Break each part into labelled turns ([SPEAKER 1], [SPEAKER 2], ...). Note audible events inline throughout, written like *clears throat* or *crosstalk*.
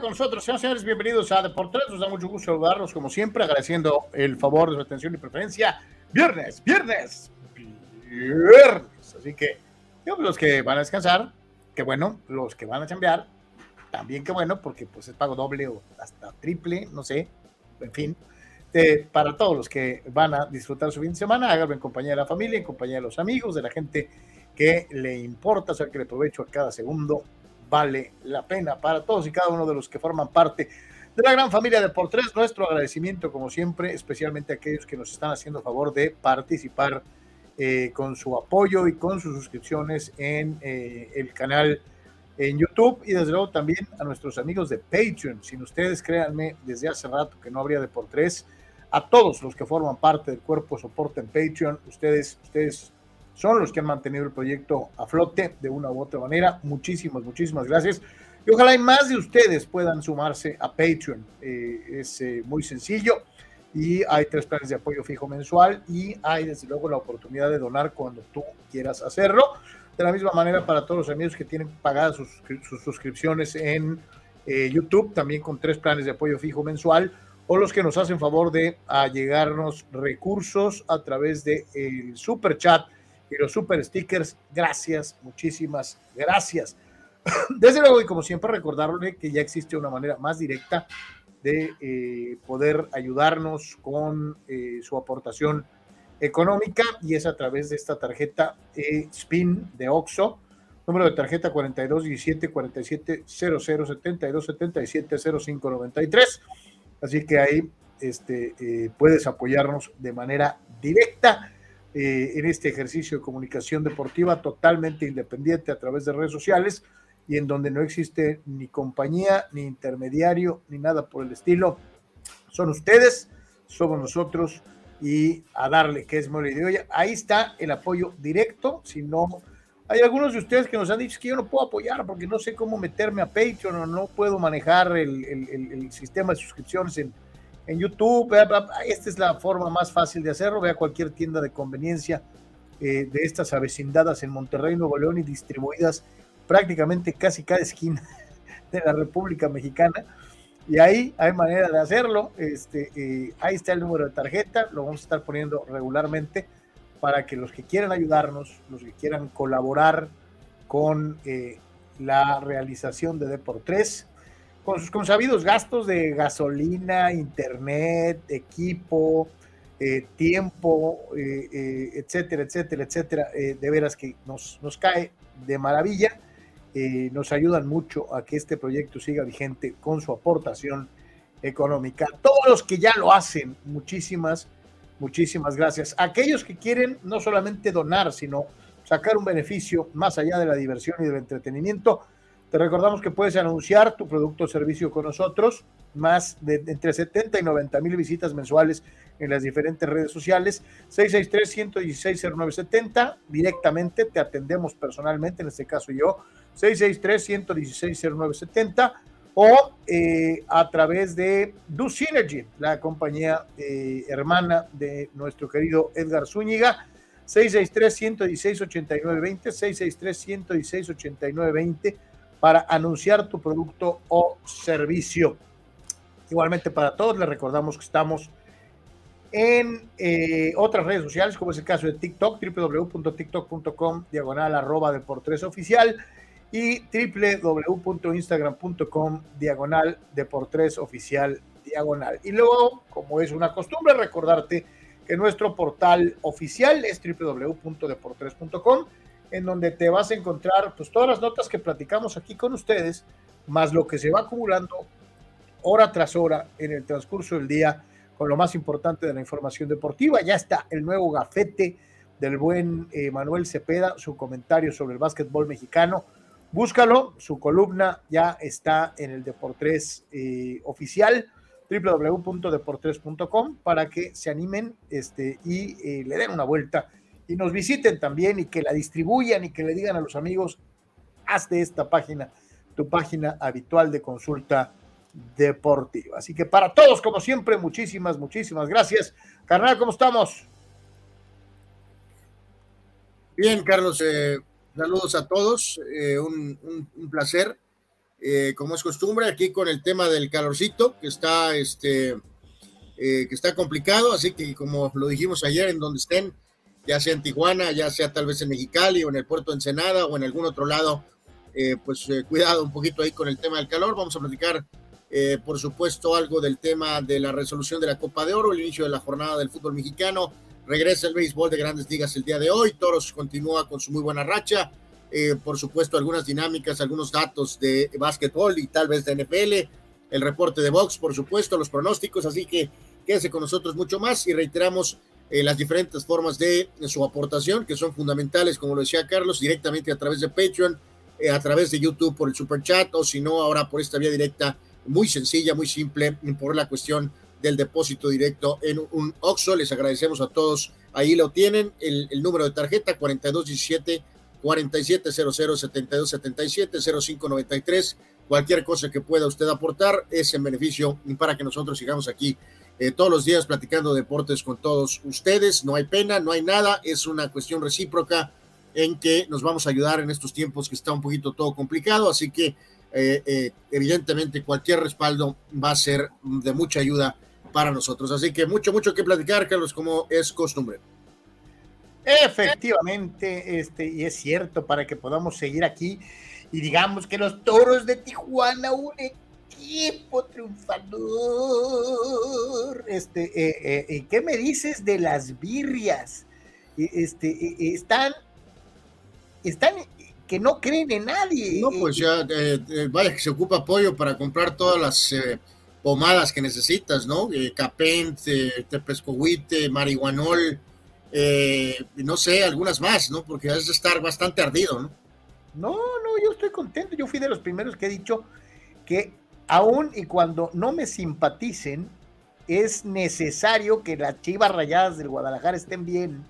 [SPEAKER 1] Con nosotros, señores, bienvenidos a Deportes. Nos da mucho gusto saludarlos, como siempre, agradeciendo el favor de su atención y preferencia. Viernes, viernes, viernes. Así que, los que van a descansar, qué bueno, los que van a cambiar, también qué bueno, porque pues es pago doble o hasta triple, no sé, en fin. Eh, para todos los que van a disfrutar su fin de semana, háganlo en compañía de la familia, en compañía de los amigos, de la gente que le importa, o sea, que le aprovecho a cada segundo vale la pena para todos y cada uno de los que forman parte de la gran familia de por tres. Nuestro agradecimiento, como siempre, especialmente a aquellos que nos están haciendo favor de participar eh, con su apoyo y con sus suscripciones en eh, el canal en YouTube y desde luego también a nuestros amigos de Patreon. Sin ustedes, créanme, desde hace rato que no habría de por tres. A todos los que forman parte del cuerpo soporte en Patreon, ustedes, ustedes son los que han mantenido el proyecto a flote de una u otra manera. Muchísimas, muchísimas gracias. Y ojalá y más de ustedes puedan sumarse a Patreon. Eh, es eh, muy sencillo y hay tres planes de apoyo fijo mensual y hay desde luego la oportunidad de donar cuando tú quieras hacerlo. De la misma manera para todos los amigos que tienen pagadas sus, suscripciones en eh, YouTube, también con tres planes de apoyo fijo mensual o los que nos hacen favor de allegarnos recursos a través del el super chat y super stickers. Gracias, muchísimas gracias. *clears throat* Desde luego, y como siempre, recordarle que ya existe una manera más directa de eh, poder ayudarnos con eh, su aportación económica y es a través de esta tarjeta SPIN de OXO, número de tarjeta 4217 47 00 72 77 05 93. Así que ahí este, eh, puedes apoyarnos de manera directa eh, en este ejercicio de comunicación deportiva totalmente independiente a través de redes sociales y en donde no existe ni compañía, ni intermediario, ni nada por el estilo. Son ustedes, somos nosotros y a darle que es mole de olla. Ahí está el apoyo directo. Si no, hay algunos de ustedes que nos han dicho que yo no puedo apoyar porque no sé cómo meterme a Patreon o no puedo manejar el, el sistema de suscripciones en, en YouTube. Esta es la forma más fácil de hacerlo. Ve a cualquier tienda de conveniencia eh, de estas avecindadas en Monterrey, Nuevo León y distribuidas prácticamente casi cada esquina de la República Mexicana. Y ahí hay manera de hacerlo. Este, eh, ahí está el número de tarjeta. Lo vamos a estar poniendo regularmente para que los que quieran ayudarnos, los que quieran colaborar con eh, la realización de Deportes, con sus consabidos gastos de gasolina, internet, equipo, eh, tiempo, eh, eh, etcétera, etcétera, etcétera, de veras que nos, nos cae de maravilla. nos ayudan mucho a que este proyecto siga vigente con su aportación económica. Todos los que ya lo hacen, muchísimas, muchísimas gracias. Aquellos que quieren no solamente donar, sino sacar un beneficio más allá de la diversión y del entretenimiento, te recordamos que puedes anunciar tu producto o servicio con nosotros, más de entre 70 y 90 mil visitas mensuales en las diferentes redes sociales. 663-116-0970, directamente te atendemos personalmente, en este caso yo, 663-116-0970 o eh, a través de Do Synergy, la compañía eh, hermana de nuestro querido Edgar Zúñiga, 663-116-8920, 663-116-8920 para anunciar tu producto o servicio. Igualmente para todos, les recordamos que estamos en eh, otras redes sociales, como es el caso de TikTok, www.tiktok.com, diagonal arroba de por tres oficial y www.instagram.com, diagonal de por tres oficial, diagonal. Y luego, como es una costumbre, recordarte que nuestro portal oficial es www.deportres.com en donde te vas a encontrar pues, todas las notas que platicamos aquí con ustedes, más lo que se va acumulando hora tras hora en el transcurso del día con lo más importante de la información deportiva. Ya está el nuevo gafete del buen eh, Manuel Cepeda, su comentario sobre el básquetbol mexicano. Búscalo, su columna ya está en el Deportes eh, oficial www.deportres.com para que se animen este, y eh, le den una vuelta y nos visiten también y que la distribuyan y que le digan a los amigos, haz de esta página tu página habitual de consulta deportiva. Así que para todos, como siempre, muchísimas, muchísimas gracias. Carnal, ¿cómo estamos?
[SPEAKER 2] Bien, Carlos, eh, saludos a todos, eh, un, placer. Eh, como es costumbre, aquí con el tema del calorcito, que está, este, que está complicado, así que como lo dijimos ayer, en donde estén, ya sea en Tijuana, ya sea tal vez en Mexicali o en el puerto de Ensenada o en algún otro lado, eh, pues eh, cuidado un poquito ahí con el tema del calor. Vamos a platicar, eh, por supuesto, algo del tema de la resolución de la Copa de Oro, el inicio de la jornada del fútbol mexicano. Regresa el béisbol de grandes ligas el día de hoy. Toros continúa con su muy buena racha. por supuesto, algunas dinámicas, algunos datos de básquetbol y tal vez de NFL. El reporte de box, por supuesto, los pronósticos. Así que quédese con nosotros mucho más y reiteramos eh, las diferentes formas de, su aportación, que son fundamentales, como lo decía Carlos, directamente a través de Patreon, eh, a través de YouTube por el Super Chat, o si no, ahora por esta vía directa, muy sencilla, muy simple, por la cuestión del depósito directo en un OXO. Les agradecemos a todos. Ahí lo tienen, el, el número de tarjeta 4217 4700 7277 0593. Cualquier cosa que pueda usted aportar es en beneficio para que nosotros sigamos aquí eh, todos los días platicando deportes con todos ustedes. No hay pena, no hay nada, es una cuestión recíproca en que nos vamos a ayudar en estos tiempos que está un poquito todo complicado, así que eh, eh, evidentemente cualquier respaldo va a ser de mucha ayuda para nosotros. Así que mucho, mucho que platicar, Carlos, como es costumbre.
[SPEAKER 1] Efectivamente, este, y es cierto, para que podamos seguir aquí y digamos que los toros de Tijuana, un equipo triunfador. Este, eh, eh, eh, ¿Qué me dices de las birrias? Este, están, están que no creen en nadie.
[SPEAKER 2] No, pues ya, vaya que se ocupa apoyo para comprar todas las pomadas que necesitas, ¿no? Capent, Tepescohuite, marihuanol, no sé, algunas más, ¿no? Porque has de estar bastante ardido, ¿no?
[SPEAKER 1] No, no, yo estoy contento. Yo fui de los primeros que he dicho que aún y cuando no me simpaticen, es necesario que las chivas rayadas del Guadalajara estén bien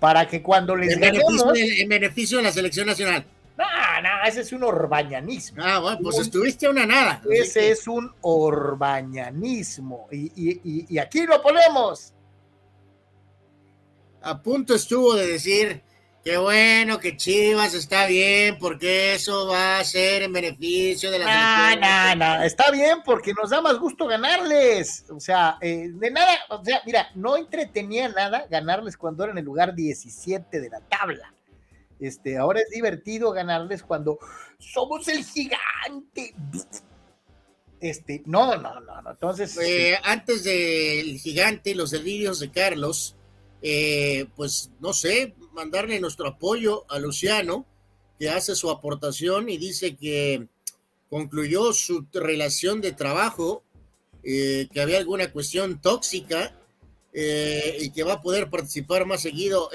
[SPEAKER 1] para que cuando les
[SPEAKER 2] en beneficio, en beneficio de la selección nacional.
[SPEAKER 1] No, no, ese es un orbañanismo.
[SPEAKER 2] Ah, bueno, pues estuviste a una nada.
[SPEAKER 1] Ese es un orbañanismo. Y, y, aquí lo ponemos.
[SPEAKER 2] A punto estuvo de decir Qué bueno que Chivas está bien, porque eso va a ser en beneficio de
[SPEAKER 1] la. No, no, no, está bien porque nos da más gusto ganarles. O sea, eh, de nada, o sea, mira, no entretenía nada ganarles cuando eran el lugar 17 de la tabla. Este, ahora es divertido ganarles cuando somos el gigante. Este, no, no, no, no. Entonces.
[SPEAKER 2] Eh, antes del gigante, los delirios de Carlos, eh, pues no sé, mandarle nuestro apoyo a Luciano, que hace su aportación y dice que concluyó su relación de trabajo que había alguna cuestión tóxica y que va a poder participar más seguido.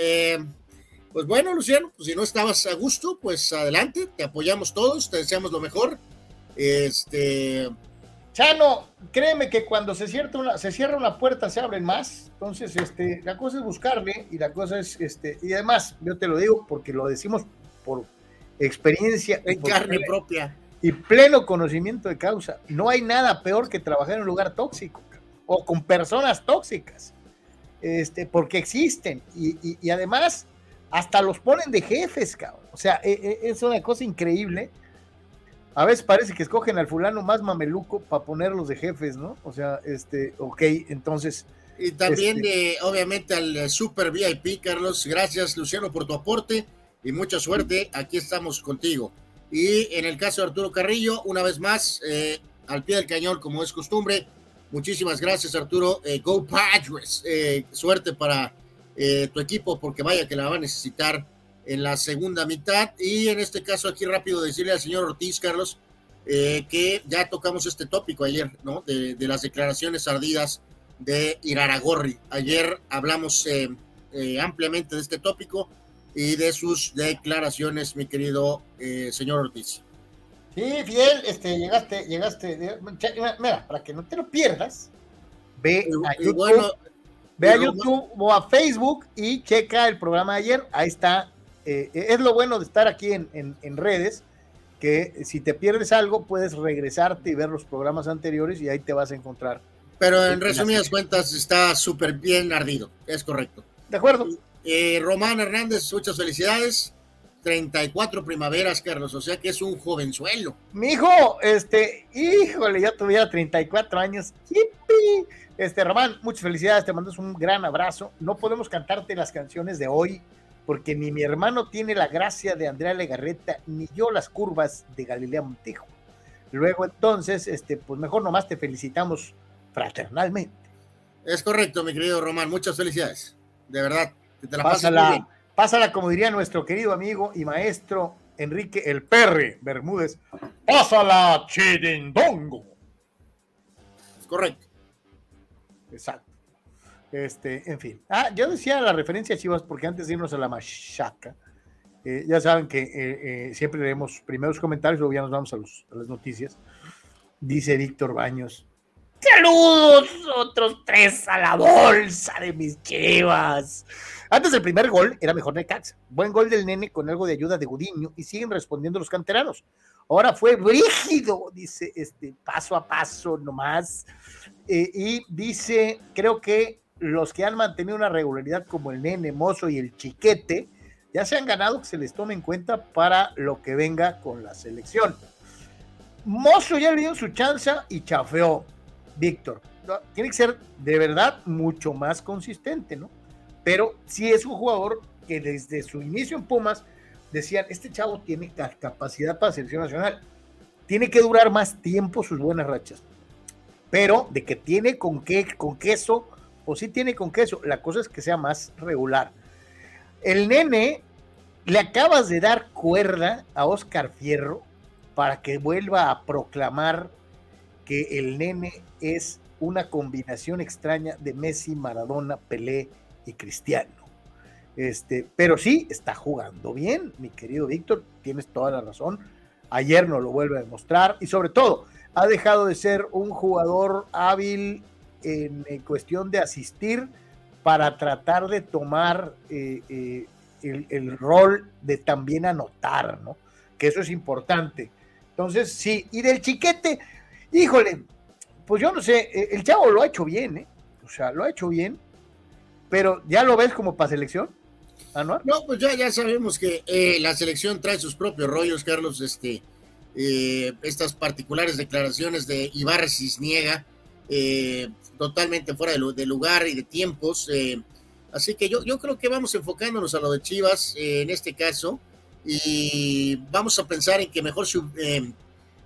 [SPEAKER 2] pues bueno, Luciano, pues si no estabas a gusto, pues adelante, te apoyamos todos, te deseamos lo mejor. Este.
[SPEAKER 1] Chano, créeme que cuando se cierra una, se cierra una puerta se abren más. Entonces, este, la cosa es buscarle y la cosa es, este, y además, yo te lo digo porque lo decimos por experiencia.
[SPEAKER 2] En carne propia.
[SPEAKER 1] Y pleno conocimiento de causa. No hay nada peor que trabajar en un lugar tóxico o con personas tóxicas. Este, porque existen. Y, y, además, hasta los ponen de jefes, cabrón. O sea, e, e, es una cosa increíble a veces parece que escogen al fulano más mameluco para ponerlos de jefes, ¿no? O sea, este, ok, entonces.
[SPEAKER 2] Y también, este obviamente, al eh, Super VIP, Carlos. Gracias, Luciano, por tu aporte y mucha suerte. Aquí estamos contigo. Y en el caso de Arturo Carrillo, una vez más, eh, al pie del cañón, como es costumbre. Muchísimas gracias, Arturo. Eh, go Padres. suerte para tu equipo, porque vaya que la va a necesitar en la segunda mitad. Y en este caso, aquí rápido decirle al señor Ortiz, Carlos, eh, que ya tocamos este tópico ayer, ¿no? De, las declaraciones ardidas de Iraragorri. Ayer hablamos eh, eh, ampliamente de este tópico y de sus declaraciones, mi querido señor Ortiz.
[SPEAKER 1] Sí, Fiel, este, llegaste, llegaste, mira, para que no te lo pierdas, ve a YouTube, ve a YouTube o a Facebook y checa el programa de ayer, ahí está eh, es lo bueno de estar aquí en, redes, que si te pierdes algo, puedes regresarte y ver los programas anteriores y ahí te vas a encontrar.
[SPEAKER 2] Pero en resumidas cuentas está súper bien ardido, es correcto.
[SPEAKER 1] De acuerdo.
[SPEAKER 2] Eh, Román Hernández, muchas felicidades. 34 primaveras, Carlos, o sea que es un jovenzuelo.
[SPEAKER 1] Mi hijo, este, híjole, ya tuviera 34 años. Este, Román, muchas felicidades, te mandas un gran abrazo. No podemos cantarte las canciones de hoy, porque ni mi hermano tiene la gracia de Andrea Legarreta, ni yo las curvas de Galilea Montijo. Luego entonces, este, pues mejor nomás te felicitamos fraternalmente.
[SPEAKER 2] Es correcto, mi querido Román, muchas felicidades. De verdad,
[SPEAKER 1] que te la pásala, pásala como diría nuestro querido amigo y maestro Enrique El Perre Bermúdez. Pásala, chirindongo.
[SPEAKER 2] Es correcto.
[SPEAKER 1] Exacto. Este, en fin. Ah, yo decía la referencia a Chivas porque antes de irnos a la machaca, eh, ya saben que eh, eh, siempre leemos primeros comentarios, luego ya nos vamos a, a las noticias. Dice Víctor Baños. Saludos, otros tres a la bolsa de mis chivas. Antes del primer gol era mejor Necaxa. Buen gol del nene con algo de ayuda de Gudiño y siguen respondiendo los canteranos. Ahora fue brígido, dice este paso a paso nomás. y dice, creo que los que han mantenido una regularidad como el nene mozo y el chiquete, ya se han ganado que se les tome en cuenta para lo que venga con la selección. Mozo ya le dio su chance y chafeó, Víctor. Tiene que ser de verdad mucho más consistente, ¿no? Pero sí es un jugador que desde su inicio en Pumas decían, este chavo tiene capacidad para selección nacional. Tiene que durar más tiempo sus buenas rachas. Pero de que tiene con qué, con queso o sí tiene con queso. La cosa es que sea más regular. El nene le acabas de dar cuerda a Oscar Fierro para que vuelva a proclamar que el nene es una combinación extraña de Messi, Maradona, Pelé y Cristiano. Este, pero sí, está jugando bien, mi querido Víctor, tienes toda la razón. Ayer nos lo vuelve a demostrar y sobre todo ha dejado de ser un jugador hábil en, cuestión de asistir para tratar de tomar eh, eh, el, rol de también anotar, ¿no? Que eso es importante. Entonces, sí, y del chiquete, híjole, pues yo no sé, eh, el chavo lo ha hecho bien, ¿eh? O sea, lo ha hecho bien, pero ¿ya lo ves como para selección?
[SPEAKER 2] ¿Ah, no? pues ya, ya sabemos que la selección trae sus propios rollos, Carlos, este, estas particulares declaraciones de Ibarra Cisniega, eh, totalmente fuera de, lugar y de tiempos. Eh, así que yo, yo creo que vamos enfocándonos a lo de Chivas eh, en este caso y vamos a pensar en que mejor se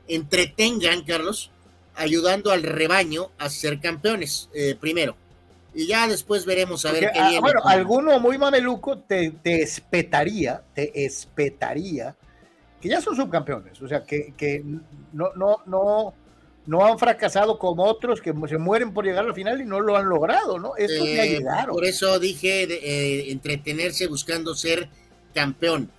[SPEAKER 2] entretengan, Carlos, ayudando al rebaño a ser campeones primero. Y ya después veremos a ver qué
[SPEAKER 1] ah, Bueno, alguno muy mameluco te, te espetaría, te espetaría que ya son subcampeones. O sea, que, que no, no, no no han fracasado como otros que se mueren por llegar a la final y no lo han logrado, ¿no? Estos ya
[SPEAKER 2] Eh,
[SPEAKER 1] llegaron.
[SPEAKER 2] por eso dije de- eh, entretenerse buscando ser campeón.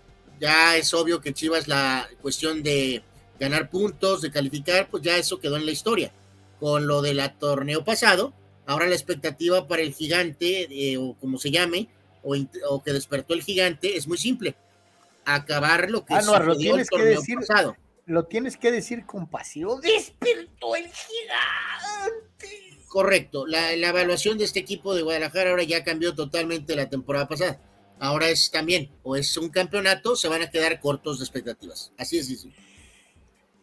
[SPEAKER 2] Ya es obvio que Chivas la cuestión de ganar puntos, de calificar, pues ya eso quedó en la historia. Con lo del torneo pasado, ahora la expectativa para el gigante, eh, o como se llame, o, o que despertó el gigante, es muy simple. Acabar lo que
[SPEAKER 1] Ah, no, lo
[SPEAKER 2] el
[SPEAKER 1] que
[SPEAKER 2] torneo
[SPEAKER 1] decir-
[SPEAKER 2] pasado.
[SPEAKER 1] Lo tienes que decir con pasión. ¡Despertó el gigante!
[SPEAKER 2] Correcto. La, la evaluación de este equipo de Guadalajara ahora ya cambió totalmente la temporada pasada. Ahora es también, o es un campeonato, se van a quedar cortos de expectativas. Así es, sí, sí.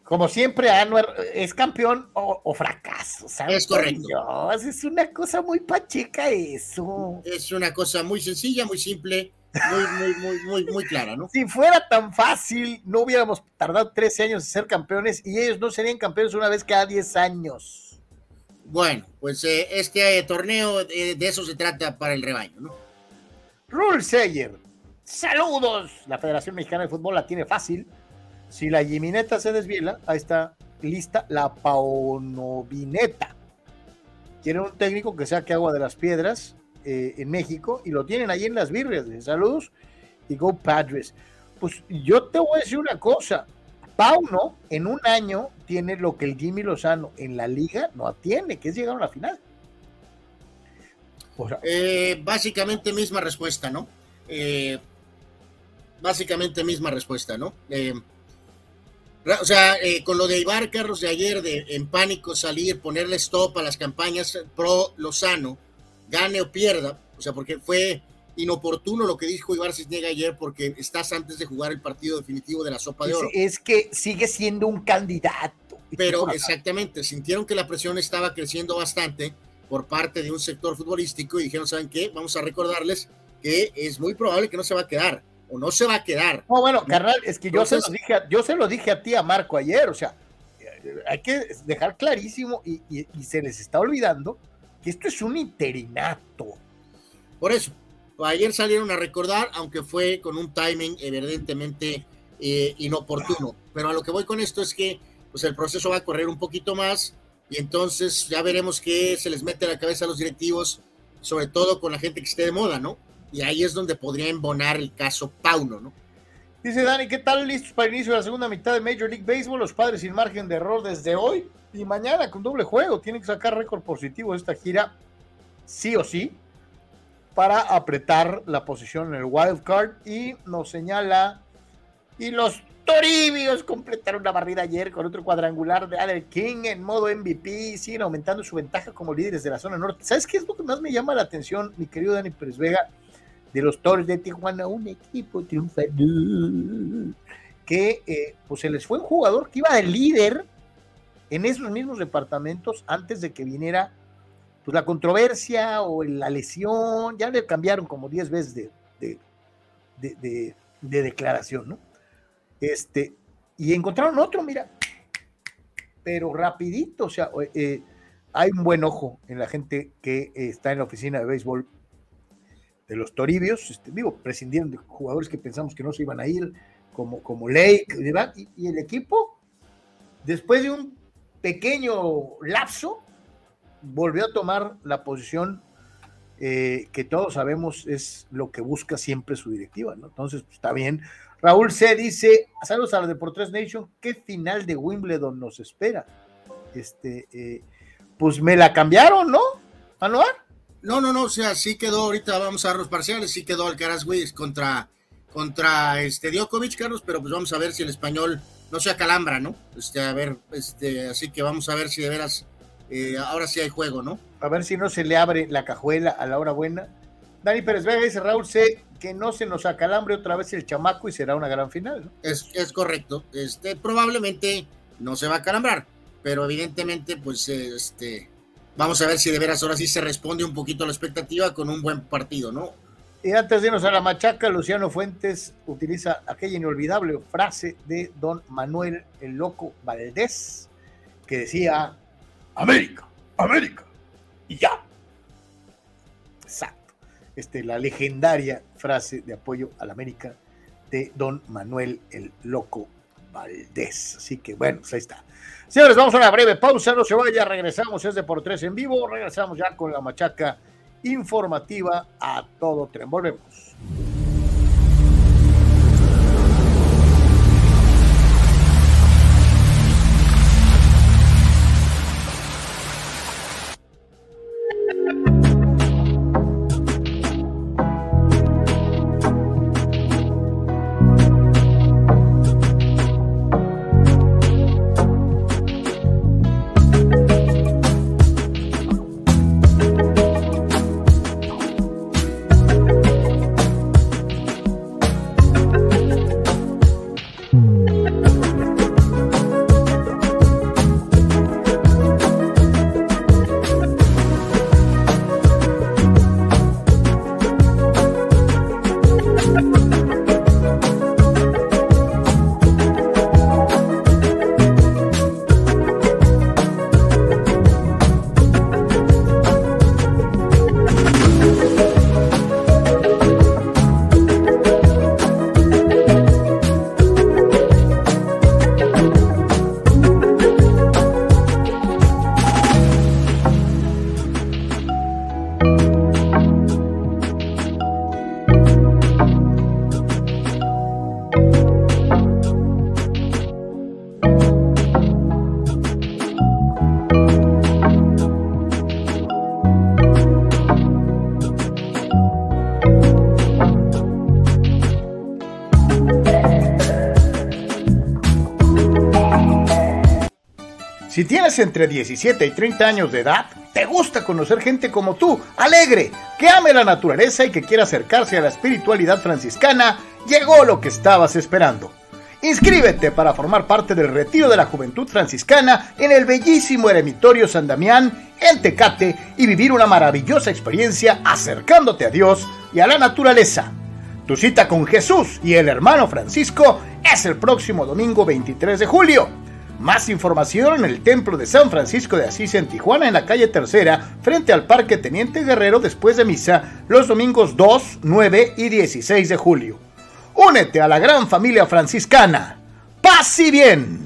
[SPEAKER 1] Como siempre, Anuar es campeón o, o fracaso. ¿sabes?
[SPEAKER 2] Es correcto.
[SPEAKER 1] Dios, es una cosa muy pacheca eso.
[SPEAKER 2] Es una cosa muy sencilla, muy simple, muy, muy, muy, muy, muy clara, ¿no?
[SPEAKER 1] Si fuera tan fácil, no hubiéramos tardado 13 años en ser campeones y ellos no serían campeones una vez cada 10 años.
[SPEAKER 2] Bueno, pues eh, este eh, torneo eh, de eso se trata para el rebaño, ¿no?
[SPEAKER 1] Rule Sayer, saludos. La Federación Mexicana de Fútbol la tiene fácil. Si la Jimineta se desviela, ahí está lista la Paonovineta. Quieren un técnico que saque agua de las piedras eh, en México y lo tienen ahí en las birrias. de Saludos y Go Padres. Pues yo te voy a decir una cosa. Pauno en un año tiene lo que el Jimmy Lozano en la liga no tiene, que es llegar a la final. O sea,
[SPEAKER 2] Eh, básicamente misma respuesta, ¿no? Eh, básicamente misma respuesta, ¿no? Eh, o sea, eh, con lo de Ibar Carlos de ayer, de en pánico salir, ponerle stop a las campañas pro Lozano, gane o pierda, o sea, porque fue inoportuno lo que dijo Ibar Cisniega ayer, porque estás antes de jugar el partido definitivo de la Sopa de Oro.
[SPEAKER 1] es, es que sigue siendo un candidato.
[SPEAKER 2] Pero *laughs* exactamente, sintieron que la presión estaba creciendo bastante por parte de un sector futbolístico y dijeron, ¿saben qué? Vamos a recordarles que es muy probable que no se va a quedar o no se va a quedar.
[SPEAKER 1] No, bueno, carnal, es que yo se,
[SPEAKER 2] Entonces-
[SPEAKER 1] lo dije, a- yo se lo dije a ti, a Marco, ayer, o sea, eh, hay que dejar clarísimo y, y- y se les está olvidando esto es un interinato.
[SPEAKER 2] Por eso, ayer salieron a recordar, aunque fue con un timing evidentemente eh, inoportuno. Pero a lo que voy con esto es que pues el proceso va a correr un poquito más y entonces ya veremos qué se les mete a la cabeza a los directivos, sobre todo con la gente que esté de moda, ¿no? Y ahí es donde podría embonar el caso Pauno, ¿no?
[SPEAKER 1] Dice Dani, ¿qué tal listos para el inicio de la segunda mitad de Major League Baseball? Los padres sin margen de error desde hoy y mañana con doble juego. Tienen que sacar récord positivo esta gira, sí o sí, para apretar la posición en el wild card. Y nos señala, y los Toribios completaron la barrida ayer con otro cuadrangular de Adel King en modo MVP siguen aumentando su ventaja como líderes de la zona norte. ¿Sabes qué es lo que más me llama la atención, mi querido Dani Pérez Vega? De los Toros de Tijuana, un equipo triunfador, que eh, pues se les fue un jugador que iba de líder en esos mismos departamentos antes de que viniera pues, la controversia o la lesión, ya le cambiaron como 10 veces de, de, de, de, de declaración, ¿no? Este, y encontraron otro, mira, pero rapidito, o sea, eh, hay un buen ojo en la gente que eh, está en la oficina de béisbol de los Toribios, este, digo, prescindieron de jugadores que pensamos que no se iban a ir, como, como Lake, y el equipo, después de un pequeño lapso, volvió a tomar la posición eh, que todos sabemos es lo que busca siempre su directiva, ¿no? Entonces, pues, está bien. Raúl C. dice, saludos a la Deportes Nation, ¿qué final de Wimbledon nos espera? Este, eh, pues me la cambiaron, ¿no? ¿Anuar?
[SPEAKER 2] No, no, no, o sea, sí quedó, ahorita vamos a dar los parciales, sí quedó Alcaraz Wiz contra, contra este Djokovic, Carlos, pero pues vamos a ver si el español no se acalambra, ¿no? Este, a ver, este, así que vamos a ver si de veras, eh, ahora sí hay juego, ¿no?
[SPEAKER 1] A ver si no se le abre la cajuela a la hora buena. Dani Pérez Vega dice, Raúl, sé que no se nos acalambre otra vez el chamaco y será una gran final, ¿no?
[SPEAKER 2] Es, es correcto, este, probablemente no se va a acalambrar, pero evidentemente, pues, este, vamos a ver si de veras ahora sí se responde un poquito a la expectativa con un buen partido, ¿no?
[SPEAKER 1] Y antes de irnos a la machaca, Luciano Fuentes utiliza aquella inolvidable frase de don Manuel el Loco Valdés, que decía, América, América, y ya. Exacto. Este, la legendaria frase de apoyo al América de don Manuel el Loco Valdés. Así que bueno, pues ahí está. Señores, vamos a una breve pausa, no se vaya, regresamos, es de por tres en vivo, regresamos ya con la machaca informativa a todo tren. Volvemos. Si tienes entre 17 y 30 años de edad, te gusta conocer gente como tú, alegre, que ame la naturaleza y que quiera acercarse a la espiritualidad franciscana, llegó lo que estabas esperando. Inscríbete para formar parte del retiro de la juventud franciscana en el bellísimo eremitorio San Damián en Tecate y vivir una maravillosa experiencia acercándote a Dios y a la naturaleza. Tu cita con Jesús y el hermano Francisco es el próximo domingo 23 de julio. Más información en el Templo de San Francisco de Asís en Tijuana, en la calle Tercera, frente al Parque Teniente Guerrero, después de misa, los domingos 2, 9 y 16 de julio. Únete a la gran familia franciscana. ¡Paz y bien!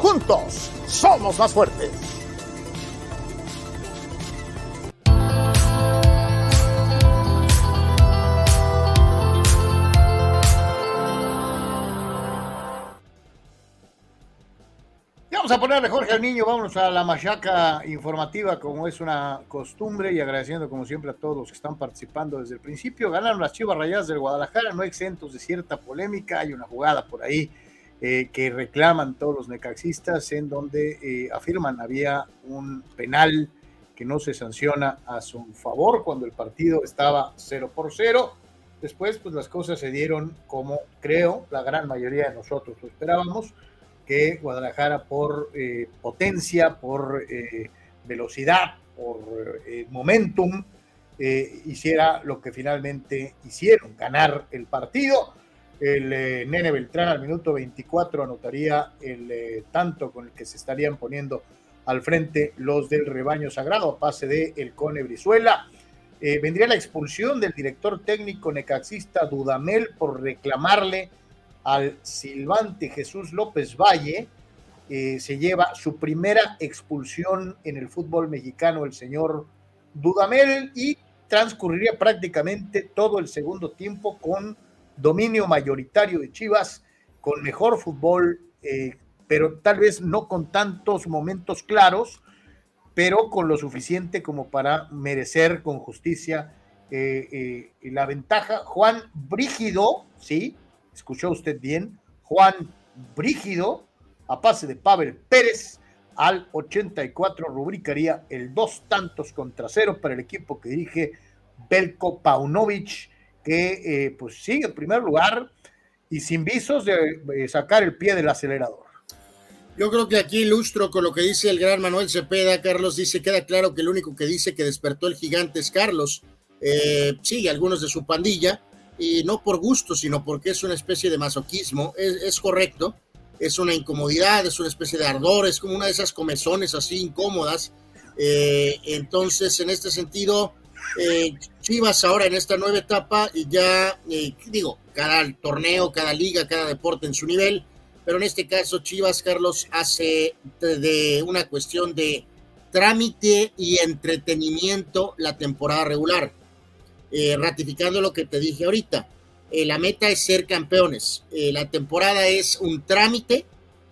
[SPEAKER 1] Juntos somos más fuertes. Vamos a ponerle Jorge al niño, vamos a la machaca informativa como es una costumbre y agradeciendo como siempre a todos los que están participando desde el principio. Ganaron las Chivas Rayadas del Guadalajara, no exentos de cierta polémica, hay una jugada por ahí eh, que reclaman todos los necaxistas en donde eh, afirman había un penal que no se sanciona a su favor cuando el partido estaba 0 por 0. Después, pues las cosas se dieron como creo la gran mayoría de nosotros lo esperábamos que Guadalajara por eh, potencia, por eh, velocidad, por eh, momentum, hiciera lo que finalmente hicieron, ganar el partido. El Nene Beltrán al minuto 24 anotaría el tanto con el que se estarían poniendo al frente los del rebaño sagrado a pase de el Cone Brizuela. vendría la expulsión del director técnico necaxista Dudamel por reclamarle al silbante Jesús López Valle, eh, se lleva su primera expulsión en el fútbol mexicano el señor Dudamel y transcurriría prácticamente todo el segundo tiempo con dominio mayoritario de Chivas, con mejor fútbol, eh, pero tal vez no con tantos momentos claros, pero con lo suficiente como para merecer con justicia eh, la ventaja. Juan Brígido, sí, escuchó usted bien, Juan Brígido, a pase de Pavel Pérez, al 84 rubricaría el dos tantos contra cero para el equipo que dirige Belko Paunovic, que eh, pues sigue en primer lugar y sin visos de sacar el pie del acelerador.
[SPEAKER 2] Yo creo que aquí ilustro con lo que dice el gran Manuel Cepeda. Carlos dice, queda claro que el único que dice que despertó el gigante es Carlos. Eh, sí, algunos de su pandilla, y no por gusto, sino porque es una especie de masoquismo. Es, correcto, es una incomodidad, es una especie de ardor, es como una de esas comezones así incómodas. Eh, entonces, en este sentido, eh, Chivas ahora en esta nueva etapa, y ya digo, cada torneo, cada liga, cada deporte en su nivel, pero en este caso Chivas Carlos hace de una cuestión de trámite y entretenimiento la temporada regular, eh, ratificando lo que te dije ahorita. Eh, la meta es ser campeones. Eh, la temporada es un trámite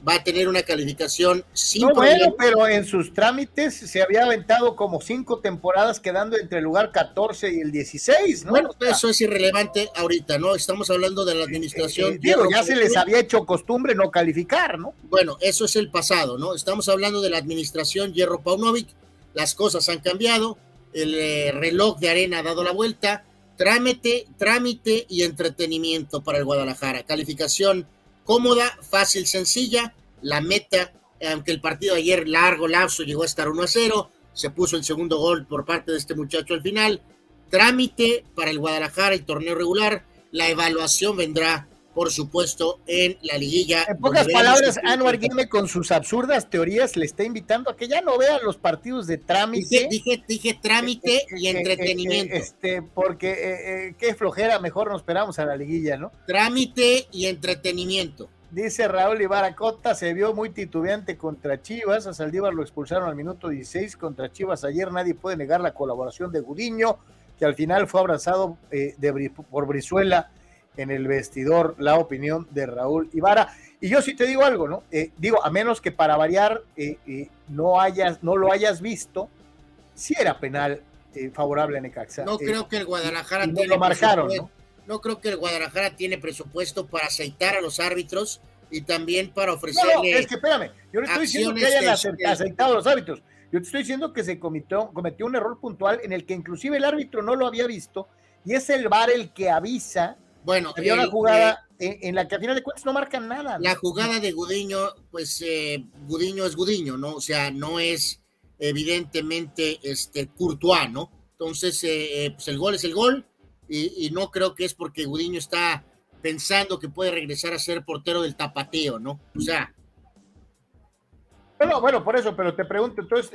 [SPEAKER 2] va a tener una calificación
[SPEAKER 1] sin no, bueno, pero en sus trámites se había aventado como cinco temporadas quedando entre el lugar 14 y el 16, ¿no?
[SPEAKER 2] Bueno, eso es irrelevante ahorita, ¿no? Estamos hablando de la administración.
[SPEAKER 1] Eh, digo, ya se les había hecho costumbre no calificar, ¿no?
[SPEAKER 2] Bueno, eso es el pasado, ¿no? Estamos hablando de la administración Hierro Paunovic, las cosas han cambiado, el eh, reloj de arena ha dado la vuelta, trámite, trámite y entretenimiento para el Guadalajara, calificación cómoda, fácil, sencilla. La meta, aunque el partido de ayer largo, lapso, llegó a estar 1 a 0, se puso el segundo gol por parte de este muchacho al final. Trámite para el Guadalajara, el torneo regular. La evaluación vendrá por supuesto, en la liguilla.
[SPEAKER 1] En pocas palabras, Anuar Guime con sus absurdas teorías le está invitando a que ya no vean los partidos de trámite.
[SPEAKER 2] Dije, dije, trámite eh, eh, y eh, entretenimiento.
[SPEAKER 1] este, porque qué flojera, mejor nos esperamos a la liguilla, ¿no?
[SPEAKER 2] Trámite y entretenimiento.
[SPEAKER 1] Dice Raúl Ibaracota, se vio muy titubeante contra Chivas, a Saldívar lo expulsaron al minuto 16 contra Chivas ayer, nadie puede negar la colaboración de Gudiño, que al final fue abrazado de, por Brizuela en el vestidor la opinión de Raúl Ibarra. Y yo sí te digo algo, ¿no? Eh, digo, a menos que para variar eh, eh, no, hayas, no lo hayas visto, sí era penal favorable a Necaxa.
[SPEAKER 2] No creo que el Guadalajara
[SPEAKER 1] tiene lo marcaron, ¿no?
[SPEAKER 2] ¿no? creo que el Guadalajara tiene presupuesto para aceitar a los árbitros y también para ofrecerle. No,
[SPEAKER 1] es que espérame, yo no estoy diciendo que hayan aceitado a los árbitros. Yo te estoy diciendo que se cometió, cometió un error puntual en el que inclusive el árbitro no lo había visto y es el VAR el que avisa
[SPEAKER 2] bueno,
[SPEAKER 1] había una jugada en, la que a final de cuentas no marcan nada.
[SPEAKER 2] La jugada de Gudiño, pues eh, Gudiño es Gudiño, ¿no? O sea, no es evidentemente este Courtois, ¿no? Entonces, eh, eh, pues el gol es el gol y, no creo que es porque Gudiño está pensando que puede regresar a ser portero del tapateo, ¿no? O sea.
[SPEAKER 1] Bueno, bueno, por eso, pero te pregunto, entonces,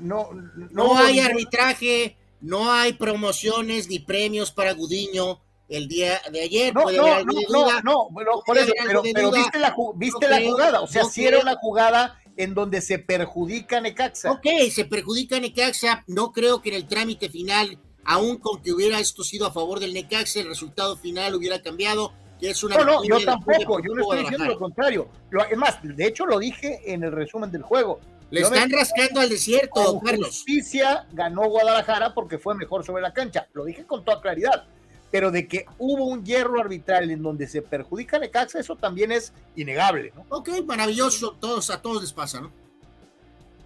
[SPEAKER 1] no,
[SPEAKER 2] no, no hay arbitraje, no hay promociones ni premios para Gudiño el día de ayer.
[SPEAKER 1] No, no, no, no, por eso, pero, viste, la, viste la jugada, o sea, si era una jugada en donde se perjudica Necaxa.
[SPEAKER 2] Ok, se perjudica Necaxa, no creo que en el trámite final, aún con que hubiera esto sido a favor del Necaxa, el resultado final hubiera cambiado. Que es una
[SPEAKER 1] no, no, yo tampoco, yo no estoy diciendo lo contrario. es más, de hecho lo dije en el resumen del juego.
[SPEAKER 2] Le están rascando al desierto, Carlos.
[SPEAKER 1] Justicia ganó Guadalajara porque fue mejor sobre la cancha. Lo dije con toda claridad pero de que hubo un hierro arbitral en donde se perjudica a Necaxa, eso también es innegable, ¿no?
[SPEAKER 2] Ok, maravilloso, todos, a todos les pasa, ¿no?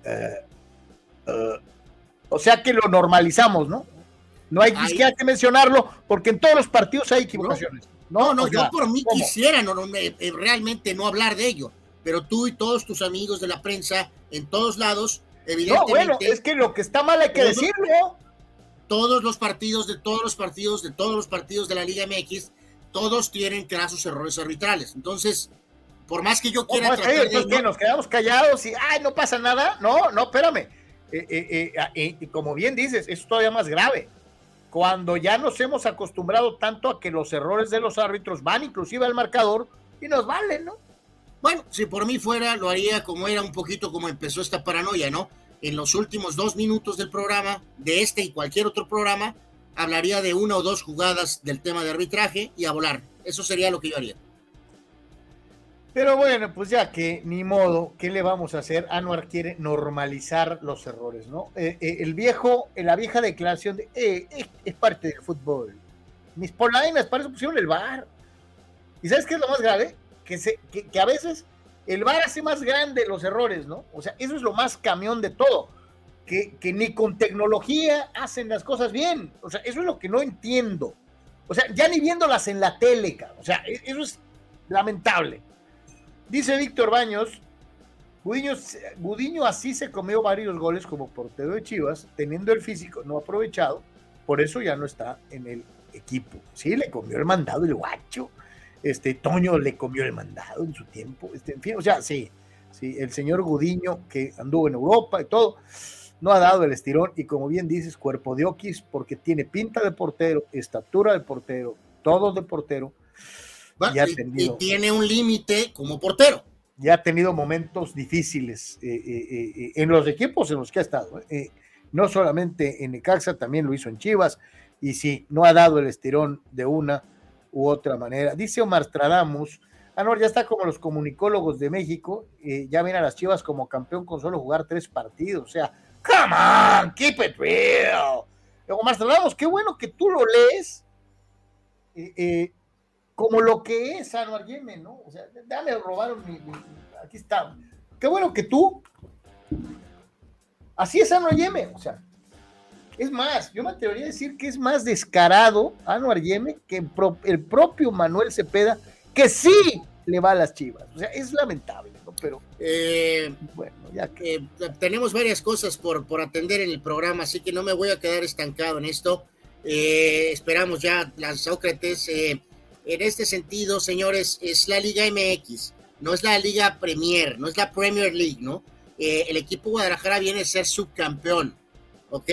[SPEAKER 1] Eh, eh, o sea que lo normalizamos, ¿no? No hay que mencionarlo, porque en todos los partidos hay equivocaciones.
[SPEAKER 2] No, no, yo por mí quisiera no, eh, realmente no hablar de ello, pero tú y todos tus amigos de la prensa, en todos lados, evidentemente. No, bueno,
[SPEAKER 1] es que lo que está mal hay que decirlo
[SPEAKER 2] todos los partidos de todos los partidos de todos los partidos de la Liga MX, todos tienen claros errores arbitrales. Entonces, por más que yo quiera
[SPEAKER 1] tratar de nos quedamos callados y ay, no pasa nada. No, no, espérame. Eh, eh, eh, y como bien dices, es todavía más grave. Cuando ya nos hemos acostumbrado tanto a que los errores de los árbitros van inclusive al marcador y nos valen, ¿no?
[SPEAKER 2] Bueno, si por mí fuera, lo haría como era un poquito como empezó esta paranoia, ¿no? En los últimos dos minutos del programa, de este y cualquier otro programa, hablaría de una o dos jugadas del tema de arbitraje y a volar. Eso sería lo que yo haría.
[SPEAKER 1] Pero bueno, pues ya que ni modo, ¿qué le vamos a hacer? Anuar quiere normalizar los errores, ¿no? Eh, eh, el viejo, la vieja declaración de, eh, es, parte del fútbol. Mis polainas, para eso pusieron el bar. ¿Y sabes qué es lo más grave? Que, a veces el VAR hace más grande los errores, ¿no? O sea, eso es lo más camión de todo. Que, ni con tecnología hacen las cosas bien. O sea, eso es lo que no entiendo. O sea, ya ni viéndolas en la tele, O sea, e-, eso es lamentable. Dice Víctor Baños, Gudiño, así se comió varios goles como portero de Chivas, teniendo el físico no aprovechado, por eso ya no está en el equipo. Sí, le comió el mandado el guacho, este Toño le comió el mandado en su tiempo, este, en fin, o sea, sí, sí, el señor Gudiño que anduvo en Europa y todo, no ha dado el estirón y como bien dices, cuerpo de Oquis, porque tiene pinta de portero, estatura de portero, todo de portero.
[SPEAKER 3] y tiene un límite como portero
[SPEAKER 1] ya ha tenido momentos difíciles eh, eh, eh, en los equipos en los que ha estado. no solamente en Necaxa, también lo hizo en Chivas. Y sí, no ha dado el estirón de una u otra manera. Dice Omar Stradamus, Anor ya está como los comunicólogos de México, ya ven a las Chivas como campeón con solo jugar tres partidos. O sea, come on, keep it real. Omar Stradamus, qué bueno que tú lo lees como lo que es Anuar Yemen, ¿no? O sea, dame robaron mi, Aquí está. Qué bueno que tú. Así es Anuar Yemen, o sea. Es más, yo me atrevería a decir que es más descarado Anuar Yemen que el propio Manuel Cepeda, que sí le va a las chivas. O sea, es lamentable, ¿no? Pero
[SPEAKER 3] eh, bueno, ya que. Eh, tenemos varias cosas por, por atender en el programa, así que no me voy a quedar estancado en esto. Eh, esperamos ya las Sócrates en este sentido, señores, es la Liga MX, no es la Liga Premier, no es la Premier League, ¿no? Eh, el equipo Guadalajara viene a ser subcampeón, ¿ok?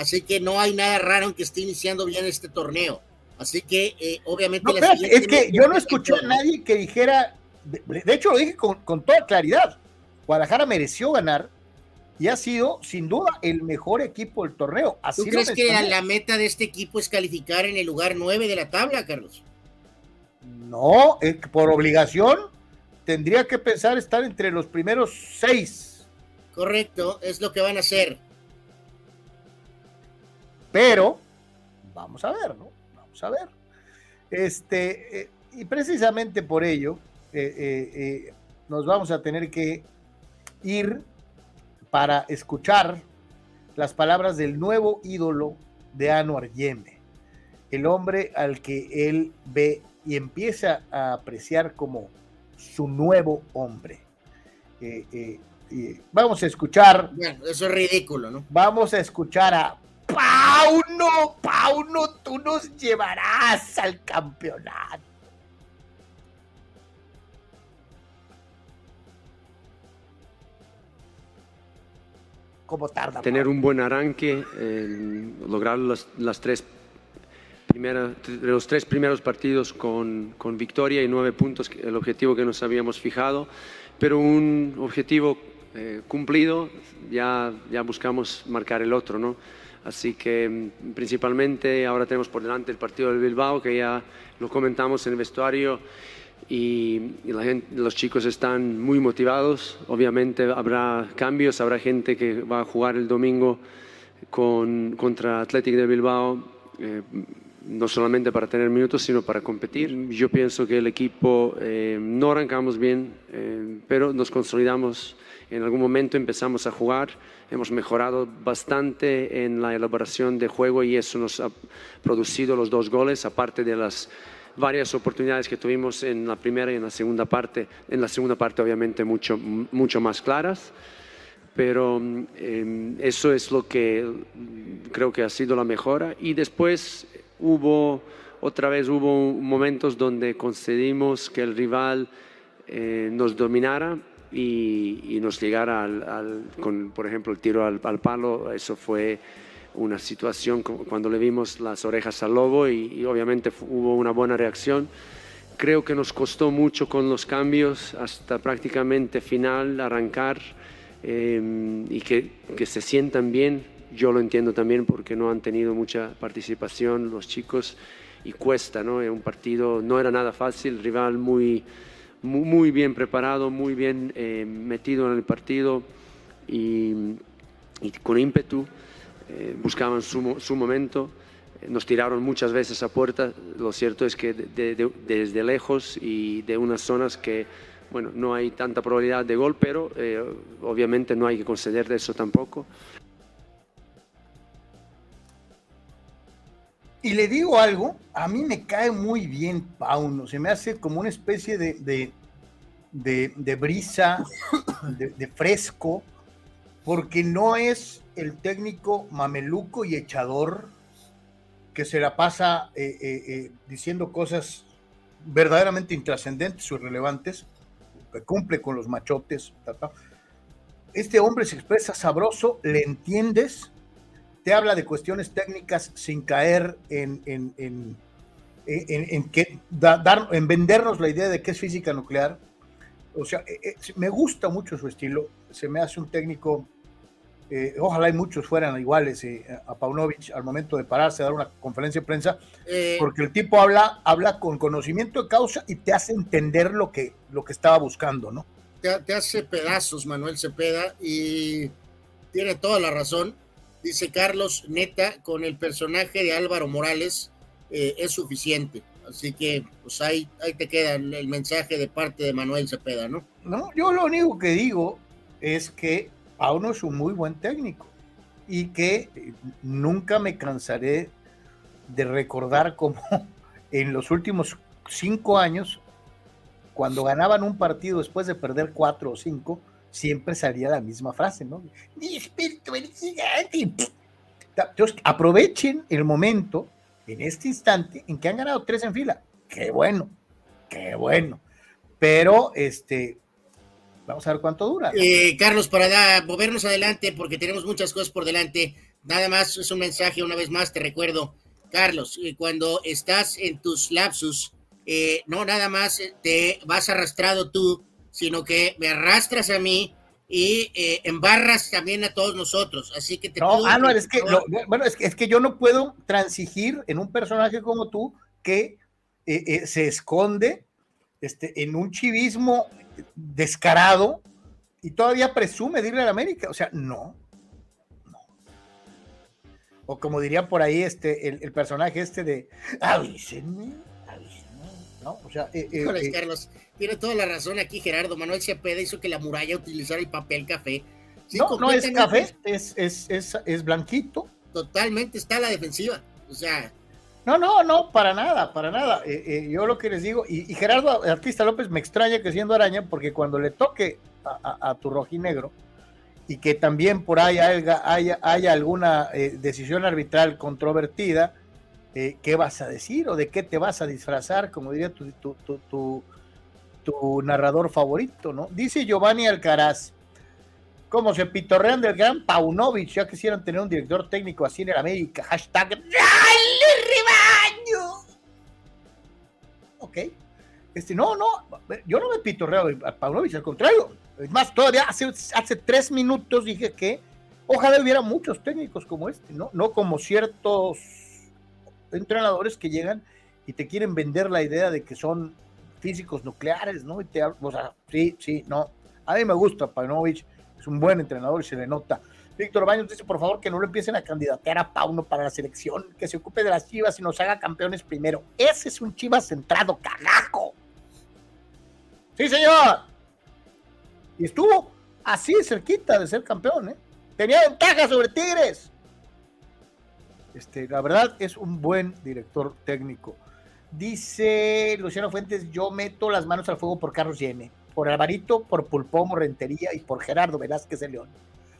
[SPEAKER 3] Así que no hay nada raro en que esté iniciando bien este torneo. Así que, eh, obviamente...
[SPEAKER 1] es que yo no escuché a nadie que dijera, de, hecho lo dije con, toda claridad, Guadalajara mereció ganar, y ha sido sin duda el mejor equipo del torneo.
[SPEAKER 3] ¿Tú crees que la, meta de este equipo es calificar en el lugar 9 de la tabla, Carlos?
[SPEAKER 1] No, por obligación tendría que pensar estar entre los primeros seis.
[SPEAKER 3] Correcto, es lo que van a hacer.
[SPEAKER 1] Pero, vamos a ver, ¿no? Vamos a ver. Este, eh, y precisamente por ello, eh, eh, nos vamos a tener que ir para escuchar las palabras del nuevo ídolo de Anuar Yeme, el hombre al que él ve y empieza a apreciar como su nuevo hombre. Eh, eh, vamos a escuchar.
[SPEAKER 3] Bueno, eso es ridículo, ¿no?
[SPEAKER 1] Vamos a escuchar a Pauno. Pauno, tú nos llevarás al campeonato. ¿Cómo tarda?
[SPEAKER 4] Tener un buen arranque, lograr las, tres primera, los tres primeros partidos con, con, victoria y nueve puntos, el objetivo que nos habíamos fijado, pero un objetivo eh, cumplido, ya, ya buscamos marcar el otro, ¿no? Así que mm, principalmente ahora tenemos por delante el partido del Bilbao, que ya lo comentamos en el vestuario y, la gente, los chicos están muy motivados. Obviamente habrá cambios, habrá gente que va a jugar el domingo con, contra Athletic de Bilbao. Eh, no solamente para tener minutos, sino para competir. Yo pienso que el equipo eh, no arrancamos bien, eh, pero nos consolidamos. En algún momento empezamos a jugar, hemos mejorado bastante en la elaboración de juego y eso nos ha producido los dos goles, aparte de las varias oportunidades que tuvimos en la primera y en la segunda parte. En la segunda parte, obviamente, mucho, mucho más claras pero eh, eso es lo que creo que ha sido la mejora. Y después hubo, otra vez hubo momentos donde concedimos que el rival eh, nos dominara y, nos llegara al, con, por ejemplo, el tiro al, palo. Eso fue una situación cuando le vimos las orejas al lobo y, obviamente hubo una buena reacción. Creo que nos costó mucho con los cambios hasta prácticamente final arrancar eh, y que, que se sientan bien yo lo entiendo también porque no han tenido mucha participación los chicos y cuesta, ¿no? Un partido no era nada fácil, rival muy, muy, bien preparado, muy bien eh, metido en el partido y, con ímpetu eh, buscaban su, su momento. Nos tiraron muchas veces a puerta. Lo cierto es que desde lejos y de unas zonas que bueno, no hay tanta probabilidad de gol, pero eh, obviamente no hay que conceder de eso tampoco.
[SPEAKER 1] Y le digo algo, a mí me cae muy bien Pauno, se me hace como una especie de, de, brisa, *coughs* de, fresco, porque no es el técnico mameluco y echador que se la pasa eh, eh, eh, diciendo cosas verdaderamente intrascendentes o irrelevantes, que cumple con los machotes. Este hombre se expresa sabroso, le entiendes te habla de cuestiones técnicas sin caer en, en, en, en que, dar, en vendernos la idea de que es física nuclear. O sea, eh, eh, me gusta mucho su estilo, se me hace un técnico, eh, ojalá hay muchos fueran iguales a Paunovic al momento de pararse a dar una conferencia de prensa, porque el tipo habla, habla con conocimiento de causa y te hace entender lo que, lo que estaba buscando, ¿no?
[SPEAKER 3] Te, te hace pedazos Manuel Cepeda y tiene toda la razón Dice Carlos, neta, con el personaje de Álvaro Morales eh, es suficiente. Así que, pues ahí, ahí te queda el, mensaje de parte de Manuel Cepeda, ¿no?
[SPEAKER 1] No, yo lo único que digo es que Pauno es un muy buen técnico y que eh, nunca me cansaré de recordar cómo *laughs* en los últimos cinco años, cuando ganaban un partido después de perder cuatro o cinco, siempre salía la misma frase, ¿no? Mi espíritu Entonces, aprovechen el momento, en este instante, en que han ganado tres en fila. Qué bueno, qué bueno. Pero, este, vamos a ver cuánto dura.
[SPEAKER 3] Eh, Carlos, para movernos adelante, porque tenemos muchas cosas por delante, nada más es un mensaje, una vez más te recuerdo, Carlos, eh, cuando estás en tus lapsus, eh, no nada más te vas arrastrado tú sino que me arrastras a mí y eh, embarras también a todos nosotros. Así que te
[SPEAKER 1] No, ah, es que, bueno, es que, es que yo no puedo transigir en un personaje como tú que eh, eh, se esconde este, en un chivismo descarado y todavía presume de irle a la América. O sea, no. no. O como diría por ahí este, el, el personaje este de avísenme, avísenme, ¿no? O sea,
[SPEAKER 3] Carlos, tiene toda la razón aquí Gerardo. Manuel Cepeda hizo que la muralla utilizara el papel café.
[SPEAKER 1] no, no es café, es, es, es, es, blanquito.
[SPEAKER 3] Totalmente está la defensiva. O sea.
[SPEAKER 1] No, no, no, para nada, para nada. Eh, eh, yo lo que les digo, y, Gerardo Artista López me extraña que siendo araña, porque cuando le toque a, tu rojinegro y que también por ahí haya, haya, alguna eh, decisión arbitral controvertida, ¿qué vas a decir o de qué te vas a disfrazar? Como diría tu, tu, tu tu narrador favorito, ¿no? Dice Giovanni Alcaraz, como se pitorrean del gran Paunovic, ya quisieran tener un director técnico así en el América, hashtag ¡Dale rebaño! Ok. Este, no, no, yo no me pitorreo a Paunovic, al contrario. Es más, todavía hace, hace tres minutos dije que ojalá hubiera muchos técnicos como este, ¿no? No como ciertos entrenadores que llegan y te quieren vender la idea de que son físicos nucleares, ¿no? Y te, o sea, sí, sí, no. A mí me gusta Paunovic, es un buen entrenador y se le nota. Víctor Baños dice, por favor, que no lo empiecen a candidatear a Pauno para la selección, que se ocupe de las chivas y nos haga campeones primero. Ese es un chivas centrado, carajo. Sí, señor. Y estuvo así cerquita de ser campeón, ¿eh? Tenía ventaja sobre Tigres. Este, la verdad es un buen director técnico. Dice Luciano Fuentes, yo meto las manos al fuego por Carlos Yene, por Alvarito, por Pulpón Rentería y por Gerardo Velázquez de León.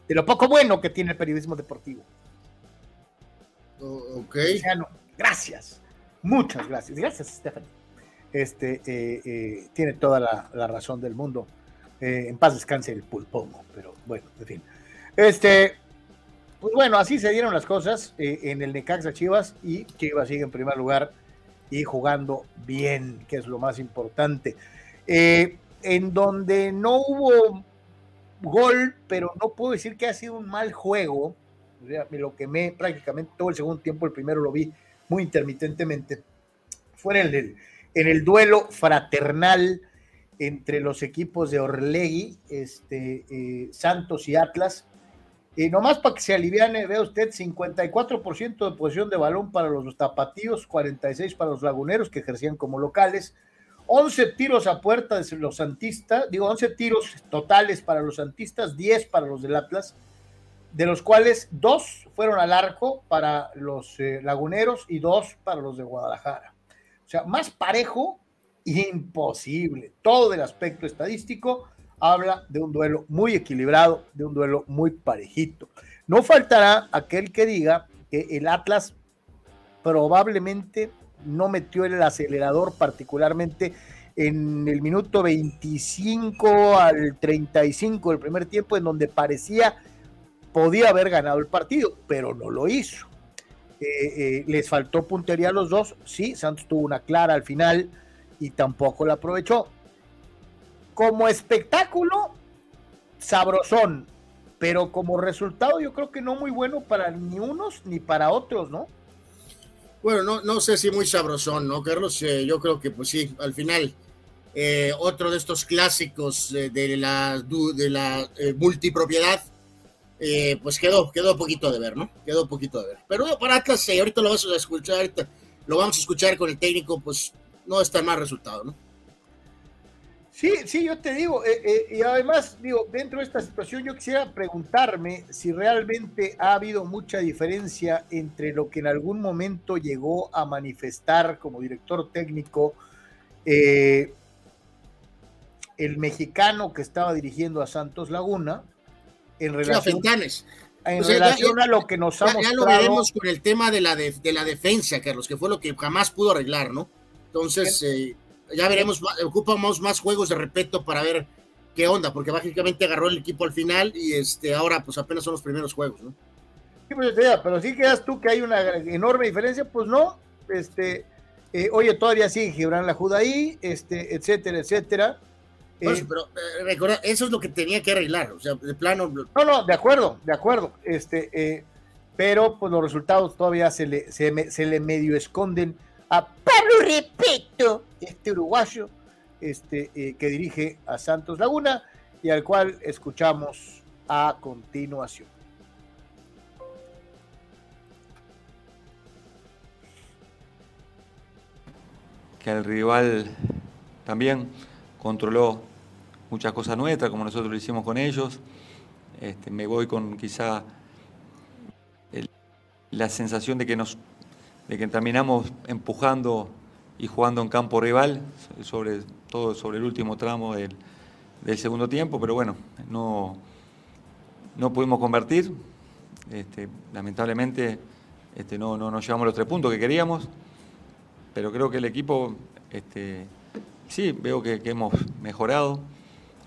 [SPEAKER 1] De lo poco bueno que tiene el periodismo deportivo.
[SPEAKER 3] ok.
[SPEAKER 1] Luciano, gracias. Muchas gracias. Gracias, Stephanie. Este, eh, eh, tiene toda la, razón del mundo. Eh, en paz descanse el pulpomo, pero bueno, en fin. Este, pues bueno, así se dieron las cosas en el Necaxa Chivas y Chivas sigue en primer lugar y jugando bien, que es lo más importante. Eh, en donde no hubo gol, pero no puedo decir que ha sido un mal juego. O sea, me lo quemé prácticamente todo el segundo tiempo, el primero lo vi muy intermitentemente. Fue en el, en el duelo fraternal entre los equipos de Orlegui, este, eh, Santos y Atlas, y nomás para que se aliviane, vea usted, 54% de posición de balón para los tapatíos, 46 para los laguneros que ejercían como locales, 11 tiros a puerta de los santistas, digo 11 tiros totales para los santistas, 10 para los del Atlas, de los cuales dos fueron al arco para los eh, laguneros y dos para los de Guadalajara. O sea, más parejo, imposible. Todo el aspecto estadístico habla de un duelo muy equilibrado, de un duelo muy parejito. No faltará aquel que diga que el Atlas probablemente no metió el acelerador particularmente en el minuto 25 al 35 del primer tiempo, en donde parecía podía haber ganado el partido, pero no lo hizo. Eh, eh, les faltó puntería a los dos, sí, Santos tuvo una clara al final y tampoco la aprovechó. Como espectáculo, sabrosón, pero como resultado yo creo que no muy bueno para ni unos ni para otros, ¿no?
[SPEAKER 3] Bueno, no, no sé si muy sabrosón, ¿no, Carlos? Eh, yo creo que pues sí, al final, eh, otro de estos clásicos eh, de la, de la multipropiedad, pues quedó, quedó poquito de ver, ¿no? Quedó poquito de ver. Pero para Atlas, ahorita lo vamos a escuchar, ahorita lo vamos a escuchar con el técnico, pues no está mal resultado, ¿no?
[SPEAKER 1] Sí, sí, yo te digo, eh, eh, y además, digo, dentro de esta situación yo quisiera preguntarme si realmente ha habido mucha diferencia entre lo que en algún momento llegó a manifestar como director técnico eh, el mexicano que estaba dirigiendo a Santos Laguna en relación, en relación a lo que nos ha mostrado.
[SPEAKER 3] Ya lo veremos con el tema de la, de, la defensa, Carlos, que fue lo que jamás pudo arreglar, ¿no? Entonces ya veremos, ocupamos más juegos de respeto para ver qué onda, porque básicamente agarró el equipo al final y este ahora pues apenas son los primeros juegos, ¿no?
[SPEAKER 1] Sí, pues, pero sí quedas tú que hay una enorme diferencia, pues no, este, eh, oye, todavía sigue Gibran la ahí, este, etcétera, etcétera.
[SPEAKER 3] Eh, pero eh, recuerda, eso es lo que tenía que arreglar, o sea, de plano.
[SPEAKER 1] No, no, de acuerdo, de acuerdo, este, pero pues los resultados todavía se le, se, se le medio esconden a Pablo Repeto, este uruguayo este, eh, que dirige a Santos Laguna y al cual escuchamos a continuación.
[SPEAKER 5] Que el rival también controló muchas cosas nuestras, como nosotros lo hicimos con ellos. Este, me voy con quizá la sensación de que nos de que terminamos empujando y jugando en campo rival, sobre todo sobre el último tramo del, segundo tiempo, pero bueno, no, no pudimos convertir. Este, lamentablemente este, no, no, nos llevamos los tres puntos que queríamos, pero creo que el equipo, este, sí, veo que, hemos mejorado,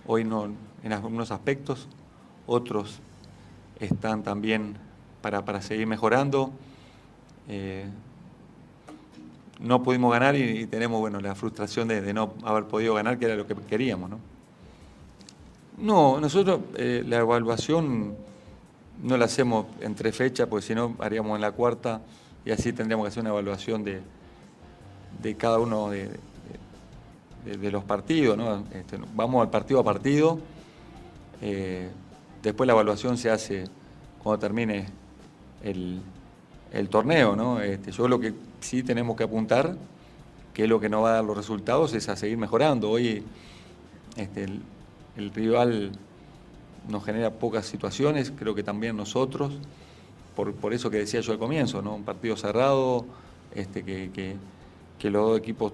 [SPEAKER 5] hoy no, en algunos aspectos, otros están también para, para seguir mejorando. Eh, no pudimos ganar y, tenemos bueno, la frustración de, no haber podido ganar, que era lo que queríamos. No, no nosotros eh, la evaluación no la hacemos entre fechas, porque si no haríamos en la cuarta y así tendríamos que hacer una evaluación de, de cada uno de, de, los partidos. ¿no? Este, vamos al partido a partido, eh, después la evaluación se hace cuando termine el, el torneo. ¿no? Este, yo lo que sí tenemos que apuntar, que es lo que nos va a dar los resultados, es a seguir mejorando. Hoy este, el, rival nos genera pocas situaciones, creo que también nosotros, por, eso que decía yo al comienzo, ¿no? un partido cerrado, este, que, los dos equipos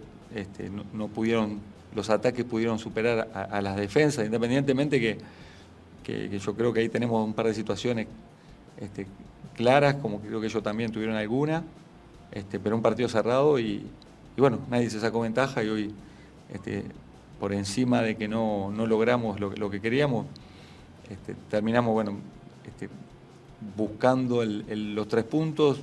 [SPEAKER 5] no, pudieron, los ataques pudieron superar a, las defensas, independientemente que, que, yo creo que ahí tenemos un par de situaciones claras, como creo que ellos también tuvieron alguna, este, pero un partido cerrado y, bueno, nadie se sacó ventaja y hoy, este, por encima de que no, logramos lo, que queríamos, este, terminamos bueno, este, buscando los tres puntos.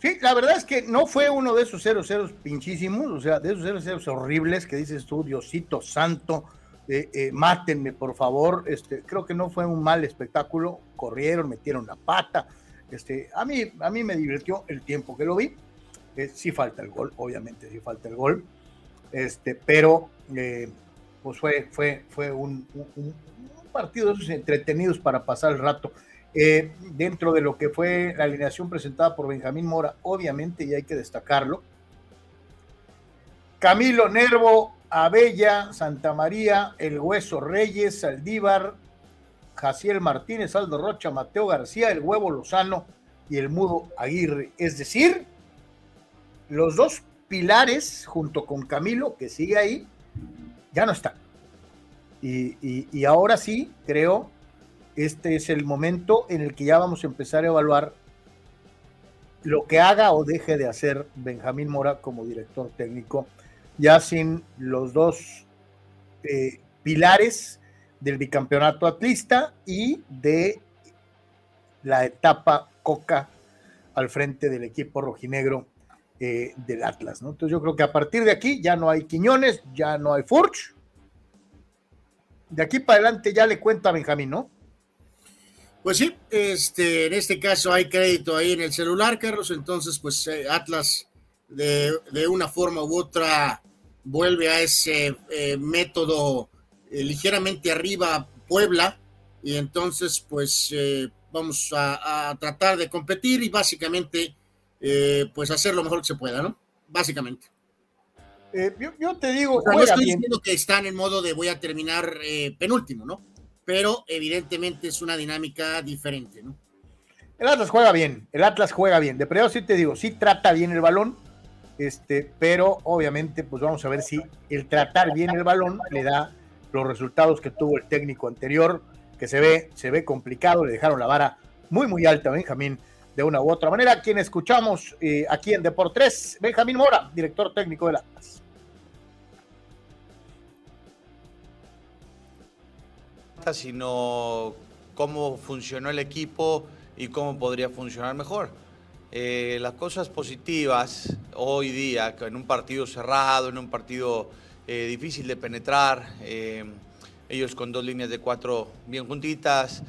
[SPEAKER 1] Sí, la verdad es que no fue uno de esos 0 ceros pinchísimos, o sea, de esos 0 ceros horribles que dices tú, Diosito Santo, eh, eh, mátenme por favor. Este, creo que no fue un mal espectáculo. Corrieron, metieron la pata. Este, a, mí, a mí me divirtió el tiempo que lo vi. Eh, sí falta el gol, obviamente sí falta el gol. Este, pero pues fue, fue, fue un, partido de esos entretenidos para pasar el rato. dentro de lo que fue la alineación presentada por Benjamín Mora, obviamente, y hay que destacarlo. Camilo Nervo Abella, Santa María, El Hueso Reyes, Saldívar, Jaciel Martínez, Aldo Rocha, Mateo García, el Huevo Lozano y el Mudo Aguirre. Es decir, los dos pilares, junto con Camilo, que sigue ahí, ya no están. Y, ahora sí, creo, este es el momento en el que ya vamos a empezar a evaluar lo que haga o deje de hacer Benjamín Mora como director técnico, ya sin los dos eh, pilares del bicampeonato atlista y de la etapa Coca al frente del equipo rojinegro eh, del Atlas. ¿no? Entonces yo creo que a partir de aquí ya no hay Quiñones, ya no hay Furch, de aquí para adelante ya le cuento a Benjamín, ¿no?
[SPEAKER 3] Pues sí, este, en este caso hay crédito ahí en el celular, Carlos, entonces pues eh, Atlas de, una forma u otra vuelve a ese eh, método eh, ligeramente arriba Puebla y entonces pues vamos a, a, tratar de competir y básicamente pues hacer lo mejor que se pueda, ¿no? Básicamente.
[SPEAKER 1] Eh, yo, te digo,
[SPEAKER 3] no estoy diciendo que están en modo de voy a terminar eh, penúltimo, ¿no? Pero evidentemente es una dinámica diferente, ¿no?
[SPEAKER 1] El Atlas juega bien, el Atlas juega bien. De primero sí te digo, sí trata bien el balón, este, pero obviamente, pues vamos a ver si el tratar bien el balón le da los resultados que tuvo el técnico anterior, que se ve, se ve complicado, le dejaron la vara muy, muy alta Benjamín de una u otra manera. Quien escuchamos eh, aquí en Deportes, Benjamín Mora, director técnico del Atlas.
[SPEAKER 6] sino cómo funcionó el equipo y cómo podría funcionar mejor. Eh, las cosas positivas hoy día, en un partido cerrado, en un partido eh, difícil de penetrar, eh, ellos con dos líneas de cuatro bien juntitas,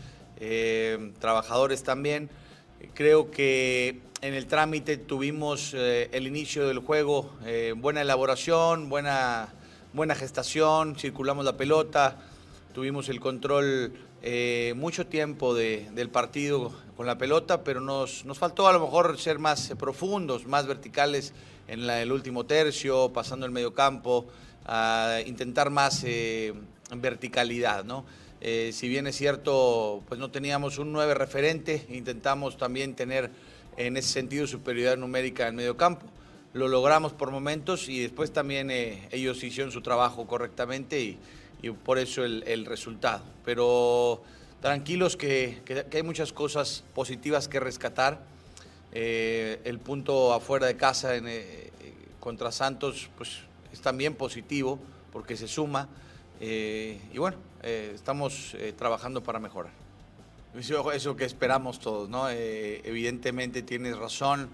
[SPEAKER 6] trabajadores también, creo que en el trámite tuvimos el inicio del juego, buena elaboración, buena, buena gestación, circulamos la pelota tuvimos el control eh, mucho tiempo del partido con la pelota, pero nos, nos, faltó a lo mejor ser más profundos, más verticales en el último tercio, pasando el medio campo, a intentar más eh, verticalidad. Eh, si bien es cierto, pues no teníamos un 9 referente, intentamos también tener en ese sentido superioridad numérica en el medio campo. Lo logramos por momentos y después también ellos hicieron su trabajo correctamente y por eso el, resultado. Pero tranquilos que, hay muchas cosas positivas que rescatar. Eh, el punto afuera de casa en, eh, contra Santos pues, es también positivo porque se suma. Eh, y bueno, estamos trabajando para mejorar. Eso que esperamos todos, ¿no? evidentemente tienes razón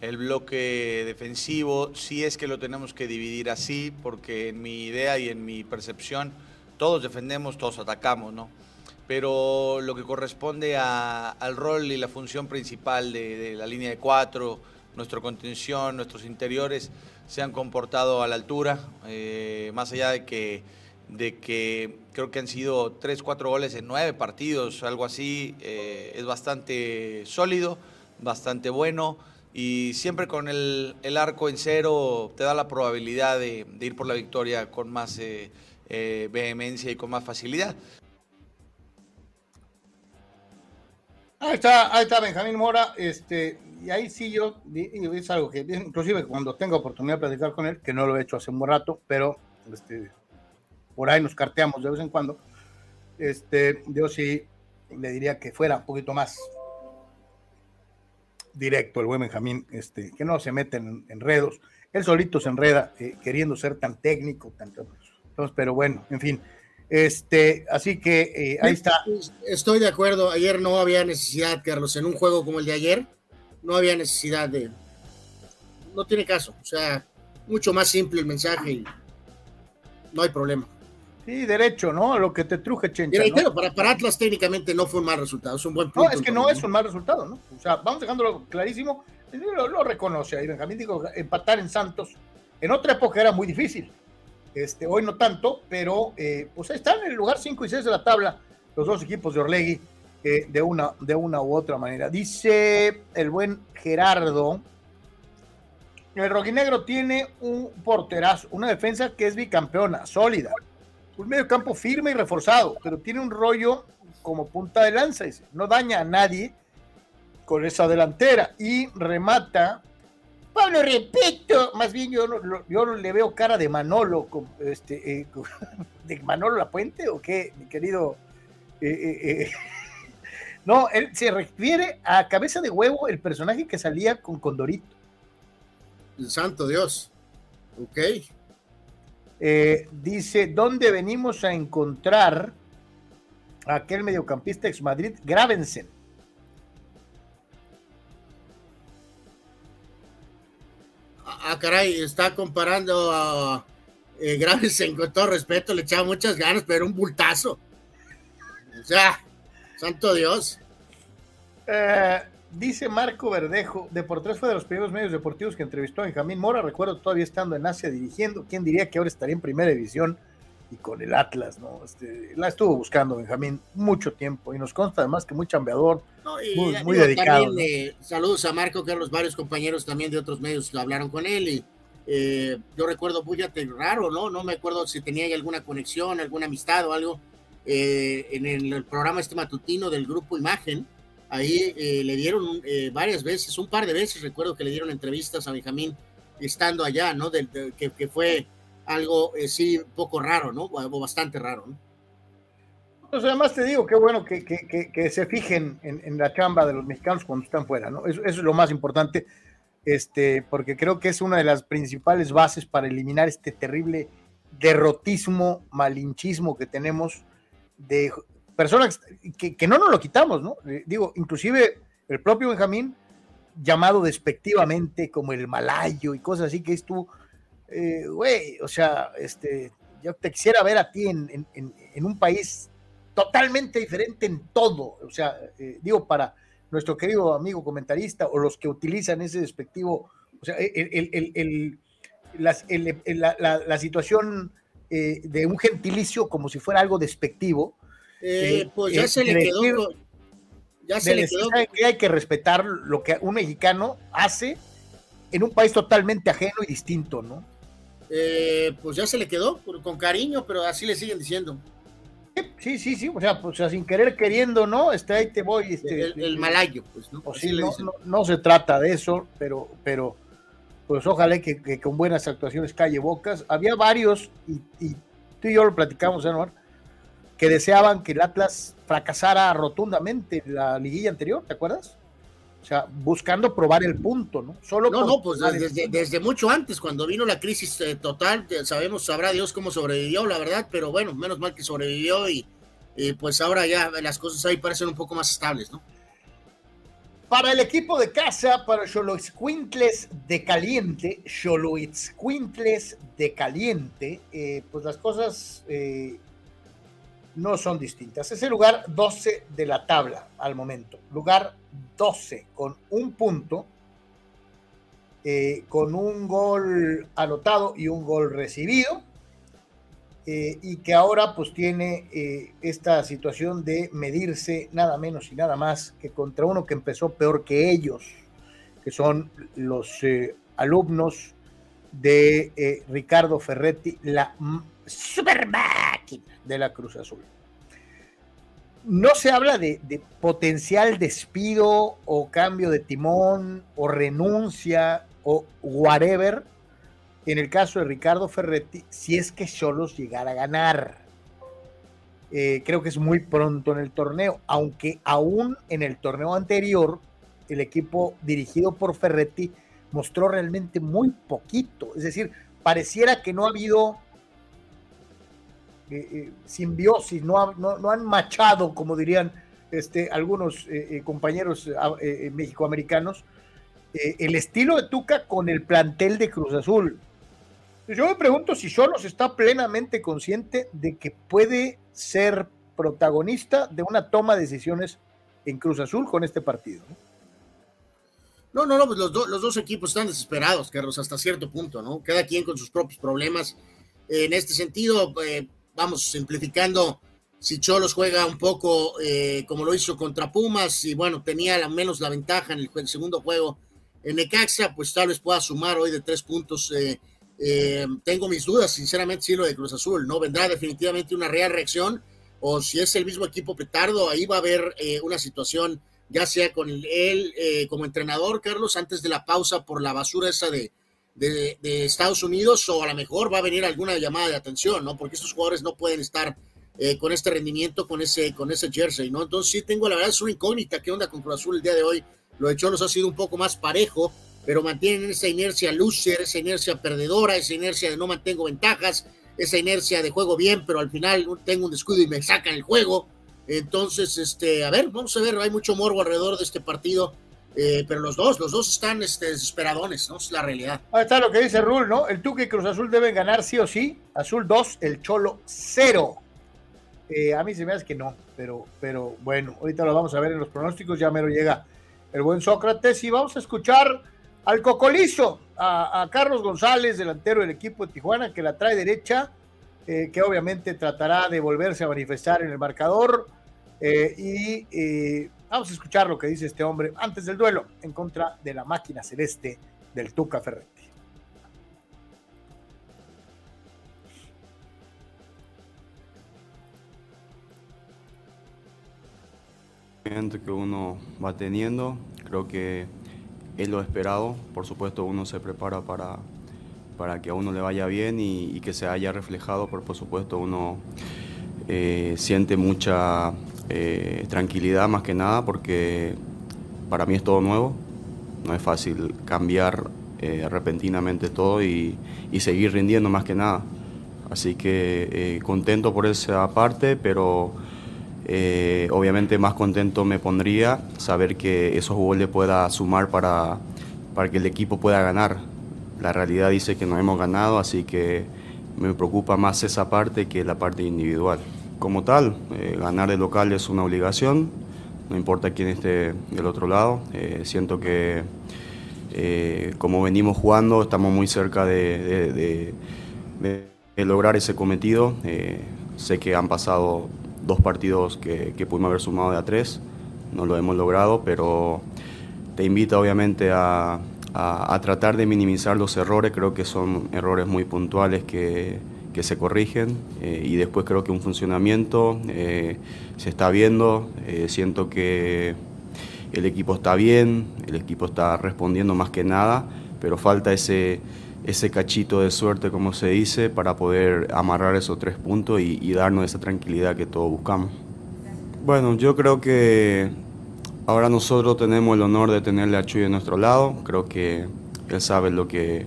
[SPEAKER 6] el bloque defensivo, si es que lo tenemos que dividir así, porque en mi idea y en mi percepción, todos defendemos, todos atacamos, ¿no? Pero lo que corresponde al rol y la función principal de, la línea de cuatro, nuestra contención, nuestros interiores, se han comportado a la altura, eh, más allá de que, de que creo que han sido tres, cuatro goles en nueve partidos, algo así, eh, es bastante sólido, bastante bueno y siempre con el, arco en cero te da la probabilidad de, ir por la victoria con más eh, eh, vehemencia y con más facilidad.
[SPEAKER 1] Ahí está, ahí está Benjamín Mora, este, y ahí sí yo, es algo que, inclusive cuando tengo oportunidad de platicar con él, que no lo he hecho hace un buen rato, pero este, por ahí nos carteamos de vez en cuando, este, yo sí le diría que fuera un poquito más directo el buen Benjamín, este, que no se mete en enredos. Él solito se enreda eh, queriendo ser tan técnico, tan, entonces, pero bueno, en fin. Este, así que eh, ahí está.
[SPEAKER 3] Estoy de acuerdo. Ayer no había necesidad, Carlos, en un juego como el de ayer, no había necesidad de. No tiene caso. O sea, mucho más simple el mensaje y no hay problema.
[SPEAKER 1] Sí, derecho, ¿no? Lo que te truje, Chencha.
[SPEAKER 3] para, para, Atlas técnicamente no fue un mal resultado, es un buen
[SPEAKER 1] punto. No, es que no es un mal resultado, ¿no? O sea, vamos dejándolo clarísimo. Lo, reconoce ahí Benjamín, digo, empatar en Santos. En otra época era muy difícil. Este, hoy no tanto, pero eh, pues están en el lugar 5 y 6 de la tabla los dos equipos de Orlegui eh, de, una, de una u otra manera. Dice el buen Gerardo, el rojinegro tiene un porterazo, una defensa que es bicampeona, sólida un medio campo firme y reforzado, pero tiene un rollo como punta de lanza, dice, no daña a nadie con esa delantera y remata. Pablo, repito, más bien yo yo le veo cara de Manolo, este, eh, *laughs* de Manolo La Puente o qué, mi querido. Eh, eh, *laughs* no, él se refiere a Cabeza de Huevo, el personaje que salía con Condorito.
[SPEAKER 2] El santo Dios. Ok.
[SPEAKER 1] Dice, ¿dónde venimos a encontrar a aquel mediocampista ex Madrid? Grábense.
[SPEAKER 2] ah, caray, está comparando a eh, con todo respeto, le echaba muchas ganas, pero un bultazo. O sea, santo Dios.
[SPEAKER 1] Eh, dice Marco Verdejo, Deportes fue de los primeros medios deportivos que entrevistó a Benjamín Mora, recuerdo todavía estando en Asia dirigiendo, ¿quién diría que ahora estaría en primera división? y con el Atlas, ¿no? Este, la estuvo buscando Benjamín mucho tiempo y nos consta además que muy chambeador, muy, dedicado.
[SPEAKER 2] Eh, saludos a Marco Carlos, varios compañeros también de otros medios hablaron con él y eh, yo recuerdo muy raro, ¿no? No me acuerdo si tenía alguna conexión, alguna amistad o algo eh, en el, programa este matutino del grupo Imagen. Ahí le dieron varias veces, un par de veces recuerdo que le dieron entrevistas a Benjamín estando allá, ¿no? que, fue algo eh, sí poco raro, ¿no? O bastante raro, ¿no?
[SPEAKER 1] Pues además te digo, qué bueno que, se fijen en, la chamba de los mexicanos cuando están fuera, ¿no? Eso, eso, es lo más importante, este, porque creo que es una de las principales bases para eliminar este terrible derrotismo, malinchismo que tenemos de personas que, no nos lo quitamos, ¿no? Eh, digo, inclusive el propio Benjamín, llamado despectivamente como el malayo y cosas así, que estuvo eh, güey, o sea, este, yo te quisiera ver a ti en, un país totalmente diferente en todo, o sea, eh, digo, para nuestro querido amigo comentarista o los que utilizan ese despectivo, o sea, el, la, situación eh, de un gentilicio como si fuera algo despectivo.
[SPEAKER 2] Pues ya se le quedó.
[SPEAKER 1] ya se le quedó. Que hay que respetar lo que un mexicano hace en un país totalmente ajeno y distinto, ¿no?
[SPEAKER 2] Eh, pues ya se le quedó con cariño, pero así le siguen diciendo.
[SPEAKER 1] Sí, sí, sí, o sea, pues sin querer queriendo, ¿no? Este, ahí te voy. Este,
[SPEAKER 2] el, malayo, pues, ¿no?
[SPEAKER 1] Pues no, se trata de eso, pero, pero pues ojalá que, con buenas actuaciones calle bocas. Había varios, y, tú y yo lo platicamos, Anuar, que deseaban que el Atlas fracasara rotundamente en la liguilla anterior, ¿te acuerdas? O sea, buscando probar el punto, ¿no?
[SPEAKER 2] Solo no, no, pues desde, mucho antes, cuando vino la crisis eh, total, sabemos, sabrá Dios cómo sobrevivió, la verdad, pero bueno, menos mal que sobrevivió y, pues ahora ya las cosas ahí parecen un poco más estables, ¿no?
[SPEAKER 1] Para el equipo de casa, para Xoloitzcuintles de Caliente, Xoloitzcuintles de Caliente, eh, pues las cosas eh, no son distintas. Es el lugar 12 de la tabla al momento. Lugar 12 con un punto, eh, con un gol anotado y un gol recibido. Eh, y que ahora pues tiene eh, esta situación de medirse nada menos y nada más que contra uno que empezó peor que ellos, que son los alumnos de Ricardo Ferretti, la super máquina de la Cruz Azul. No se habla de, potencial despido o cambio de timón o renuncia o whatever en el caso de Ricardo Ferretti, si es que Cholos llegara a ganar. Eh, creo que es muy pronto en el torneo, aunque aún en el torneo anterior, el equipo dirigido por Ferretti mostró realmente muy poquito. Es decir, pareciera que no ha habido eh, eh, simbiosis, no, no, han machado, como dirían este, algunos eh, compañeros mexicoamericanos, el estilo de Tuca con el plantel de Cruz Azul. Yo me pregunto si Solos está plenamente consciente de que puede ser protagonista de una toma de decisiones en Cruz Azul con este partido.
[SPEAKER 2] No, no, no, pues los, los dos equipos están desesperados, Carlos, hasta cierto punto, ¿no? Cada quien con sus propios problemas. En este sentido, vamos simplificando, si Cholos juega un poco eh, como lo hizo contra Pumas y bueno, tenía al menos la ventaja en el, segundo juego en Necaxa, pues tal vez pueda sumar hoy de tres puntos. Eh, eh, tengo mis dudas, sinceramente, sí, lo de Cruz Azul, ¿no? Vendrá definitivamente una real reacción, o si es el mismo equipo petardo, ahí va a haber eh, una situación, ya sea con él eh, como entrenador, Carlos, antes de la pausa por la basura esa de, de, Estados Unidos, o a lo mejor va a venir alguna llamada de atención, ¿no? Porque estos jugadores no pueden estar eh, con este rendimiento, con ese, con ese jersey, ¿no? Entonces sí tengo, la verdad, es una incógnita, ¿qué onda con Cruz Azul el día de hoy? Lo de Cholos ha sido un poco más parejo, pero mantienen esa inercia loser, esa inercia perdedora, esa inercia de no mantengo ventajas, esa inercia de juego bien, pero al final tengo un descuido y me sacan el juego. Entonces, este, a ver, vamos a ver, hay mucho morbo alrededor de este partido, eh, pero los dos, los dos están este, desesperadones, ¿no? Es la realidad.
[SPEAKER 1] Ahí está lo que dice Rul, ¿no? El Tuque y Cruz Azul deben ganar sí o sí. Azul 2, el Cholo 0. Eh, a mí se me hace que no, pero, pero bueno, ahorita lo vamos a ver en los pronósticos, ya me lo llega el buen Sócrates y vamos a escuchar al Cocolizo, a, Carlos González, delantero del equipo de Tijuana, que la trae derecha, eh, que obviamente tratará de volverse a manifestar en el marcador. Y vamos a escuchar lo que dice este hombre antes del duelo en contra de la máquina celeste del Tuca Ferretti.
[SPEAKER 7] que uno va teniendo, creo que es lo esperado. Por supuesto, uno se prepara para, para que a uno le vaya bien y, que se haya reflejado, pero por supuesto uno eh, siente mucha eh, tranquilidad más que nada porque para mí es todo nuevo. No es fácil cambiar eh, repentinamente todo y, seguir rindiendo más que nada. Así que contento por esa parte, pero eh, obviamente más contento me pondría saber que esos goles pueda sumar para, para que el equipo pueda ganar. La realidad dice que no hemos ganado, así que me preocupa más esa parte que la parte individual. Como tal, eh, ganar de local es una obligación, no importa quién esté del otro lado. Eh, siento que como venimos jugando, estamos muy cerca de, lograr ese cometido. sé que han pasado dos partidos que, pudimos haber sumado de a tres, no lo hemos logrado, pero te invita obviamente a, tratar de minimizar los errores, creo que son errores muy puntuales que, se corrigen eh, y después creo que un funcionamiento eh, se está viendo, eh, siento que el equipo está bien, el equipo está respondiendo más que nada, pero falta ese ese cachito de suerte, como se dice, para poder amarrar esos tres puntos y, darnos esa tranquilidad que todos buscamos. Bueno, yo creo que ahora nosotros tenemos el honor de tenerle a Chuy de nuestro lado. Creo que él sabe lo que,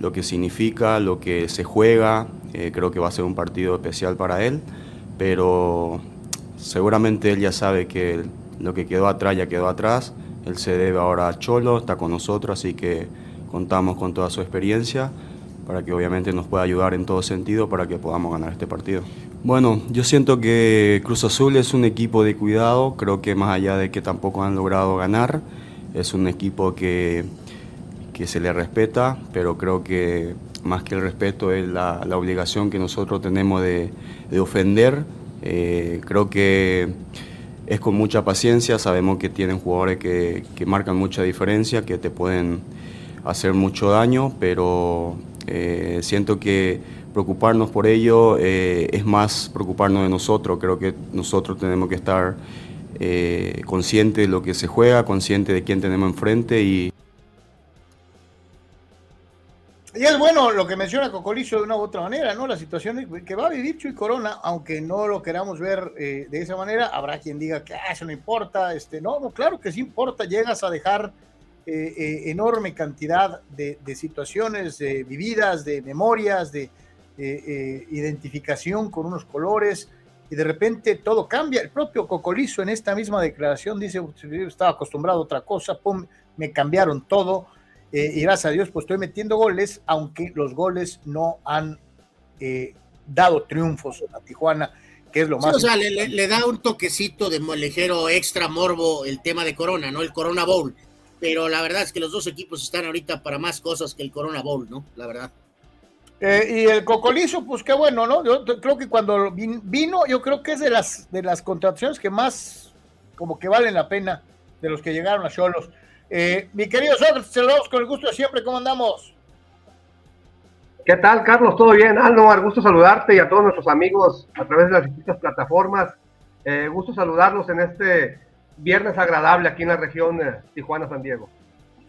[SPEAKER 7] lo que significa, lo que se juega. Eh, creo que va a ser un partido especial para él, pero seguramente él ya sabe que lo que quedó atrás ya quedó atrás. Él se debe ahora a Cholo, está con nosotros, así que contamos con toda su experiencia para que obviamente nos pueda ayudar en todo sentido para que podamos ganar este partido. Bueno, yo siento que Cruz Azul es un equipo de cuidado, creo que más allá de que tampoco han logrado ganar, es un equipo que, que se le respeta, pero creo que más que el respeto es la, la obligación que nosotros tenemos de, de ofender. Eh, creo que es con mucha paciencia, sabemos que tienen jugadores que, que marcan mucha diferencia, que te pueden hacer mucho daño, pero eh, siento que preocuparnos por ello eh, es más preocuparnos de nosotros. Creo que nosotros tenemos que estar eh, conscientes de lo que se juega, conscientes de quién tenemos enfrente y...
[SPEAKER 1] Y es bueno lo que menciona Cocolizo de una u otra manera, ¿no? La situación que va a vivir Chuy Corona, aunque no lo queramos ver de esa manera, habrá quien diga que ah, eso no importa, este, no, no, claro que sí importa, llegas a dejar eh, eh, enorme cantidad de, situaciones vividas, de memorias, de eh, identificación con unos colores, y de repente todo cambia. El propio Cocolizo en esta misma declaración dice, estaba acostumbrado a otra cosa, pum, me cambiaron todo, y gracias a Dios pues estoy metiendo goles, aunque los goles no han dado triunfos a Tijuana que es lo más.
[SPEAKER 2] o sea, le, le, da un toquecito de molejero extra morbo el tema de Corona, ¿no? El Corona Bowl pero la verdad es que los dos equipos están ahorita para más cosas que el Corona Bowl, ¿no? La verdad.
[SPEAKER 1] Eh, y el Cocolizo, pues qué bueno, ¿no? Yo creo que cuando vino, yo creo que es de las, de las contrataciones que más como que valen la pena de los que llegaron a Cholos. Eh, mi querido Sócrates, saludamos con el gusto de siempre, ¿cómo andamos?
[SPEAKER 8] ¿Qué tal, Carlos? ¿Todo bien? Anuar, gusto saludarte y a todos nuestros amigos a través de las distintas plataformas. Eh, gusto saludarlos en este viernes agradable aquí en la región Tijuana-San Diego.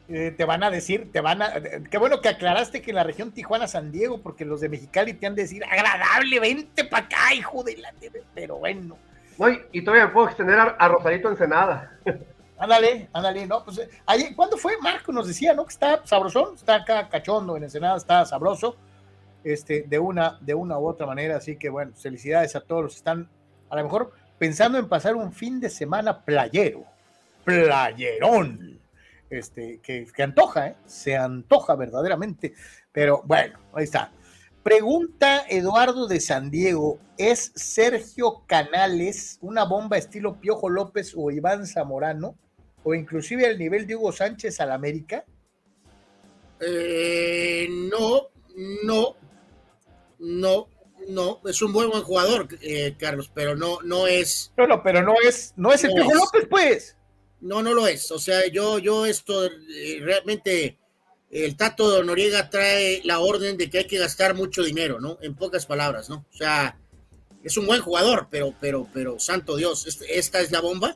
[SPEAKER 1] Eh, te van a decir, te van a. Qué bueno que aclaraste que en la región Tijuana-San Diego, porque los de Mexicali te han de decir, agradable, vente para acá, hijo de la. Pero bueno.
[SPEAKER 8] No, y, todavía me puedo extender a, Rosadito Ensenada. *laughs*
[SPEAKER 1] Ándale, ándale, no, pues, ahí, ¿cuándo fue? Marco nos decía, ¿no? Que está sabrosón, está acá cachondo en Ensenada, está sabroso, este, de una, de una u otra manera, así que bueno, felicidades a todos los que están, a lo mejor, pensando en pasar un fin de semana playero, playerón, este, que, que antoja, ¿eh? se antoja verdaderamente, pero bueno, ahí está. Pregunta Eduardo de San Diego, ¿es Sergio Canales una bomba estilo Piojo López o Iván Zamorano? ¿O inclusive al nivel de Hugo Sánchez al América?
[SPEAKER 2] Eh, no, no, no, no, es un buen, buen jugador, eh, Carlos, pero no, no es.
[SPEAKER 1] No, no, pero no es, no es el Piojo López, pues.
[SPEAKER 2] No, no lo es. O sea, yo, yo esto eh, realmente el Tato Noriega trae la orden de que hay que gastar mucho dinero, ¿no? En pocas palabras, ¿no? O sea, es un buen jugador, pero, pero, pero, santo Dios, este, esta es la bomba.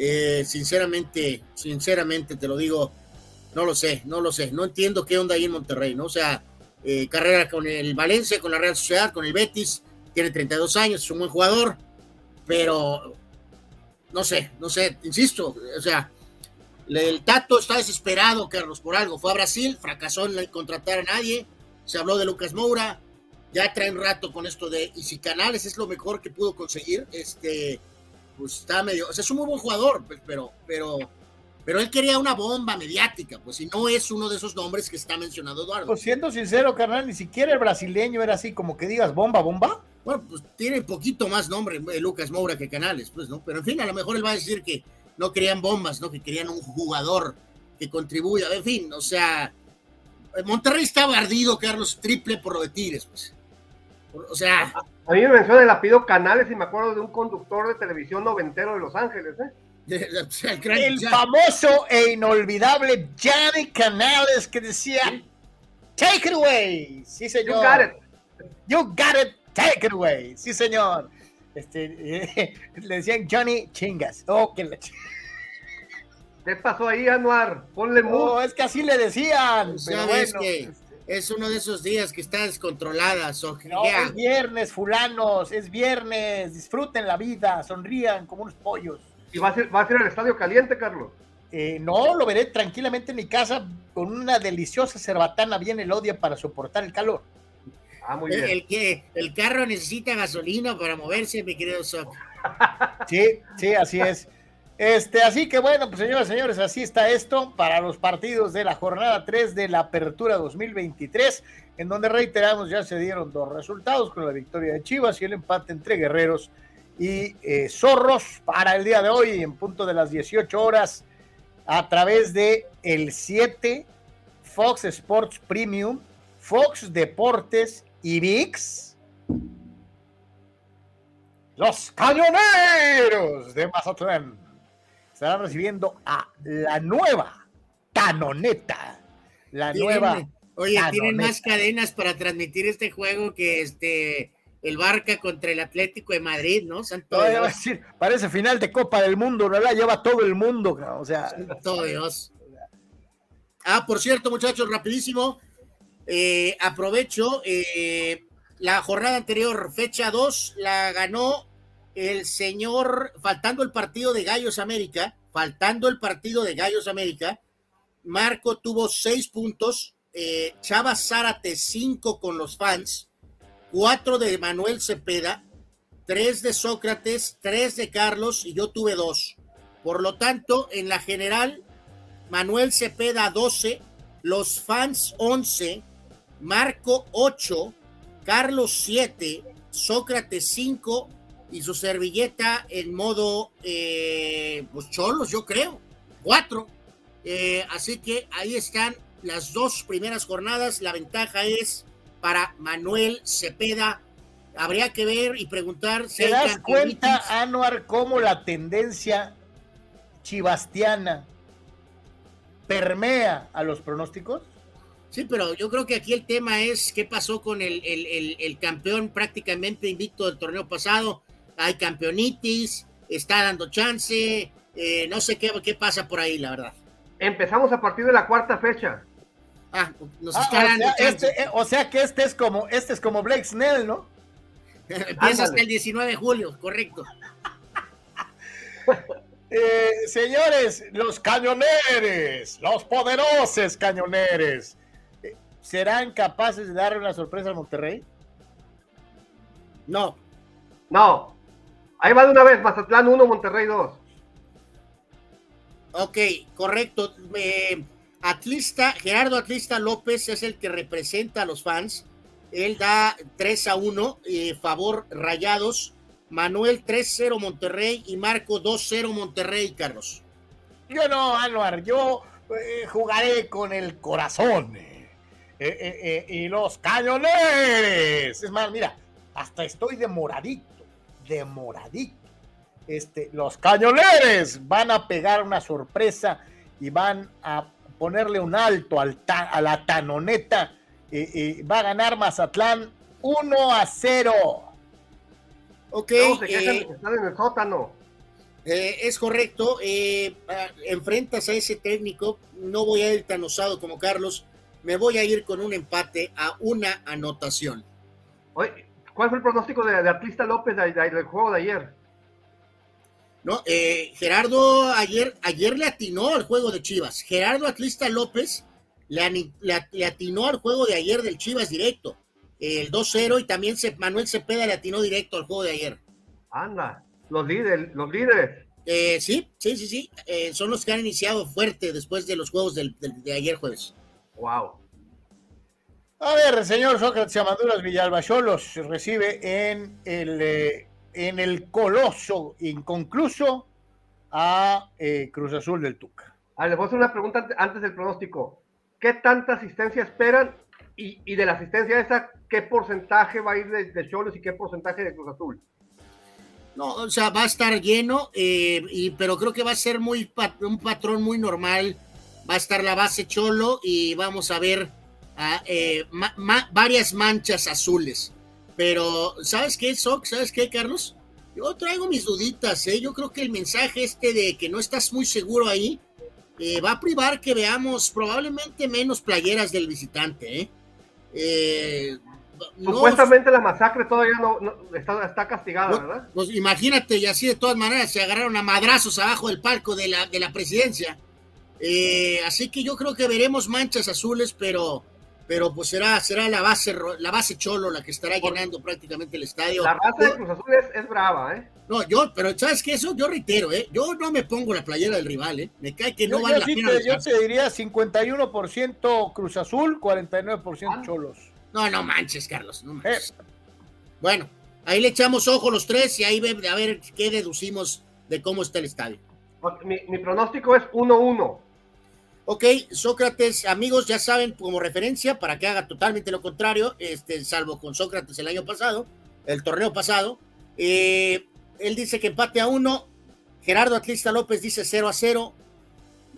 [SPEAKER 2] Eh, sinceramente, sinceramente te lo digo, no lo sé, no lo sé. No entiendo qué onda ahí en Monterrey, ¿no? O sea, eh, carrera con el Valencia, con la Real Sociedad, con el Betis, tiene 32 años, es un buen jugador, pero no sé, no sé, insisto, o sea, el Tato está desesperado, Carlos, por algo. Fue a Brasil, fracasó en contratar a nadie, se habló de Lucas Moura, ya trae un rato con esto de, y si Canales es lo mejor que pudo conseguir, este, pues está medio, o sea, es un muy buen jugador, pues, pero, pero, pero él quería una bomba mediática, pues, y no es uno de esos nombres que está mencionado Eduardo.
[SPEAKER 1] Pues siendo sincero, carnal, ni siquiera el brasileño era así como que digas bomba, bomba.
[SPEAKER 2] Bueno, pues tiene poquito más nombre eh, Lucas Moura que Canales, pues, ¿no? Pero en fin, a lo mejor él va a decir que no querían bombas, ¿no? Que querían un jugador que contribuya, en fin, o sea, Monterrey estaba ardido, Carlos, triple por lo de Tigres, pues. O sea.
[SPEAKER 8] A mí me menciona el apellido Canales y me acuerdo de un conductor de televisión noventero de Los Ángeles, ¿eh?
[SPEAKER 1] el, famoso e inolvidable Johnny Canales que decía Take it away. Sí, señor. You got it. You got it. Take it away. Sí, señor. Este, *laughs* le decían Johnny Chingas. Oh,
[SPEAKER 8] ¿Qué pasó ahí, Anuar? Ponle
[SPEAKER 1] No, es que así le decían.
[SPEAKER 2] que es uno de esos días que está descontrolada.
[SPEAKER 1] no, es viernes, fulanos, es viernes. Disfruten la vida, sonrían como unos pollos.
[SPEAKER 8] ¿Y vas a ir, al estadio caliente, Carlos?
[SPEAKER 1] Eh, no, lo veré tranquilamente en mi casa con una deliciosa cerbatana bien elodia para soportar el calor.
[SPEAKER 2] Ah, el, que, el carro necesita gasolina para moverse, mi querido Soc.
[SPEAKER 1] Sí, sí, así es. Este, así que bueno, pues señoras y señores, así está esto para los partidos de la jornada 3 de la Apertura 2023, en donde reiteramos ya se dieron dos resultados con la victoria de Chivas y el empate entre Guerreros y eh, Zorros para el día de hoy en punto de las 18 horas a través de el 7 Fox Sports Premium, Fox Deportes y VIX, los cañoneros de Mazatlán estarán recibiendo a la nueva canoneta. La nueva.
[SPEAKER 2] Oye, tienen más cadenas para transmitir este juego que este el Barca contra el Atlético de Madrid, ¿no?
[SPEAKER 1] Santo decir, parece final de Copa del Mundo, ¿no? La lleva todo el mundo, o sea.
[SPEAKER 2] Santo Dios. Ah, por cierto, muchachos, rapidísimo. Eh, aprovecho, eh, la jornada anterior, fecha 2, la ganó el señor, faltando el partido de Gallos América, faltando el partido de Gallos América, Marco tuvo seis puntos, eh, Chava Zárate cinco con los fans, cuatro de Manuel Cepeda, tres de Sócrates, tres de Carlos y yo tuve dos. Por lo tanto, en la general, Manuel Cepeda 12, los fans 11, Marco 8, Carlos 7, Sócrates 5 y su servilleta en modo, eh, pues cholos, yo creo, 4. Eh, así que ahí están las dos primeras jornadas. La ventaja es para Manuel Cepeda. Habría que ver y preguntar
[SPEAKER 1] si. ¿Te das cuenta, Anuar, cómo la tendencia chivastiana permea a los pronósticos?
[SPEAKER 2] Sí, pero yo creo que aquí el tema es qué pasó con el, el, el, campeón prácticamente invicto del torneo pasado. Hay campeonitis, está dando chance, eh, no sé qué, qué pasa por ahí, la verdad.
[SPEAKER 8] Empezamos a partir de la cuarta fecha.
[SPEAKER 2] Ah, nos
[SPEAKER 1] Ah,
[SPEAKER 2] está
[SPEAKER 1] o,
[SPEAKER 2] dando
[SPEAKER 1] sea,
[SPEAKER 2] chance.
[SPEAKER 1] este, eh, o sea que este es como este es como Blake Snell, ¿no? *laughs*
[SPEAKER 2] Empieza hasta el 19 de julio, correcto. *laughs*
[SPEAKER 1] Eh, señores, los cañoneres, los poderosos cañoneres, ¿serán capaces de darle una sorpresa al Monterrey?
[SPEAKER 2] No,
[SPEAKER 8] No. Ahí va de una vez, Mazatlán 1, Monterrey 2.
[SPEAKER 2] ok, correcto. Eh, Atlista, Gerardo Atlista López es el que representa a los fans. Él da 3 a 1, eh, favor Rayados. Manuel 3-0 Monterrey y Marco 2-0 Monterrey, Carlos.
[SPEAKER 1] Yo no, Anuar, yo eh, jugaré con el corazón. eh, eh, eh, y los cañoneres. Es más, mira, hasta estoy demoradito, demoradito. Este, los cañoneres van a pegar una sorpresa y van a ponerle un alto al ta- a la tanoneta. eh, eh, va a ganar Mazatlán 1 a 0.
[SPEAKER 2] Ok,
[SPEAKER 8] No, se quejan
[SPEAKER 2] eh,
[SPEAKER 8] de que están en el sótano.
[SPEAKER 2] Eh, es correcto. enfrentas a ese técnico. No voy a ir tan osado como Carlos. Me voy a ir con un empate a una anotación.
[SPEAKER 8] Oye, ¿cuál fue el pronóstico de, de Atlista López de- de- del juego de ayer?
[SPEAKER 2] ¿no? Eh, Gerardo ayer, ayer le atinó al juego de Chivas. Gerardo Atlista López le, le- le atinó al juego de ayer del Chivas directo. El 2-0 y también se, Manuel Cepeda le atinó directo al juego de ayer.
[SPEAKER 8] Anda, los líderes, los líderes.
[SPEAKER 2] Eh, sí, sí, sí, sí. Eh, son los que han iniciado fuerte después de los juegos del- del- de ayer jueves.
[SPEAKER 8] Wow.
[SPEAKER 1] A ver, señor Sócrates Amaduras Villalba Cholos recibe en el, eh, en el coloso inconcluso a eh, Cruz Azul del Tuca.
[SPEAKER 8] A ver, les voy a hacer una pregunta ante- antes del pronóstico. ¿Qué tanta asistencia esperan? Y, y de la asistencia esa, ¿qué porcentaje va a ir de, de Cholos y qué porcentaje de Cruz Azul?
[SPEAKER 2] No, o sea, va a estar lleno, eh, y, pero creo que va a ser muy pat- un patrón muy normal. Va a estar la base cholo y vamos a ver eh, ma- ma- varias manchas azules. Pero, ¿sabes qué, Soc? ¿Sabes qué, Carlos? Yo traigo mis duditas, ¿eh? Yo creo que el mensaje este de que no estás muy seguro ahí eh, va a privar que veamos probablemente menos playeras del visitante, ¿eh? Eh, no-
[SPEAKER 8] Supuestamente la masacre todavía no, no- está, está castigada,
[SPEAKER 2] no,
[SPEAKER 8] ¿verdad?
[SPEAKER 2] Pues imagínate, y así de todas maneras se agarraron a madrazos abajo del palco de la, de la presidencia. Eh, así que yo creo que veremos manchas azules, pero, pero pues será, será la base ro- la base cholo la que estará llenando prácticamente el estadio.
[SPEAKER 8] La raza de Cruz Azul es, es brava, ¿eh?
[SPEAKER 2] No, yo, pero ¿sabes qué? Eso yo reitero, ¿eh? Yo no me pongo la playera del rival, ¿eh? Me cae que no
[SPEAKER 1] yo,
[SPEAKER 2] vale
[SPEAKER 1] yo
[SPEAKER 2] la
[SPEAKER 1] sí
[SPEAKER 2] pena.
[SPEAKER 1] te, yo te diría 51% Cruz Azul, 49%
[SPEAKER 8] Ah.
[SPEAKER 1] Cholos.
[SPEAKER 2] No, no manches, Carlos, no manches. Bueno, ahí le echamos ojo los tres y ahí ve, a ver qué deducimos de cómo está el estadio.
[SPEAKER 8] Mi, mi pronóstico es 1-1.
[SPEAKER 2] Ok, Sócrates, amigos, ya saben, como referencia, para que haga totalmente lo contrario, este, salvo con Sócrates el año pasado, el torneo pasado, eh, él dice que empate a uno, Gerardo Atlista López dice 0 a 0,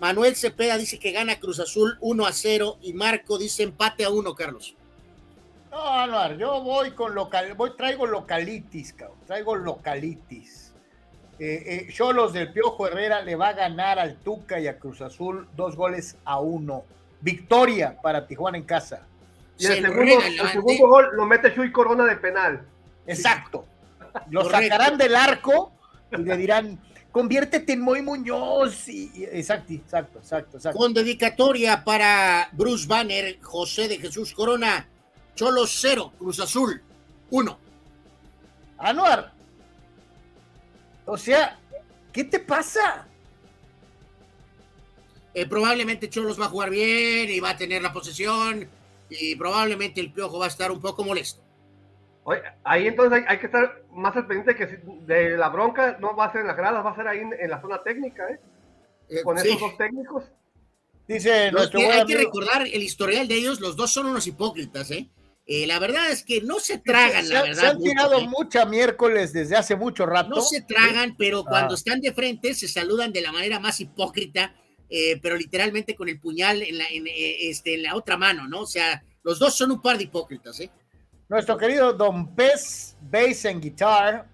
[SPEAKER 2] Manuel Cepeda dice que gana Cruz Azul 1 a 0 y Marco dice empate a uno, Carlos.
[SPEAKER 1] No, Anuar, yo voy con local, voy, traigo localitis, cabrón, traigo localitis. Eh, eh, Cholos del Piojo Herrera le va a ganar al Tuca y a Cruz Azul dos goles a uno. Victoria para Tijuana en casa.
[SPEAKER 8] Y el
[SPEAKER 2] Se
[SPEAKER 8] segundo, el gol lo mete Chuy Corona de penal.
[SPEAKER 1] Exacto. Lo
[SPEAKER 2] Correcto.
[SPEAKER 1] sacarán del arco y le dirán, conviértete en Moy Muñoz. Y, y- exacto, exacto, exacto, exacto.
[SPEAKER 2] Con dedicatoria para Bruce Banner, José de Jesús Corona, Cholos 0, Cruz Azul 1.
[SPEAKER 1] Anuar. O sea, ¿qué te pasa?
[SPEAKER 2] Eh, probablemente Cholos va a jugar bien y va a tener la posesión y probablemente el Piojo va a estar un poco molesto.
[SPEAKER 8] Oye, ahí entonces hay, hay que estar más al pendiente que si- de la bronca no va a ser en las gradas, va a ser ahí en, en la zona técnica, ¿eh?
[SPEAKER 2] Eh,
[SPEAKER 8] Con
[SPEAKER 2] sí.
[SPEAKER 8] esos dos técnicos.
[SPEAKER 1] Dice
[SPEAKER 2] No,
[SPEAKER 1] nuestro
[SPEAKER 2] que-
[SPEAKER 1] buen
[SPEAKER 2] hay que recordar el historial de ellos, los dos son unos hipócritas, ¿eh? Eh, la verdad es que no se tragan,
[SPEAKER 1] se,
[SPEAKER 2] la
[SPEAKER 1] se
[SPEAKER 2] verdad.
[SPEAKER 1] han
[SPEAKER 2] mucho,
[SPEAKER 1] tirado
[SPEAKER 2] ¿eh?
[SPEAKER 1] mucha miércoles desde hace mucho rato.
[SPEAKER 2] No se tragan, pero cuando
[SPEAKER 1] Ah.
[SPEAKER 2] están de frente se saludan de la manera más hipócrita eh, pero literalmente con el puñal en la, en, eh, este, en la otra mano, ¿no? O sea, los dos son un par de hipócritas, ¿eh?
[SPEAKER 1] Nuestro querido Don Pez Bass and Guitar,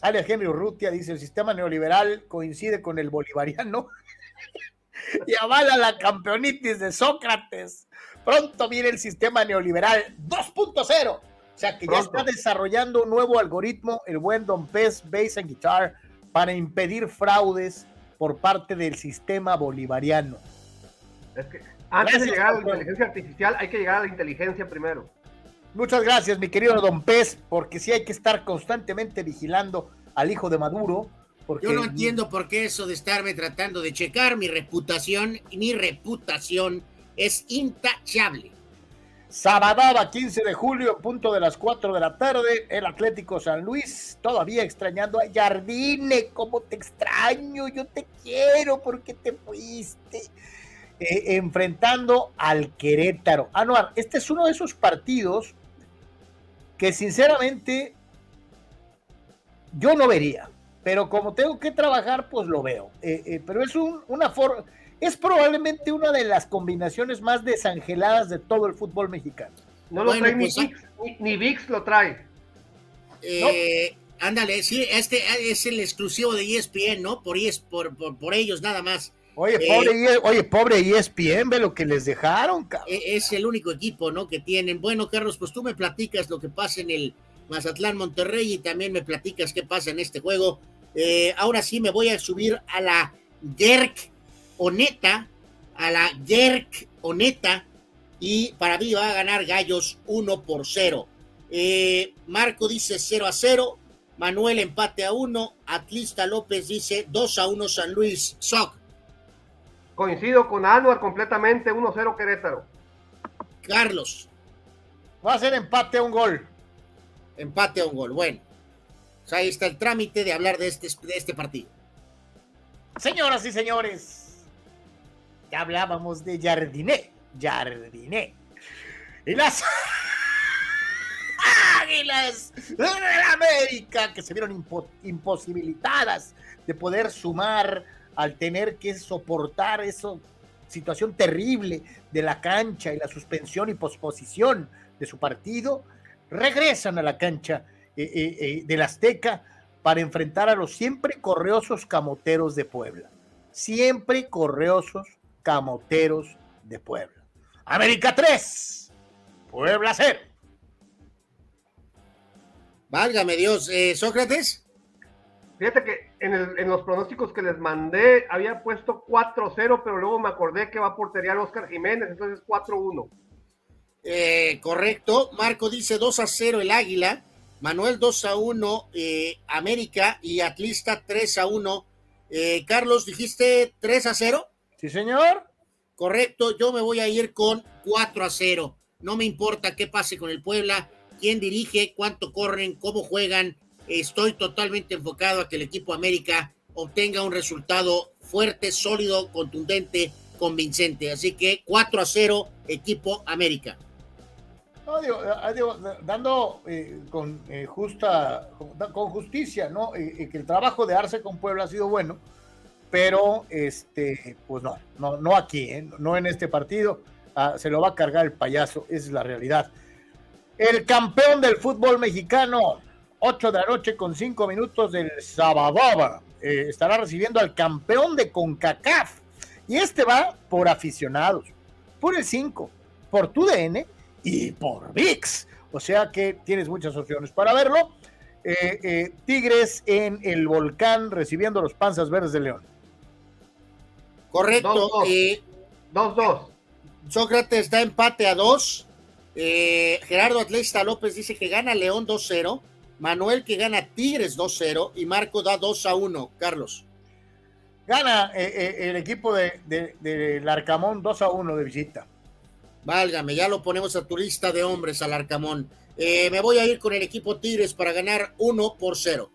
[SPEAKER 1] alias Henry Urrutia, dice: el sistema neoliberal coincide con el bolivariano *laughs* y avala la campeonitis de Sócrates. Pronto viene el sistema neoliberal 2.0. O sea que ya está desarrollando un nuevo algoritmo, el buen Don Pez Bass and Guitar, para impedir fraudes por parte del sistema bolivariano.
[SPEAKER 8] Es que antes gracias, de llegar a la inteligencia artificial hay que llegar a la inteligencia primero.
[SPEAKER 1] Muchas gracias, mi querido Don Pez, porque sí hay que estar constantemente vigilando al hijo de Maduro. Porque...
[SPEAKER 2] Yo no entiendo por qué eso de estarme tratando de checar mi reputación, mi reputación es intachable.
[SPEAKER 1] Sabadaba, 15 de julio, punto de las 4 de la tarde, el Atlético San Luis, todavía extrañando a Jardine, como te extraño, yo te quiero porque te fuiste. Eh, enfrentando al Querétaro. Anuar, este es uno de esos partidos que sinceramente yo no vería, pero como tengo que trabajar, pues lo veo. Eh, eh, pero es un, una forma, es probablemente una de las combinaciones más desangeladas de todo el fútbol mexicano.
[SPEAKER 8] No lo bueno, trae pues, ni, Vix, ni, ni, Vix, lo trae.
[SPEAKER 2] Eh, ¿No? Ándale, sí, este es el exclusivo de ESPN, ¿no? Por, ES, por, por, por ellos nada más.
[SPEAKER 1] Oye, pobre, eh, oye, pobre ESPN, ve lo que les dejaron, cabrón.
[SPEAKER 2] E, Es el único equipo, ¿no? Que tienen. Bueno, Carlos, pues tú me platicas lo que pasa en el Mazatlán Monterrey y también me platicas qué pasa en este juego. Eh, ahora sí me voy a subir a la Gerk Oneta, a la Gerk Oneta, y para mí va a ganar Gallos 1 por 0. Eh, Marco dice 0 a 0, Manuel empate a 1, Atlista López dice 2 a 1 San Luis. Soc.
[SPEAKER 8] Coincido con Anuar completamente, 1-0 Querétaro.
[SPEAKER 2] Carlos.
[SPEAKER 1] Va a ser empate a un gol.
[SPEAKER 2] Empate a un gol, bueno. O sea, ahí está el trámite de hablar de este, de este partido.
[SPEAKER 1] Señoras y señores, ya hablábamos de Jardiné. Jardiné. Y las *laughs* águilas de América que se vieron impo imposibilitadas de poder sumar al tener que soportar esa situación terrible de la cancha y la suspensión y posposición de su partido, regresan a la cancha eh, eh, eh, del Azteca para enfrentar a los siempre correosos camoteros de Puebla. Siempre correosos camoteros de Puebla. América 3, Puebla 0.
[SPEAKER 2] Válgame Dios, eh, Sócrates.
[SPEAKER 8] Fíjate que en, el, en, los pronósticos que les mandé había puesto 4-0, pero luego me acordé que va a portería Oscar Jiménez, entonces 4-1.
[SPEAKER 2] Eh, correcto. Marco dice 2 0 el Águila. Manuel 2 1 eh, América y Atlista 3 1. Eh, Carlos, dijiste 3 0.
[SPEAKER 1] Sí, señor.
[SPEAKER 2] Correcto. Yo me voy a ir con 4 0. No me importa qué pase con el Puebla, quién dirige, cuánto corren, cómo juegan estoy totalmente enfocado a que el equipo América obtenga un resultado fuerte, sólido, contundente, convincente. Así que 4 a 0, equipo América.
[SPEAKER 1] No, digo, digo, dando eh, con eh, justa, con justicia, ¿no? Eh, que el trabajo de Arce con Puebla ha sido bueno, pero este, pues no, no, no aquí, no en este partido. Ah, se lo va a cargar el payaso, esa es la realidad. El campeón del fútbol mexicano, 8 de la noche con 5 minutos del Sabadaba. Eh, estará recibiendo al campeón de CONCACAF. Y este va por aficionados, por el 5, por TUDN y por VIX. O sea que tienes muchas opciones para verlo. Eh, eh, Tigres en el volcán recibiendo los panzas verdes de León.
[SPEAKER 2] Correcto.
[SPEAKER 8] 2-2.
[SPEAKER 2] Sócrates está empate a 2. Gerardo Atlesta López dice que gana León 2-0. Manuel que gana Tigres 2-0 y Marco da 2-1. Carlos.
[SPEAKER 1] Gana eh, eh, el equipo de, de, de Larcamón 2-1 de visita.
[SPEAKER 2] Válgame, ya lo ponemos a tu lista de hombres al Arcamón. Eh, me voy a ir con el equipo Tigres para ganar 1 por 0.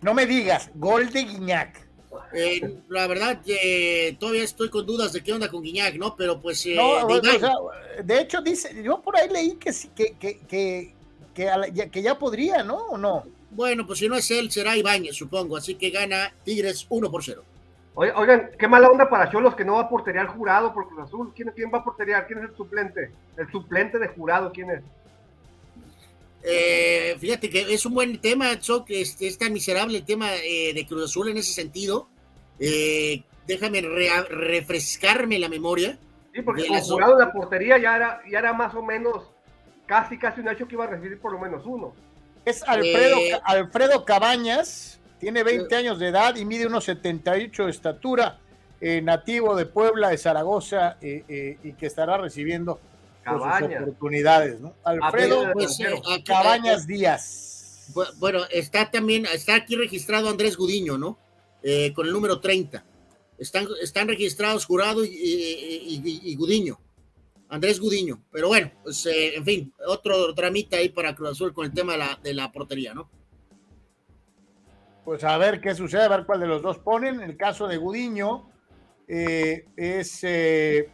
[SPEAKER 1] No me digas, gol de Guiñac.
[SPEAKER 2] Eh, la verdad, eh, todavía estoy con dudas de qué onda con Guiñac, ¿no? Pero pues. Eh,
[SPEAKER 1] no, de, o sea, de, hecho, dice, yo por ahí leí que, que, que, que que, ya, que ya podría, ¿no? ¿O no?
[SPEAKER 2] Bueno, pues si no es él, será Ibáñez, supongo. Así que gana Tigres 1 por 0.
[SPEAKER 8] Oigan, qué mala onda para Cholos que no va a portería al jurado por Cruz Azul. ¿Quién, ¿Quién va a portería? ¿Quién es el suplente? El suplente de jurado, ¿quién es?
[SPEAKER 2] Eh, fíjate que es un buen tema, Choc, es, es tan miserable el tema eh, de Cruz Azul en ese sentido. Eh, déjame refrescarme la memoria.
[SPEAKER 8] Sí, porque el jurado de la portería ya era, ya era más o menos casi, casi un hecho que iba a recibir por lo menos uno.
[SPEAKER 1] Es Alfredo, Alfredo Cabañas, tiene 20 años de edad y mide unos 78 de estatura, nativo de Puebla, de Zaragoza, y que estará recibiendo Cabañas. oportunidades, ¿no? Alfredo pues, eh, Cabañas Díaz.
[SPEAKER 2] Bueno, está también, está aquí registrado Andrés Gudiño, ¿no? Eh, con el número 30. Están, están registrados Jurado y, Gudiño. Andrés Gudiño. Pero bueno, pues eh, en fin, otro tramita ahí para Cruz Azul con el tema de la, de la portería, ¿no?
[SPEAKER 1] Pues a ver qué sucede, a ver cuál de los dos ponen. En el caso de Gudiño, es eh,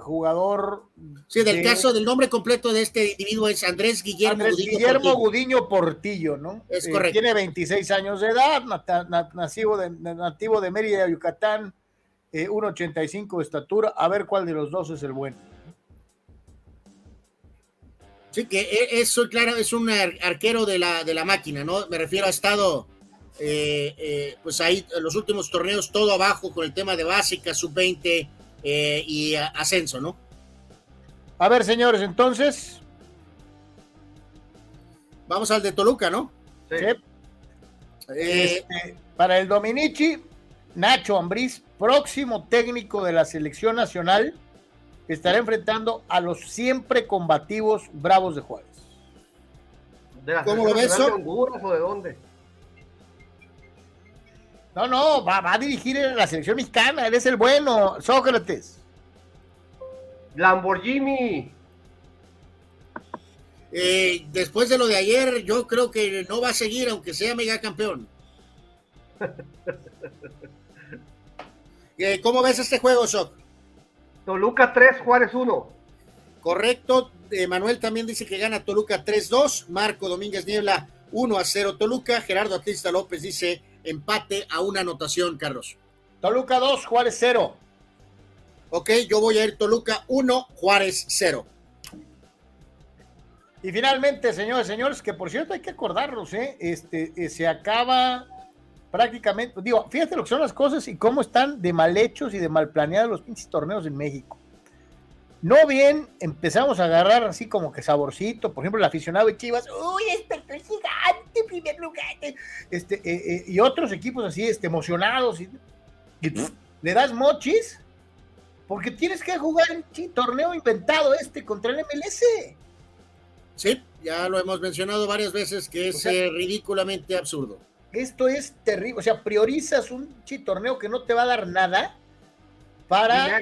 [SPEAKER 1] jugador.
[SPEAKER 2] Sí, del caso del nombre completo de este individuo es Andrés Guillermo
[SPEAKER 1] Gudiño. Guillermo Portillo. Gudiño Portillo, ¿no?
[SPEAKER 2] Es eh, correcto.
[SPEAKER 1] tiene 26 años de edad, nativo de, nativo de Mérida, Yucatán, 1,85 eh, de estatura. A ver cuál de los dos es el bueno.
[SPEAKER 2] Sí, que e, eso, claro, es un arquero de la, de la máquina, ¿no? Me refiero, ha estado, pues ahí, en los últimos torneos, todo abajo con el tema de básica, sub-20, eh, y ascenso, ¿no?
[SPEAKER 1] A ver, señores, entonces.
[SPEAKER 2] Vamos al de Toluca, ¿no?
[SPEAKER 1] Sí. Este, para el Dominici, Nacho Ambriz, próximo técnico de la selección nacional, estará enfrentando a los siempre combativos Bravos de Juárez.
[SPEAKER 8] ¿Cómo lo ves? ¿De o de dónde?
[SPEAKER 1] No, no, va, a dirigir la selección mexicana, él es el bueno, Sócrates.
[SPEAKER 8] Lamborghini.
[SPEAKER 2] Eh, después de lo de ayer, yo creo que no va a seguir, aunque sea mega campeón. *laughs* Eh, ¿Cómo ves este juego, Soc?
[SPEAKER 8] Toluca 3, Juárez 1.
[SPEAKER 2] Correcto. Manuel también dice que gana Toluca 3-2. Marco Domínguez Niebla 1 a 0 Toluca. Gerardo Atista López dice empate a una anotación, Carlos.
[SPEAKER 1] Toluca 2, Juárez 0.
[SPEAKER 2] Ok, yo voy a ir Toluca 1, Juárez 0.
[SPEAKER 1] Y finalmente, señores, señores, que por cierto hay que acordarnos, ¿eh? Este, eh, se acaba prácticamente, digo, fíjate lo que son las cosas y cómo están de mal hechos y de mal planeados los pinches torneos en México. No bien empezamos a agarrar así como que saborcito, por ejemplo, el aficionado de Chivas, uy, este es gigante, primer lugar, este, eh, eh, y otros equipos así, este, emocionados, y, le das mochis, porque tienes que jugar el torneo inventado este contra el MLS.
[SPEAKER 2] Sí, ya lo hemos mencionado varias veces que es eh, ridículamente absurdo.
[SPEAKER 1] Esto es terrible, o sea, priorizas un torneo que no te va a dar nada para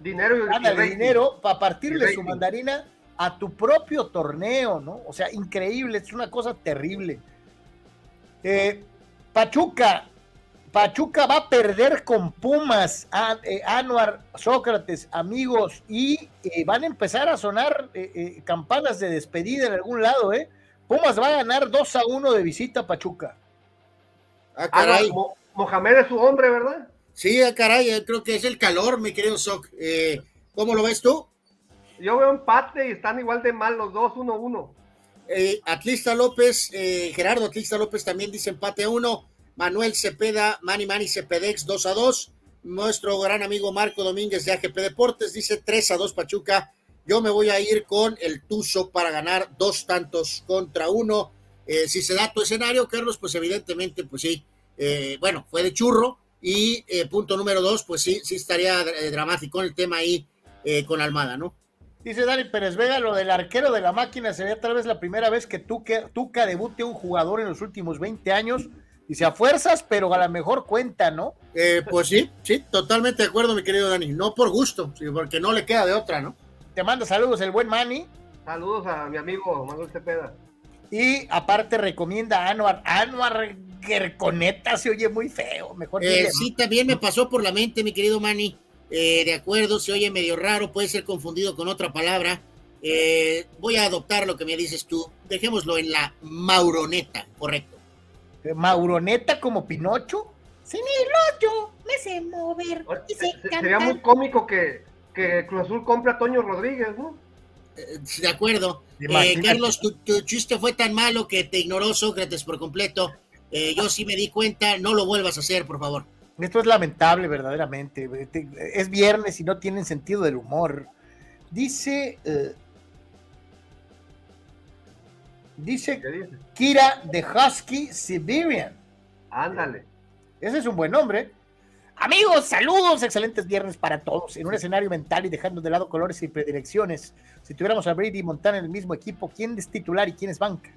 [SPEAKER 8] dinero
[SPEAKER 1] y dinero para partirle su mandarina a tu propio torneo, ¿no? O sea, increíble, es una cosa terrible. Eh, Pachuca, Pachuca va a perder con Pumas, a, eh, Anuar, Sócrates, amigos, y eh, van a empezar a sonar campanas de despedida en algún lado, ¿eh? Pumas va a ganar 2 a 1 de visita a Pachuca.
[SPEAKER 8] Ah, caray. Mohamed es su hombre, ¿verdad?
[SPEAKER 2] Sí, ah, caray, creo que es el calor, mi querido Soc. Eh, ¿Cómo lo ves tú?
[SPEAKER 8] Yo veo empate y están igual de mal los dos, uno, uno.
[SPEAKER 2] Eh, Atlista López, eh, Gerardo Atlista López también dice empate a uno. Manuel Cepeda, Mani Mani Cepedex 2 a 2. Nuestro gran amigo Marco Domínguez de AGP Deportes dice 3 a 2 Pachuca. Yo me voy a ir con el Tuzo para ganar dos tantos contra uno. Eh, si se da tu escenario, Carlos, pues evidentemente, pues sí. bueno, fue de churro, y eh, punto número dos, pues sí, sí estaría eh, dramático el tema ahí eh, con Almada, ¿no?
[SPEAKER 1] Dice Dani Pérez Vega, lo del arquero de la máquina sería tal vez la primera vez que Tuca, Tuca debute un jugador en los últimos 20 años. Dice a fuerzas, pero a la mejor cuenta, ¿no?
[SPEAKER 2] pues sí, sí, totalmente de acuerdo, mi querido Dani. No por gusto, sino porque no le queda de otra, ¿no?
[SPEAKER 1] Te manda saludos el buen Manny.
[SPEAKER 8] Saludos a mi amigo Manuel Cepeda.
[SPEAKER 1] Y aparte recomienda a Anuar. Anuar Gerconeta se oye muy feo. Mejor
[SPEAKER 2] eh, sí, también me pasó por la mente, mi querido Manny. Eh, de acuerdo, se oye medio raro, puede ser confundido con otra palabra. Eh, voy a adoptar lo que me dices tú. Dejémoslo en la mauroneta, correcto.
[SPEAKER 1] ¿Mauroneta como Pinocho? Sí, ni
[SPEAKER 2] yo me sé mover y sé
[SPEAKER 8] Sería muy cómico que, que Cruz Azul compre a Toño Rodríguez, ¿no?
[SPEAKER 2] Eh, de acuerdo. Eh, Carlos, tu, chiste fue tan malo que te ignoró Sócrates por completo. Eh, yo sí me di cuenta, no lo vuelvas a hacer, por favor.
[SPEAKER 1] Esto es lamentable, verdaderamente. Es viernes y no tienen sentido del humor. Dice. dice, Kira de Husky Siberian.
[SPEAKER 8] Ándale.
[SPEAKER 1] Ese es un buen nombre. Amigos, saludos, excelentes viernes para todos. En un escenario mental y dejando de lado colores y predilecciones, si tuviéramos a Brady y Montana en el mismo equipo, ¿quién es titular y quién es banca?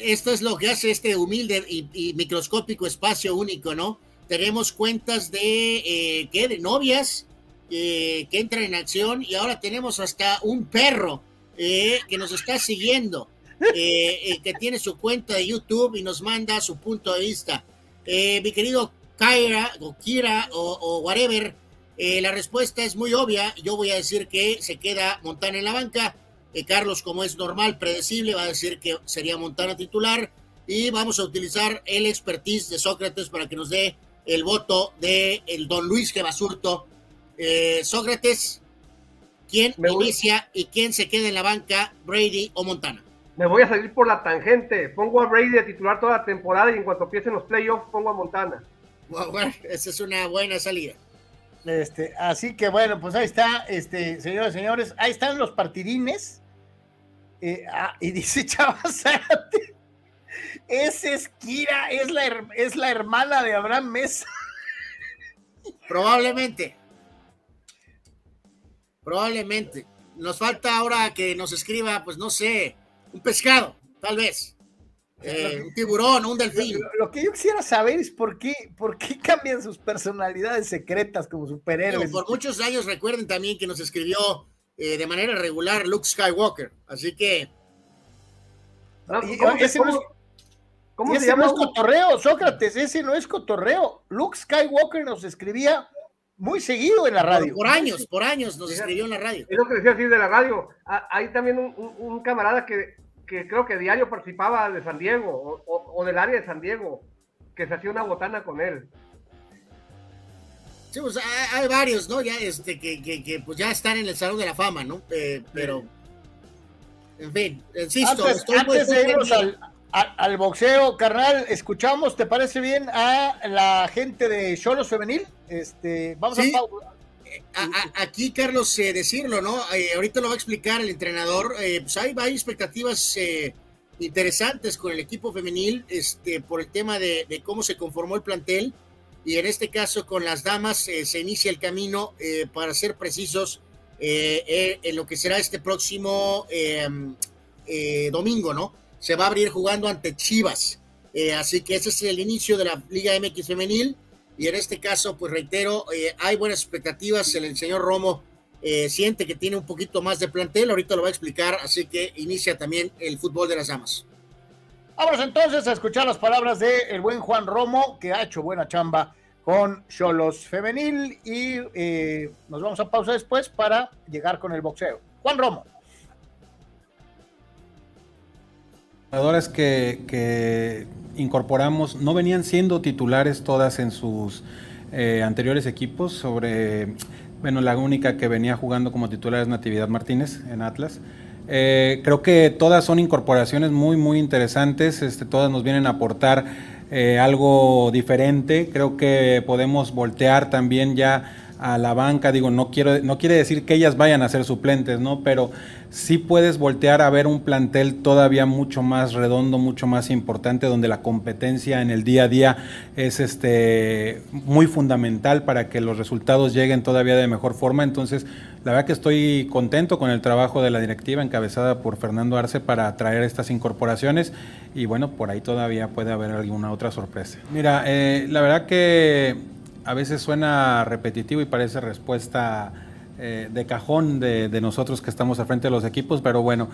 [SPEAKER 2] Esto es lo que hace este humilde y, microscópico espacio único, ¿no? Tenemos cuentas de, eh, ¿qué? De novias eh, que entran en acción y ahora tenemos hasta un perro eh, que nos está siguiendo, que tiene su cuenta de YouTube y nos manda su punto de vista. mi querido Kyra o Kira o, whatever, eh, la respuesta es muy obvia. Yo voy a decir que se queda Montana en la banca. Eh, Carlos, como es normal, predecible, va a decir que sería Montana titular. Y vamos a utilizar el expertise de Sócrates para que nos dé el voto de el don Luis Gebasurto. Eh, Sócrates, ¿quién inicia y quién se queda en la banca, Brady o Montana?
[SPEAKER 8] Me voy a salir por la tangente. Pongo a Brady de titular toda la temporada y en cuanto empiecen los playoffs pongo a Montana.
[SPEAKER 2] Bueno, *laughs* esa es una buena salida.
[SPEAKER 1] Este, así que bueno, pues ahí está, este, señores, señores, ahí están los partidines. Eh, ah, y dice *laughs* Chavas ese es Kira, es la, es la hermana de Abraham Mesa.
[SPEAKER 2] Probablemente. Probablemente. Nos falta ahora que nos escriba, pues no sé, un pescado, tal vez. Eh, un tiburón, un delfín.
[SPEAKER 1] Lo, que yo quisiera saber es por qué, por qué cambian sus personalidades secretas como superhéroes.
[SPEAKER 2] por muchos años recuerden también que nos escribió eh, de manera regular Luke Skywalker, así que.
[SPEAKER 1] ¿Cómo, ese no se llama? es cotorreo, Sócrates, ese no es cotorreo. Luke Skywalker nos escribía muy seguido en la radio.
[SPEAKER 2] Por, años, por años nos escribió en la radio.
[SPEAKER 8] Es lo que decía así de la radio. Ah, hay también un camarada que que creo que diario participaba de San Diego o, del área de San Diego, que se hacía una botana con él.
[SPEAKER 2] Sí, pues hay, varios, ¿no? Ya este, que, que, pues ya están en el Salón de la Fama, ¿no? Eh, pero, en fin, insisto.
[SPEAKER 1] Antes, de irnos al, al, boxeo, carnal, escuchamos, ¿te parece bien a la gente de Cholos Femenil? Este, vamos a
[SPEAKER 2] aquí, Carlos, eh, decirlo, ¿no? Eh, ahorita lo va a explicar el entrenador. Eh, pues hay, varias expectativas interesantes con el equipo femenil este, por el tema de, cómo se conformó el plantel. Y en este caso, con las damas, se inicia el camino, para ser precisos, en lo que será este próximo em, domingo, ¿no? Se va a abrir jugando ante Chivas. así que ese es el inicio de la Liga MX femenil y en este caso, pues reitero, eh, hay buenas expectativas. El, señor Romo eh, siente que tiene un poquito más de plantel, ahorita lo va a explicar, así que inicia también el fútbol de las damas.
[SPEAKER 1] Vamos entonces a escuchar las palabras del el buen Juan Romo, que ha hecho buena chamba con Cholos Femenil y eh, nos vamos a pausa después para llegar con el boxeo. Juan Romo.
[SPEAKER 9] Jugadores que, que incorporamos no venían siendo titulares todas en sus eh, anteriores equipos. Sobre, bueno, la única que venía jugando como titular es Natividad Martínez en Atlas. Eh, creo que todas son incorporaciones muy, muy interesantes. Este, todas nos vienen a aportar eh, algo diferente. Creo que podemos voltear también ya a la banca. Digo, no, quiero, no quiere decir que ellas vayan a ser suplentes, ¿no? Pero sí puedes voltear a ver un plantel todavía mucho más redondo, mucho más importante, donde la competencia en el día a día es este, muy fundamental para que los resultados lleguen todavía de mejor forma. Entonces, la verdad que estoy contento con el trabajo de la directiva encabezada por Fernando Arce para traer estas incorporaciones y bueno, por ahí todavía puede haber alguna otra sorpresa. Mira, eh, la verdad que a veces suena repetitivo y parece respuesta eh, de cajón de, nosotros que estamos al frente de los equipos, pero bueno,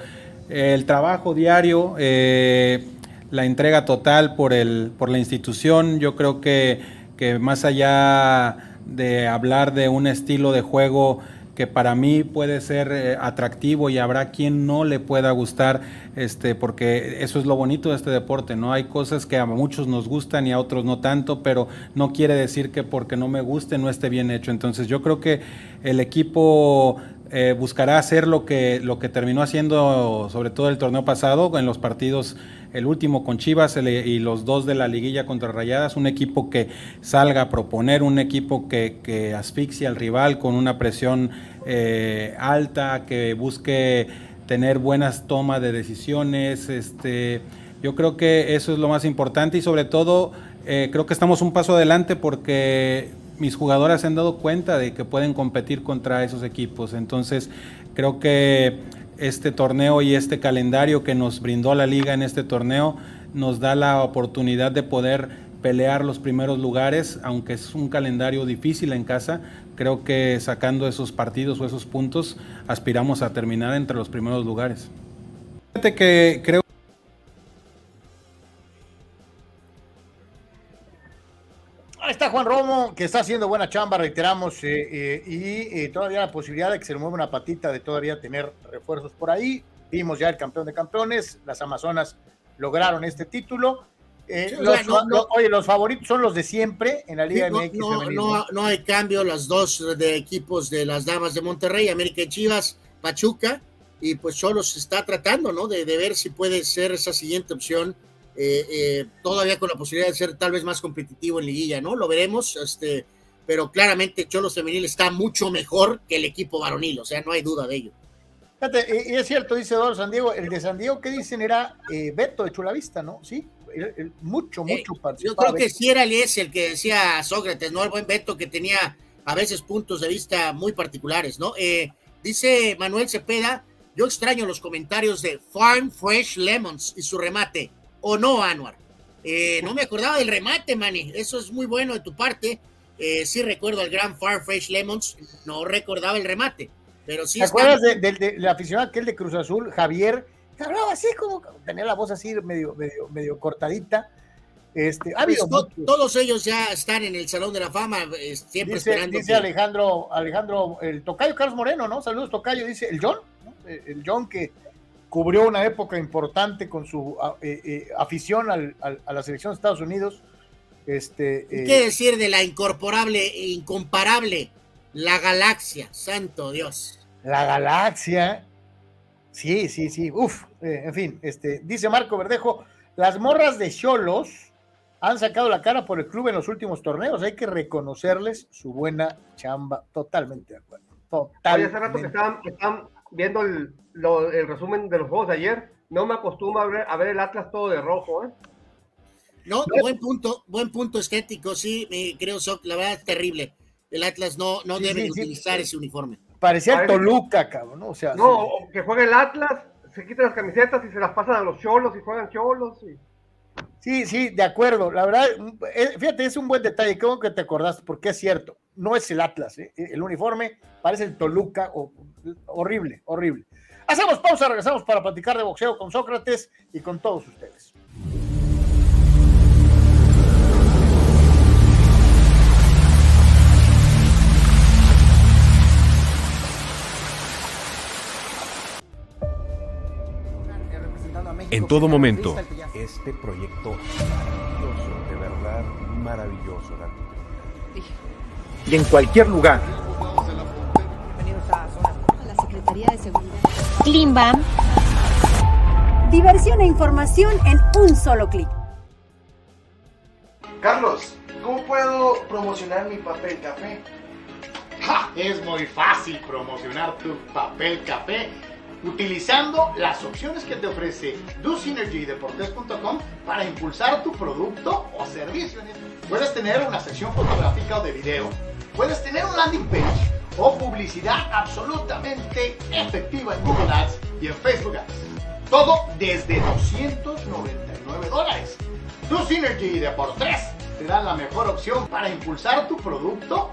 [SPEAKER 9] el trabajo diario, eh, la entrega total por, el, por la institución, yo creo que, que más allá de hablar de un estilo de juego que para mí puede ser eh, atractivo y habrá quien no le pueda gustar, este, porque eso es lo bonito de este deporte, ¿no? Hay cosas que a muchos nos gustan y a otros no tanto, pero no quiere decir que porque no me guste no esté bien hecho. Entonces yo creo que el equipo eh, buscará hacer lo que, lo que terminó haciendo sobre todo el torneo pasado en los partidos el último con Chivas y los dos de la liguilla contra Rayadas, un equipo que salga a proponer, un equipo que, que asfixia al rival con una presión eh, alta, que busque tener buenas tomas de decisiones. Este, yo creo que eso es lo más importante y sobre todo eh, creo que estamos un paso adelante porque mis jugadoras se han dado cuenta de que pueden competir contra esos equipos. Entonces creo que este torneo y este calendario que nos brindó la liga en este torneo nos da la oportunidad de poder pelear los primeros lugares, aunque es un calendario difícil en casa, creo que sacando esos partidos o esos puntos aspiramos a terminar entre los primeros lugares. Fíjate que creo
[SPEAKER 1] está Juan Romo, que está haciendo buena chamba, reiteramos, eh, eh, y eh, todavía la posibilidad de que se le mueva una patita de todavía tener refuerzos por ahí. Vimos ya el campeón de campeones, las Amazonas lograron este título. oye, los favoritos son los de siempre en la Liga
[SPEAKER 2] no,
[SPEAKER 1] MX.
[SPEAKER 2] No, no, hay cambio, las dos de equipos de las Damas de Monterrey, América y Chivas, Pachuca, y pues solo se está tratando, ¿no? De, de ver si puede ser esa siguiente opción eh, eh, todavía con la posibilidad de ser tal vez más competitivo en liguilla, ¿no? Lo veremos, este, pero claramente Cholos Femenil está mucho mejor que el equipo varonil, o sea, no hay duda de ello.
[SPEAKER 1] Fíjate, y es cierto, dice Eduardo San Diego, el de San Diego que dicen era eh, Beto de Chulavista, ¿no? Sí, mucho, mucho
[SPEAKER 2] Yo creo que sí era es el que decía Sócrates, ¿no? El buen Beto que tenía a veces puntos de vista muy particulares, ¿no? dice Manuel Cepeda, yo extraño los comentarios de Farm Fresh Lemons y su remate o no, Anuar. Eh, no me acordaba del remate, Manny. Eso es muy bueno de tu parte. Eh, sí recuerdo al gran Farfetch Lemons. No recordaba el remate. Pero sí.
[SPEAKER 1] ¿Te acuerdas del de, de, aficionado aquel de Cruz Azul, Javier? Que hablaba así como tenía la voz así medio, medio, medio cortadita. Este,
[SPEAKER 2] pues todos ellos ya están en el Salón de la Fama, eh, siempre
[SPEAKER 1] dice,
[SPEAKER 2] esperando.
[SPEAKER 1] Dice Alejandro, Alejandro, el tocayo Carlos Moreno, ¿no? Saludos, tocayo, dice el John, el John que cubrió una época importante con su eh, eh, afición al, a la selección de Estados Unidos. Este,
[SPEAKER 2] ¿Qué eh, decir de la incorporable e incomparable? La galaxia, santo Dios.
[SPEAKER 1] La galaxia. Sí, sí, sí. Uf, en fin, este, dice Marco Verdejo, las morras de Cholos han sacado la cara por el club en los últimos torneos. Hay que reconocerles su buena chamba. Totalmente de acuerdo. Totalmente.
[SPEAKER 8] hace rato que estaban, viendo el, el resumen de los juegos de ayer, no me acostumbro a ver, a ver el Atlas todo de rojo, ¿eh?
[SPEAKER 2] No, buen punto, buen punto estético, sí, creo, la verdad es terrible. El Atlas no, no debe utilizar ese uniforme.
[SPEAKER 1] Parecía Toluca, cabrón, ¿no? O sea,
[SPEAKER 8] no, que juegue el Atlas, se quiten las camisetas y se las pasan a los cholos y juegan cholos. Y...
[SPEAKER 1] Sí, sí, de acuerdo. La verdad, eh, fíjate, es un buen detalle. Creo que te acordaste, porque es cierto. No es el Atlas. ¿eh? El uniforme parece el Toluca. Horrible, horrible. Hacemos pausa, regresamos para platicar de boxeo con Sócrates y con todos ustedes.
[SPEAKER 10] En todo momento. Este proyecto maravilloso, de verdad maravilloso. Y en cualquier lugar.
[SPEAKER 11] Secretaría de Seguridad. Klimbam. Diversión e información en un solo clic.
[SPEAKER 12] Carlos, ¿cómo puedo promocionar mi papel café?
[SPEAKER 1] Es muy fácil promocionar tu papel café utilizando las opciones que te ofrece DoSynergyDeportes.com para impulsar tu producto o servicio. Puedes tener una sección fotográfica o de video. Puedes tener un landing page o publicidad absolutamente efectiva en Google Ads y en Facebook Ads. Todo desde 299 dólares. Tu Synergy de por 3 te da la mejor opción para impulsar tu producto.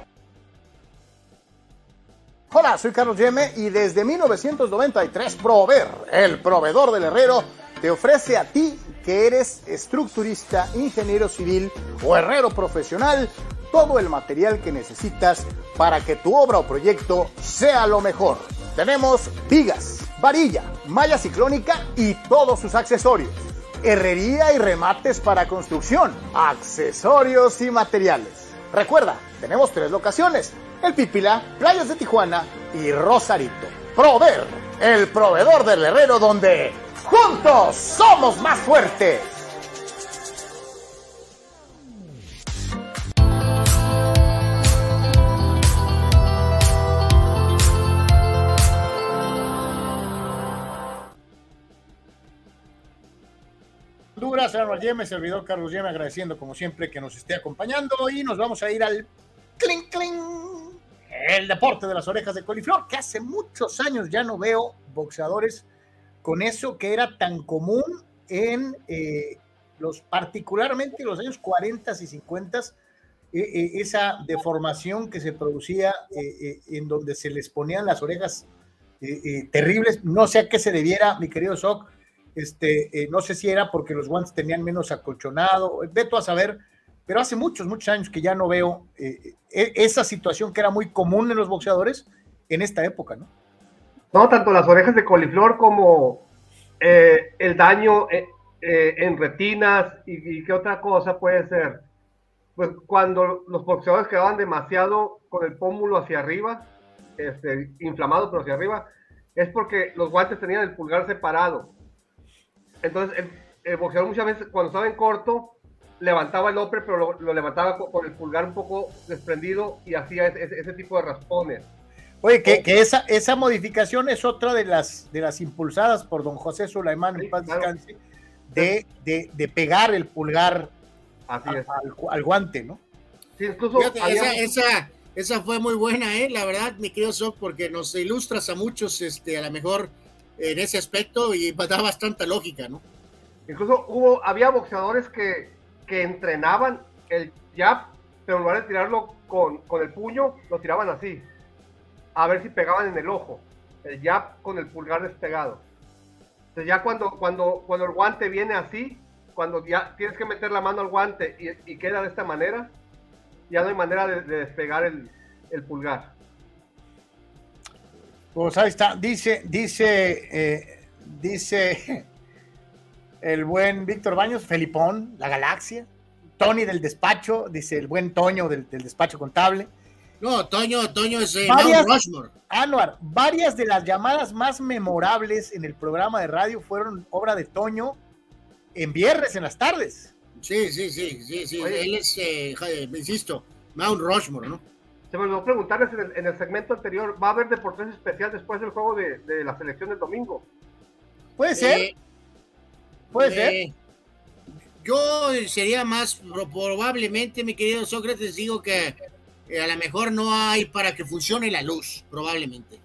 [SPEAKER 1] Hola, soy Carlos Yeme y desde 1993 Prover, el proveedor del herrero, te ofrece a ti que eres estructurista, ingeniero civil o herrero profesional todo el material que necesitas para que tu obra o proyecto sea lo mejor. Tenemos vigas, varilla, malla ciclónica y todos sus accesorios. Herrería y remates para construcción, accesorios y materiales. Recuerda, tenemos tres locaciones, El Pipila, Playas de Tijuana y Rosarito. Prover, el proveedor del herrero donde juntos somos más fuertes. Honduras, Arnold Yeme, servidor Carlos Yeme, agradeciendo como siempre que nos esté acompañando y nos vamos a ir al clink clink, el deporte de las orejas de coliflor, que hace muchos años ya no veo boxeadores con eso que era tan común en eh, los, particularmente en los años 40 y 50, eh, eh, esa deformación que se producía en donde se les ponían las orejas terribles, no sé a qué se debiera, mi querido Soc, este, no sé si era porque los guantes tenían menos acolchonado, veto a saber, pero hace muchos, muchos años que ya no veo e, esa situación que era muy común en los boxeadores en esta época, ¿no?
[SPEAKER 8] No, tanto las orejas de coliflor como eh, el daño eh, eh, en retinas y, qué otra cosa puede ser. Pues cuando los boxeadores quedaban demasiado con el pómulo hacia arriba, este, inflamado pero hacia arriba, es porque los guantes tenían el pulgar separado. Entonces el, boxeador muchas veces cuando estaba en corto levantaba el opre pero lo, levantaba con, el pulgar un poco desprendido y hacía ese tipo de raspones.
[SPEAKER 1] Oye, que, esa, esa modificación es otra de las, de las impulsadas por don José Sulaimán en paz descanse, de, de, pegar el pulgar al, guante, ¿no?
[SPEAKER 2] Sí, incluso esa, esa, fue muy buena, ¿eh? la verdad, mi querido Soc, porque nos ilustras a muchos, este, a lo mejor en ese aspecto y da bastante lógica, ¿no?
[SPEAKER 8] Incluso hubo, había boxeadores que, que entrenaban el jab, pero en lugar de tirarlo con, con el puño, lo tiraban así a ver si pegaban en el ojo, el jab con el pulgar despegado. Entonces ya cuando, cuando, cuando el guante viene así, cuando ya tienes que meter la mano al guante y, queda de esta manera, ya no hay manera de, despegar el, pulgar.
[SPEAKER 1] Pues ahí está, dice, dice, eh, dice el buen Víctor Baños, Felipón, la galaxia, Tony del despacho, dice el buen Toño del despacho contable.
[SPEAKER 2] No, Toño, Toño es eh,
[SPEAKER 1] varias, Rushmore. Anuar, varias de las llamadas más memorables en el programa de radio fueron obra de Toño en viernes en las tardes.
[SPEAKER 2] Sí, sí, sí, sí, sí. Él es, eh, insisto, Mount Rushmore, ¿no?
[SPEAKER 8] Se me olvidó preguntarles en el, segmento anterior, ¿va a haber deportes especial después del juego de, la selección del domingo?
[SPEAKER 1] Puede ser. Eh, Puede ser.
[SPEAKER 2] Yo sería más probablemente, mi querido Sócrates, digo que eh, a lo mejor no hay para que funcione la luz, probablemente.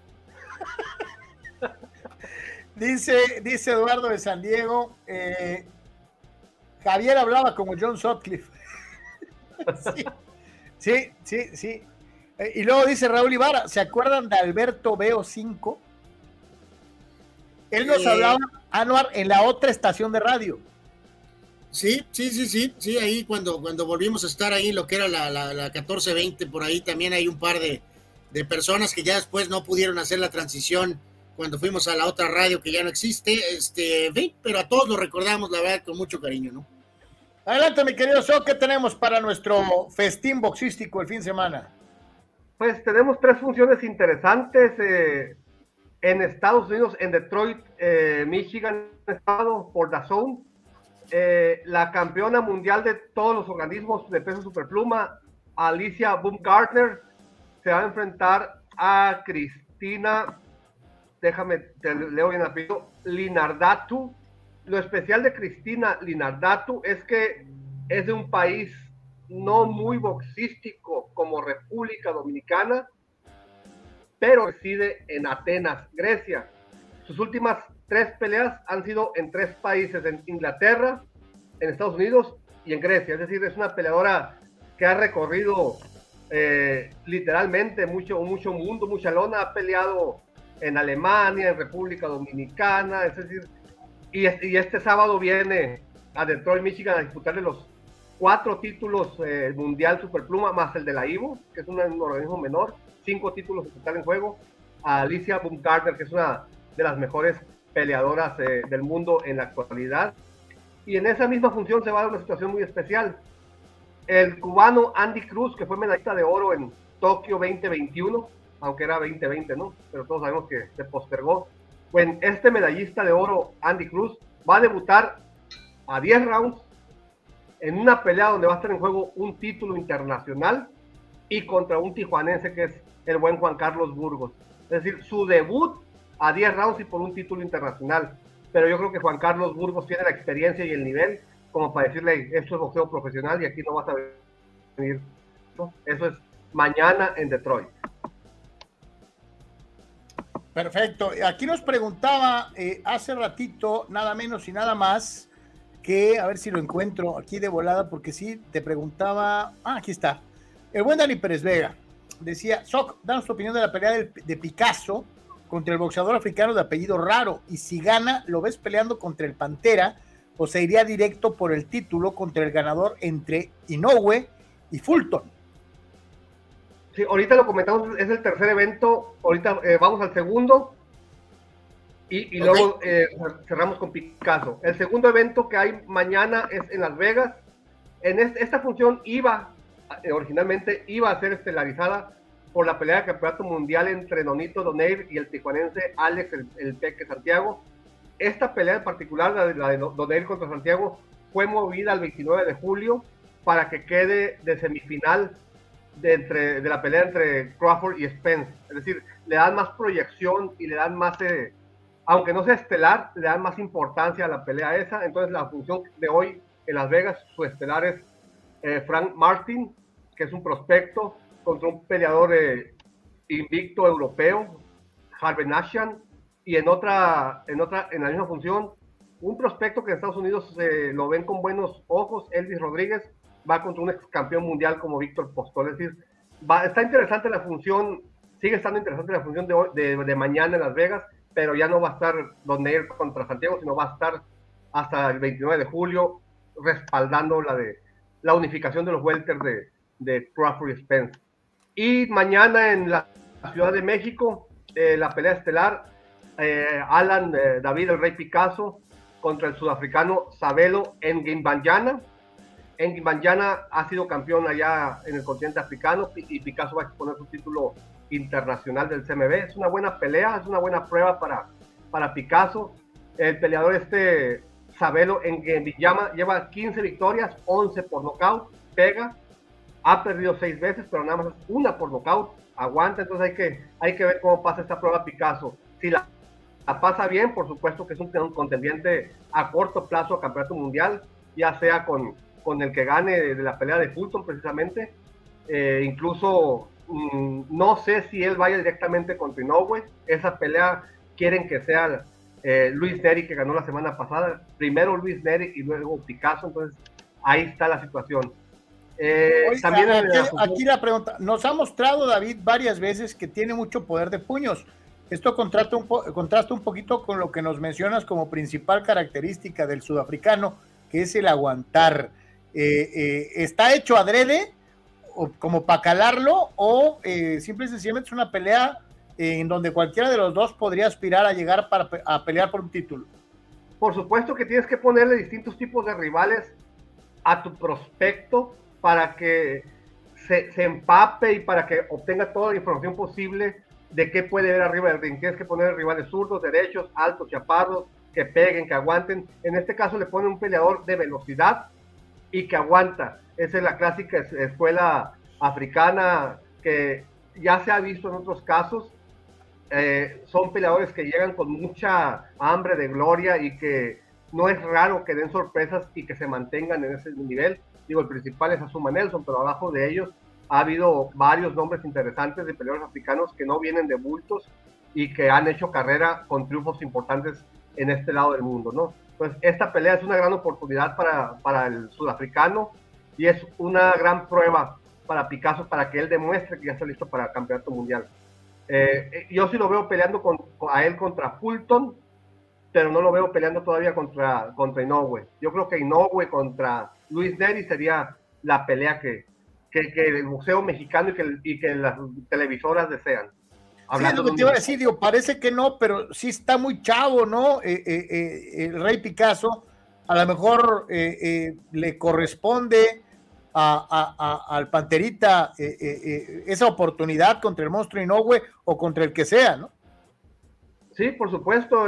[SPEAKER 2] *laughs*
[SPEAKER 1] dice, dice Eduardo de San Diego, eh, Javier hablaba como John Sutcliffe. *laughs* sí, sí, sí. Eh, y luego dice Raúl Ibarra, ¿se acuerdan de Alberto Veo 5? Él nos hablaba, Anuar, en la otra estación de radio.
[SPEAKER 2] Sí, sí, sí, sí, sí, ahí cuando, cuando volvimos a estar ahí, lo que era la, la, la 1420, por ahí también hay un par de, personas que ya después no pudieron hacer la transición cuando fuimos a la otra radio que ya no existe, este, pero a todos lo recordamos, la verdad, con mucho cariño, ¿no?
[SPEAKER 1] Adelante, mi querido So, ¿qué tenemos para nuestro festín boxístico el fin de semana?
[SPEAKER 8] Pues tenemos tres funciones interesantes eh, en Estados Unidos, en Detroit, eh, Michigan, estado por Zone. Eh, la campeona mundial de todos los organismos de peso superpluma, Alicia Baumgartner, se va a enfrentar a Cristina, déjame, te leo bien rápido, Linardatu. Lo especial de Cristina Linardatu es que es de un país no muy boxístico como República Dominicana, pero reside en Atenas, Grecia. Sus últimas tres peleas han sido en tres países, en Inglaterra, en Estados Unidos y en Grecia. Es decir, es una peleadora que ha recorrido eh, literalmente mucho, mucho mundo, mucha lona, ha peleado en Alemania, en República Dominicana, es decir, y, este sábado viene a Detroit, Michigan a disputarle los, cuatro títulos eh, mundial superpluma más el de la Ivo, que es un, organismo menor, cinco títulos en total en juego, a Alicia Baumgartner, que es una de las mejores peleadoras eh, del mundo en la actualidad. Y en esa misma función se va a dar una situación muy especial. El cubano Andy Cruz, que fue medallista de oro en Tokio 2021, aunque era 2020, ¿no? Pero todos sabemos que se postergó. Bueno, este medallista de oro, Andy Cruz, va a debutar a 10 rounds en una pelea donde va a estar en juego un título internacional y contra un tijuanense que es el buen Juan Carlos Burgos. Es decir, su debut a 10 rounds y por un título internacional. Pero yo creo que Juan Carlos Burgos tiene la experiencia y el nivel como para decirle, esto es boxeo profesional y aquí no vas a venir. ¿no? Eso es mañana en Detroit.
[SPEAKER 1] Perfecto. Aquí nos preguntaba eh, hace ratito, nada menos y nada más, que, a ver si lo encuentro aquí de volada, porque sí, te preguntaba, ah, aquí está, el buen Dani Pérez Vega, decía, Soc, danos tu opinión de la pelea de, de Picasso contra el boxeador africano de apellido raro, y si gana, ¿lo ves peleando contra el Pantera o se iría directo por el título contra el ganador entre Inoue y Fulton?
[SPEAKER 8] Sí, ahorita lo comentamos, es el tercer evento, ahorita eh, vamos al segundo y, y luego eh, cerramos con Picasso. El segundo evento que hay mañana es en Las Vegas. En este, esta función iba, eh, originalmente iba a ser estelarizada por la pelea de campeonato mundial entre Donito Doneir y el tijuanense Alex el, el Peque Santiago. Esta pelea en particular, la de, la de Doneir contra Santiago, fue movida al 29 de julio para que quede de semifinal de, entre, de la pelea entre Crawford y Spence. Es decir, le dan más proyección y le dan más, eh, aunque no sea estelar, le dan más importancia a la pelea esa. Entonces la función de hoy en Las Vegas, su estelar es eh, Frank Martin, que es un prospecto contra un peleador eh, invicto europeo, Harvey Nashan, y en otra, en otra, en la misma función, un prospecto que en Estados Unidos eh, lo ven con buenos ojos, Elvis Rodríguez, va contra un ex campeón mundial como Víctor Postol. Es decir, está interesante la función, sigue estando interesante la función de, de mañana en Las Vegas, pero ya no va a estar Doneir contra Santiago, sino va a estar hasta el 29 de julio respaldando la de la unificación de los welters de, de Crawford y Spence. Y mañana en la Ciudad de México, eh, la pelea estelar, eh, Alan eh, David el Rey Picasso contra el sudafricano Sabelo Nguimbanjana. Nguimbanjana ha sido campeón allá en el continente africano y Picasso va a exponer su título internacional del CMB. Es una buena pelea, es una buena prueba para, para Picasso. El peleador este Sabelo Nguimbanjana lleva 15 victorias, 11 por nocaut, pega, ha perdido 6 veces, pero nada más una por nocaut, aguanta, entonces hay que, hay que ver cómo pasa esta prueba Picasso. Si la, la pasa bien, por supuesto que es un, un contendiente a corto plazo a campeonato mundial, ya sea con, con el que gane de la pelea de Fulton precisamente, eh, incluso mm, no sé si él vaya directamente contra Inoue, esa pelea quieren que sea eh, Luis Neri que ganó la semana pasada, primero Luis Neri y luego Picasso, entonces ahí está la situación. Eh,
[SPEAKER 1] Oiga,
[SPEAKER 8] también
[SPEAKER 1] aquí,
[SPEAKER 8] la función-
[SPEAKER 1] aquí la pregunta, nos ha mostrado David varias veces que tiene mucho poder de puños. Esto contrasta un, po- contrasta un poquito con lo que nos mencionas como principal característica del sudafricano, que es el aguantar. Eh, eh, ¿Está hecho adrede o como para calarlo o eh, simple y sencillamente es una pelea en donde cualquiera de los dos podría aspirar a llegar para a pelear por un título?
[SPEAKER 8] Por supuesto que tienes que ponerle distintos tipos de rivales a tu prospecto para que se, se empape y para que obtenga toda la información posible de qué puede ver arriba del ring. Tienes que poner rivales zurdos, derechos, altos, chaparros, que peguen, que aguanten. En este caso le pone un peleador de velocidad y que aguanta. Esa es la clásica es- escuela africana que ya se ha visto en otros casos. Eh, son peleadores que llegan con mucha hambre de gloria y que no es raro que den sorpresas y que se mantengan en ese nivel. Digo, el principal es Azuma Nelson, pero abajo de ellos ha habido varios nombres interesantes de peleadores africanos que no vienen de bultos y que han hecho carrera con triunfos importantes en este lado del mundo, ¿no? Entonces, esta pelea es una gran oportunidad para, para el sudafricano y es una gran prueba para Picasso para que él demuestre que ya está listo para el campeonato mundial. Eh, yo sí lo veo peleando con, a él contra Fulton, pero no lo veo peleando todavía contra, contra Inoue. Yo creo que Inoue contra Luis Neri sería la pelea que, que, que el museo mexicano y que, y que las televisoras desean.
[SPEAKER 1] Sí, es lo que te iba a decir, digo, parece que no, pero sí está muy chavo, ¿no? Eh, eh, el Rey Picasso, a lo mejor le corresponde al Panterita esa oportunidad contra el monstruo Inoue o contra el que sea, ¿no?
[SPEAKER 8] Sí, por supuesto.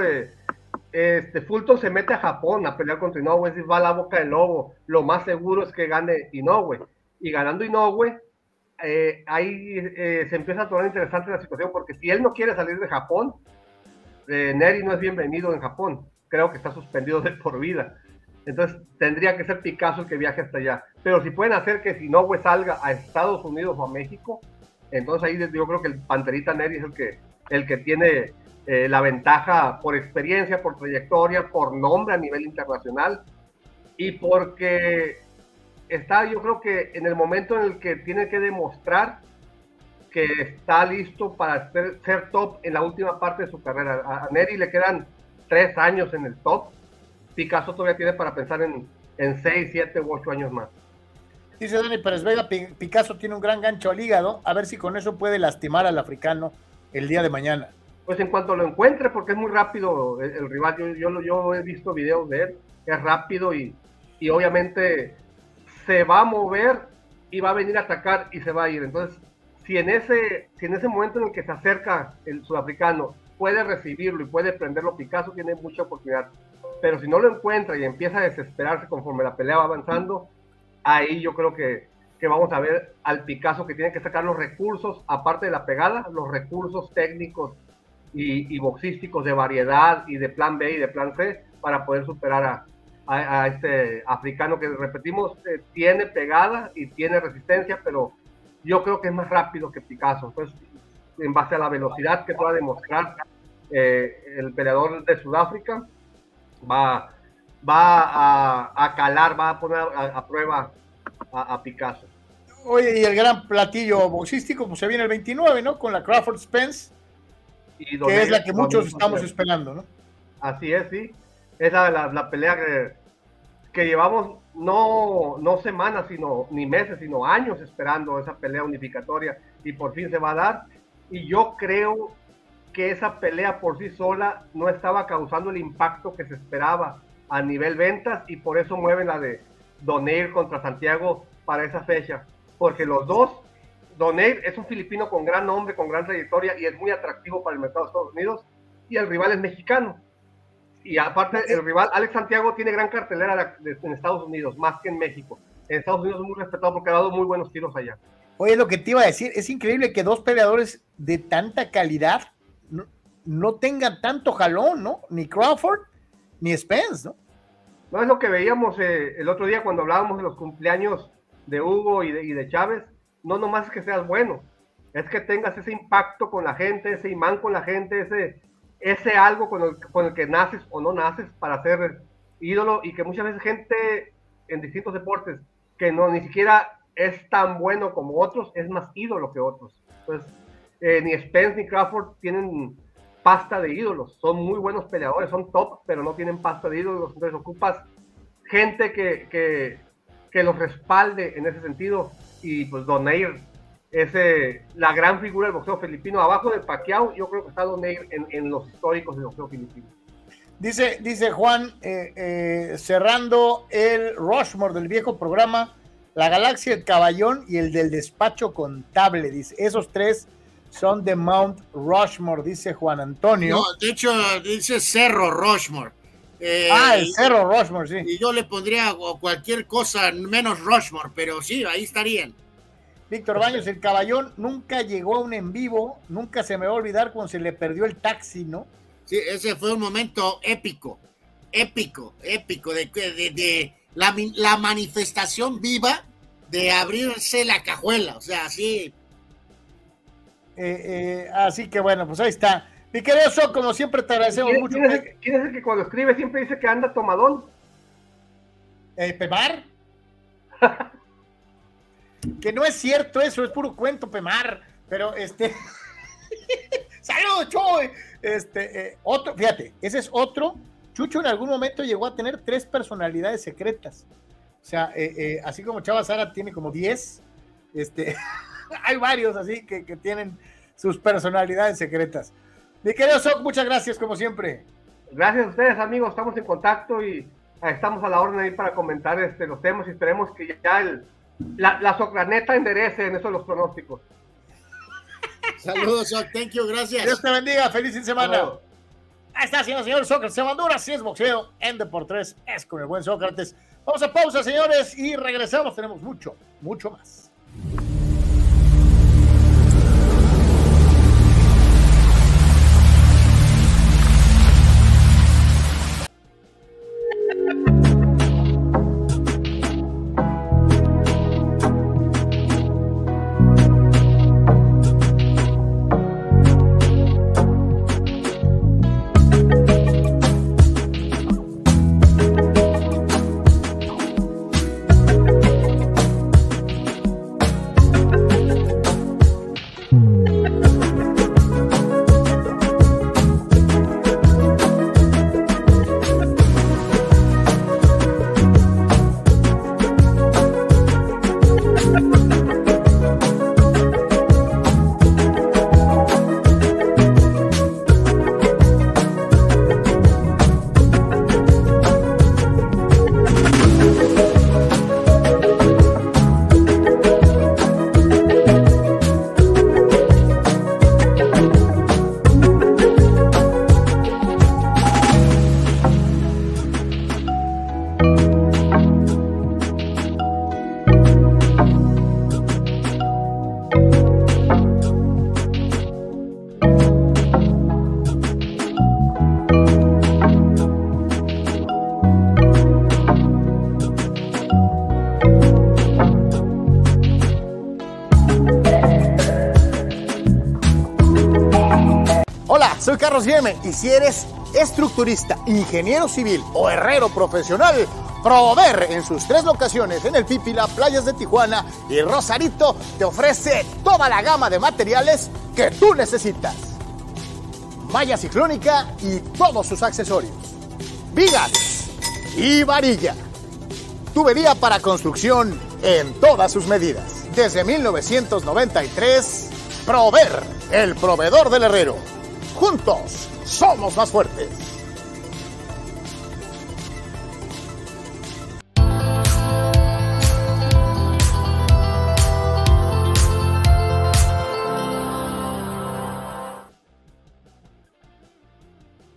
[SPEAKER 8] este Fulton se mete a Japón a pelear contra Inoue, es va a la boca del lobo. Lo más seguro es que gane Inoue. Y ganando Inoue, eh, ahí eh, se empieza a tornar interesante la situación, porque si él no quiere salir de Japón, eh, Neri no es bienvenido en Japón. Creo que está suspendido de por vida. Entonces tendría que ser Picasso el que viaje hasta allá. Pero si pueden hacer que si no salga a Estados Unidos o a México, entonces ahí yo creo que el Panterita Neri es el que, el que tiene la ventaja por experiencia, por trayectoria, por nombre a nivel internacional y porque está yo creo que en el momento en el que tiene que demostrar que está listo para ser, top en la última parte de su carrera. A, Neri le quedan tres años en el top. Picasso todavía tiene para pensar en, en seis, siete u ocho años más.
[SPEAKER 1] Dice Dani Pérez Vega, Picasso tiene un gran gancho al hígado, a ver si con eso puede lastimar al africano el día de mañana.
[SPEAKER 8] Pues en cuanto lo encuentre, porque es muy rápido el, rival, yo, yo, yo, he visto videos de él, es rápido y, y obviamente se va a mover y va a venir a atacar y se va a ir. Entonces, si en ese, si en ese momento en el que se acerca el sudafricano puede recibirlo y puede prenderlo, Picasso tiene mucha oportunidad. Pero si no lo encuentra y empieza a desesperarse conforme la pelea va avanzando, ahí yo creo que, que vamos a ver al Picasso que tiene que sacar los recursos, aparte de la pegada, los recursos técnicos y, y boxísticos de variedad y de plan B y de plan C para poder superar a, a, este africano que repetimos eh, tiene pegada y tiene resistencia, pero yo creo que es más rápido que Picasso. Entonces, en base a la velocidad que pueda demostrar eh, el peleador de Sudáfrica, va, va a, calar, va a poner a, prueba a, Picasso.
[SPEAKER 1] Oye, y el gran platillo boxístico, pues se viene el 29, ¿no? Con la Crawford Spence, que es la que muchos estamos esperando, ¿no?
[SPEAKER 8] Así es, sí. Es la, la pelea que que llevamos no, no semanas, sino ni meses, sino años esperando esa pelea unificatoria y por fin se va a dar. Y yo creo que esa pelea por sí sola no estaba causando el impacto que se esperaba a nivel ventas y por eso mueven la de Doneir contra Santiago para esa fecha. Porque los dos, Doneir es un filipino con gran nombre, con gran trayectoria y es muy atractivo para el mercado de Estados Unidos y el rival es mexicano y aparte, el rival, Alex Santiago, tiene gran cartelera en Estados Unidos, más que en México. En Estados Unidos es muy respetado porque ha dado muy buenos tiros allá.
[SPEAKER 1] Oye, lo que te iba a decir, es increíble que dos peleadores de tanta calidad no, tengan tanto jalón, ¿no? Ni Crawford ni Spence, ¿no?
[SPEAKER 8] No es lo que veíamos eh, el otro día cuando hablábamos de los cumpleaños de Hugo y de, y de Chávez. No nomás es que seas bueno, es que tengas ese impacto con la gente, ese imán con la gente, ese, ese algo con el, con el que naces o no naces para ser ídolo y que muchas veces gente en distintos deportes que no ni siquiera es tan bueno como otros, es más ídolo que otros. Entonces, eh, ni Spence ni Crawford tienen pasta de ídolos, son muy buenos peleadores, son top, pero no tienen pasta de ídolos, entonces ocupas gente que, que, que los respalde en ese sentido y pues Donair es eh, la gran figura del boxeo filipino. Abajo de Pacquiao, yo creo que está Donaire en, en los históricos del boxeo filipino.
[SPEAKER 1] Dice, dice Juan, eh, eh, cerrando el Rushmore del viejo programa, la galaxia del caballón y el del despacho contable, dice, esos tres son de Mount Rushmore, dice Juan Antonio. No,
[SPEAKER 2] de hecho, dice Cerro Rushmore.
[SPEAKER 1] ah, el Cerro Rushmore, sí.
[SPEAKER 2] Y yo le pondría cualquier cosa menos Rushmore, pero sí, ahí estarían.
[SPEAKER 1] Víctor Baños, el caballón nunca llegó a un en vivo, nunca se me va a olvidar cuando se le perdió el taxi, ¿no?
[SPEAKER 2] Sí, ese fue un momento épico, épico, épico, de, de, la, manifestación viva de abrirse la cajuela, o sea, así.
[SPEAKER 1] Eh, eh, así que bueno, pues ahí está. Mi querido como siempre te agradecemos mucho.
[SPEAKER 8] ¿quién es, el, que cuando escribe siempre dice que anda tomadón?
[SPEAKER 1] Eh, ¿Pemar? *laughs* que no es cierto eso, es puro cuento, Pemar. Pero este. *laughs* ¡Saludos, Choy! Este, eh, otro, fíjate, ese es otro. Chucho en algún momento llegó a tener tres personalidades secretas. O sea, así como Chava Sara tiene como 10, este, *laughs* hay varios así que, que, tienen sus personalidades secretas. Mi querido Sok, muchas gracias como siempre.
[SPEAKER 8] Gracias a ustedes amigos, estamos en contacto y estamos a la orden ahí para comentar este, los temas y esperemos que ya el, la, la Socraneta enderece en eso los pronósticos. *laughs*
[SPEAKER 2] Saludos, Sok, thank you, gracias.
[SPEAKER 1] Dios te bendiga, feliz fin de semana. Ahí está, señor, señor Sócrates. Se Honduras, si es boxeo, en Deportes es con el buen Sócrates. Vamos a pausa, señores, y regresamos. Tenemos mucho, mucho más. Carlos y si eres estructurista, ingeniero civil o herrero profesional, Prover en sus tres locaciones en el Pípila, Playas de Tijuana y Rosarito te ofrece toda la gama de materiales que tú necesitas. Malla ciclónica y todos sus accesorios. Vigas y varilla. Tubería para construcción en todas sus medidas. Desde 1993, Prover, el proveedor del herrero. Juntos somos más fuertes.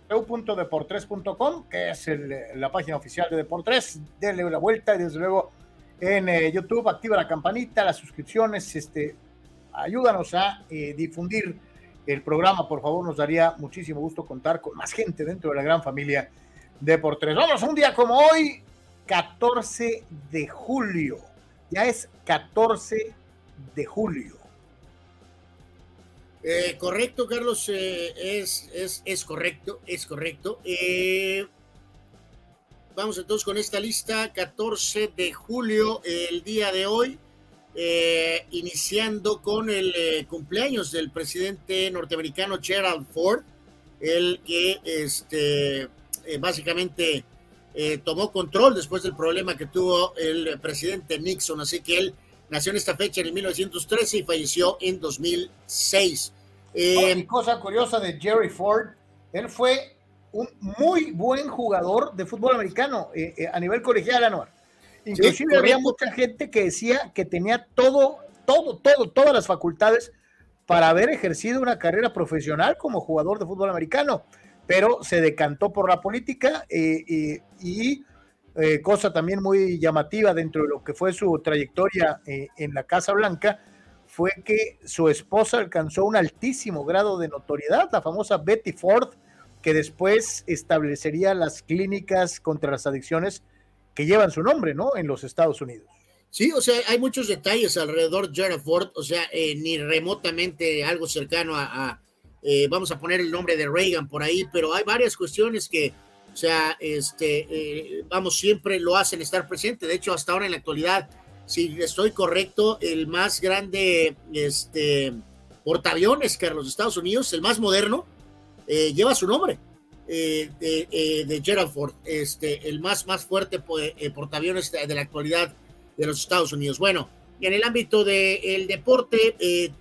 [SPEAKER 1] www.deportres.com, que es el, la página oficial de Deportres. Denle la vuelta y desde luego en eh, YouTube activa la campanita, las suscripciones, este, ayúdanos a eh, difundir el programa, por favor, nos daría muchísimo gusto contar con más gente dentro de la gran familia de por tres. Vamos, un día como hoy, 14 de julio. Ya es 14 de julio.
[SPEAKER 2] Eh, correcto, Carlos, eh, es, es, es, correcto, es correcto. Eh, vamos entonces con esta lista, 14 de julio, el día de hoy. Eh, iniciando con el eh, cumpleaños del presidente norteamericano Gerald Ford, el que este, eh, básicamente tomó control después del problema que tuvo el presidente Nixon. Así que él nació en esta fecha en 1913 y falleció en 2006.
[SPEAKER 1] Oh, cosa curiosa de Jerry Ford, él fue un muy buen jugador de fútbol americano a nivel colegial, Anuar. Inclusive había mucha gente que decía que tenía todo, todo, todo, todas las facultades para haber ejercido una carrera profesional como jugador de fútbol americano, pero se decantó por la política eh, y eh, cosa también muy llamativa dentro de lo que fue su trayectoria eh, en la Casa Blanca, fue que su esposa alcanzó un altísimo grado de notoriedad, la famosa Betty Ford, que después establecería las clínicas contra las adicciones que llevan su nombre, ¿no? En los Estados Unidos.
[SPEAKER 2] Sí, o sea, hay muchos detalles alrededor de Jared Ford, o sea, eh, ni remotamente algo cercano a, eh, vamos a poner el nombre de Reagan por ahí, pero hay varias cuestiones que, o sea, este, eh, vamos, siempre lo hacen estar presente. De hecho, hasta ahora en la actualidad, si estoy correcto, el más grande, este, portaaviones, Carlos, de Estados Unidos, el más moderno, lleva su nombre. Eh, de, eh, de, Gerald Ford, este, el más, más fuerte eh, portaaviones de, la actualidad de los Estados Unidos. Bueno, en el ámbito del de deporte,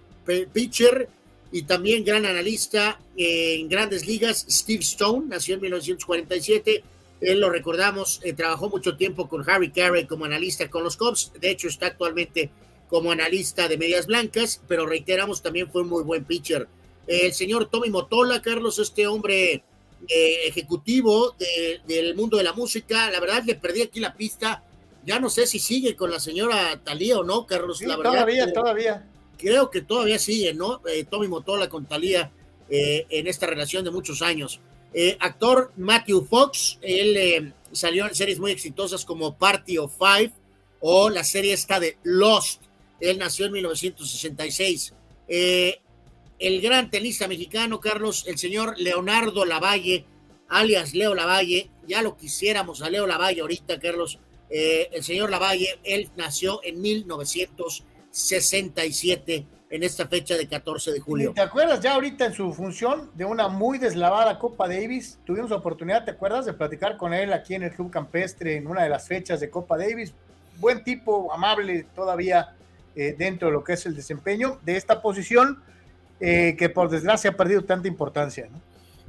[SPEAKER 2] pitcher y también gran analista en grandes ligas, Steve Stone, nació en 1947. Él lo recordamos, trabajó mucho tiempo con Harry Carey como analista con los Cubs. De hecho, está actualmente como analista de medias blancas, pero reiteramos, también fue un muy buen pitcher. El señor Tommy Motola, Carlos, este hombre eh, ejecutivo de, del mundo de la música, la verdad le perdí aquí la pista. Ya no sé si sigue con la señora Talía o no, Carlos. la verdad,
[SPEAKER 1] todavía, todavía.
[SPEAKER 2] Creo que todavía sigue, ¿no? Eh, Tommy Motola con Talía eh, en esta relación de muchos años. actor Matthew Fox, él salió en series muy exitosas como Party of Five o la serie esta de Lost. Él nació en 1966. Eh, el gran tenista mexicano, Carlos, el señor Leonardo Lavalle, alias Leo Lavalle, ya lo quisiéramos a Leo Lavalle ahorita, Carlos. Eh, el señor Lavalle, él nació en 1967, en esta fecha de 14 de julio.
[SPEAKER 1] ¿Te acuerdas ya ahorita en su función de una muy deslavada Copa Davis? Tuvimos oportunidad, ¿te acuerdas? De platicar con él aquí en el Club Campestre en una de las fechas de Copa Davis. Buen tipo, amable todavía eh, dentro de lo que es el desempeño de esta posición, eh, que por desgracia ha perdido tanta importancia. ¿no?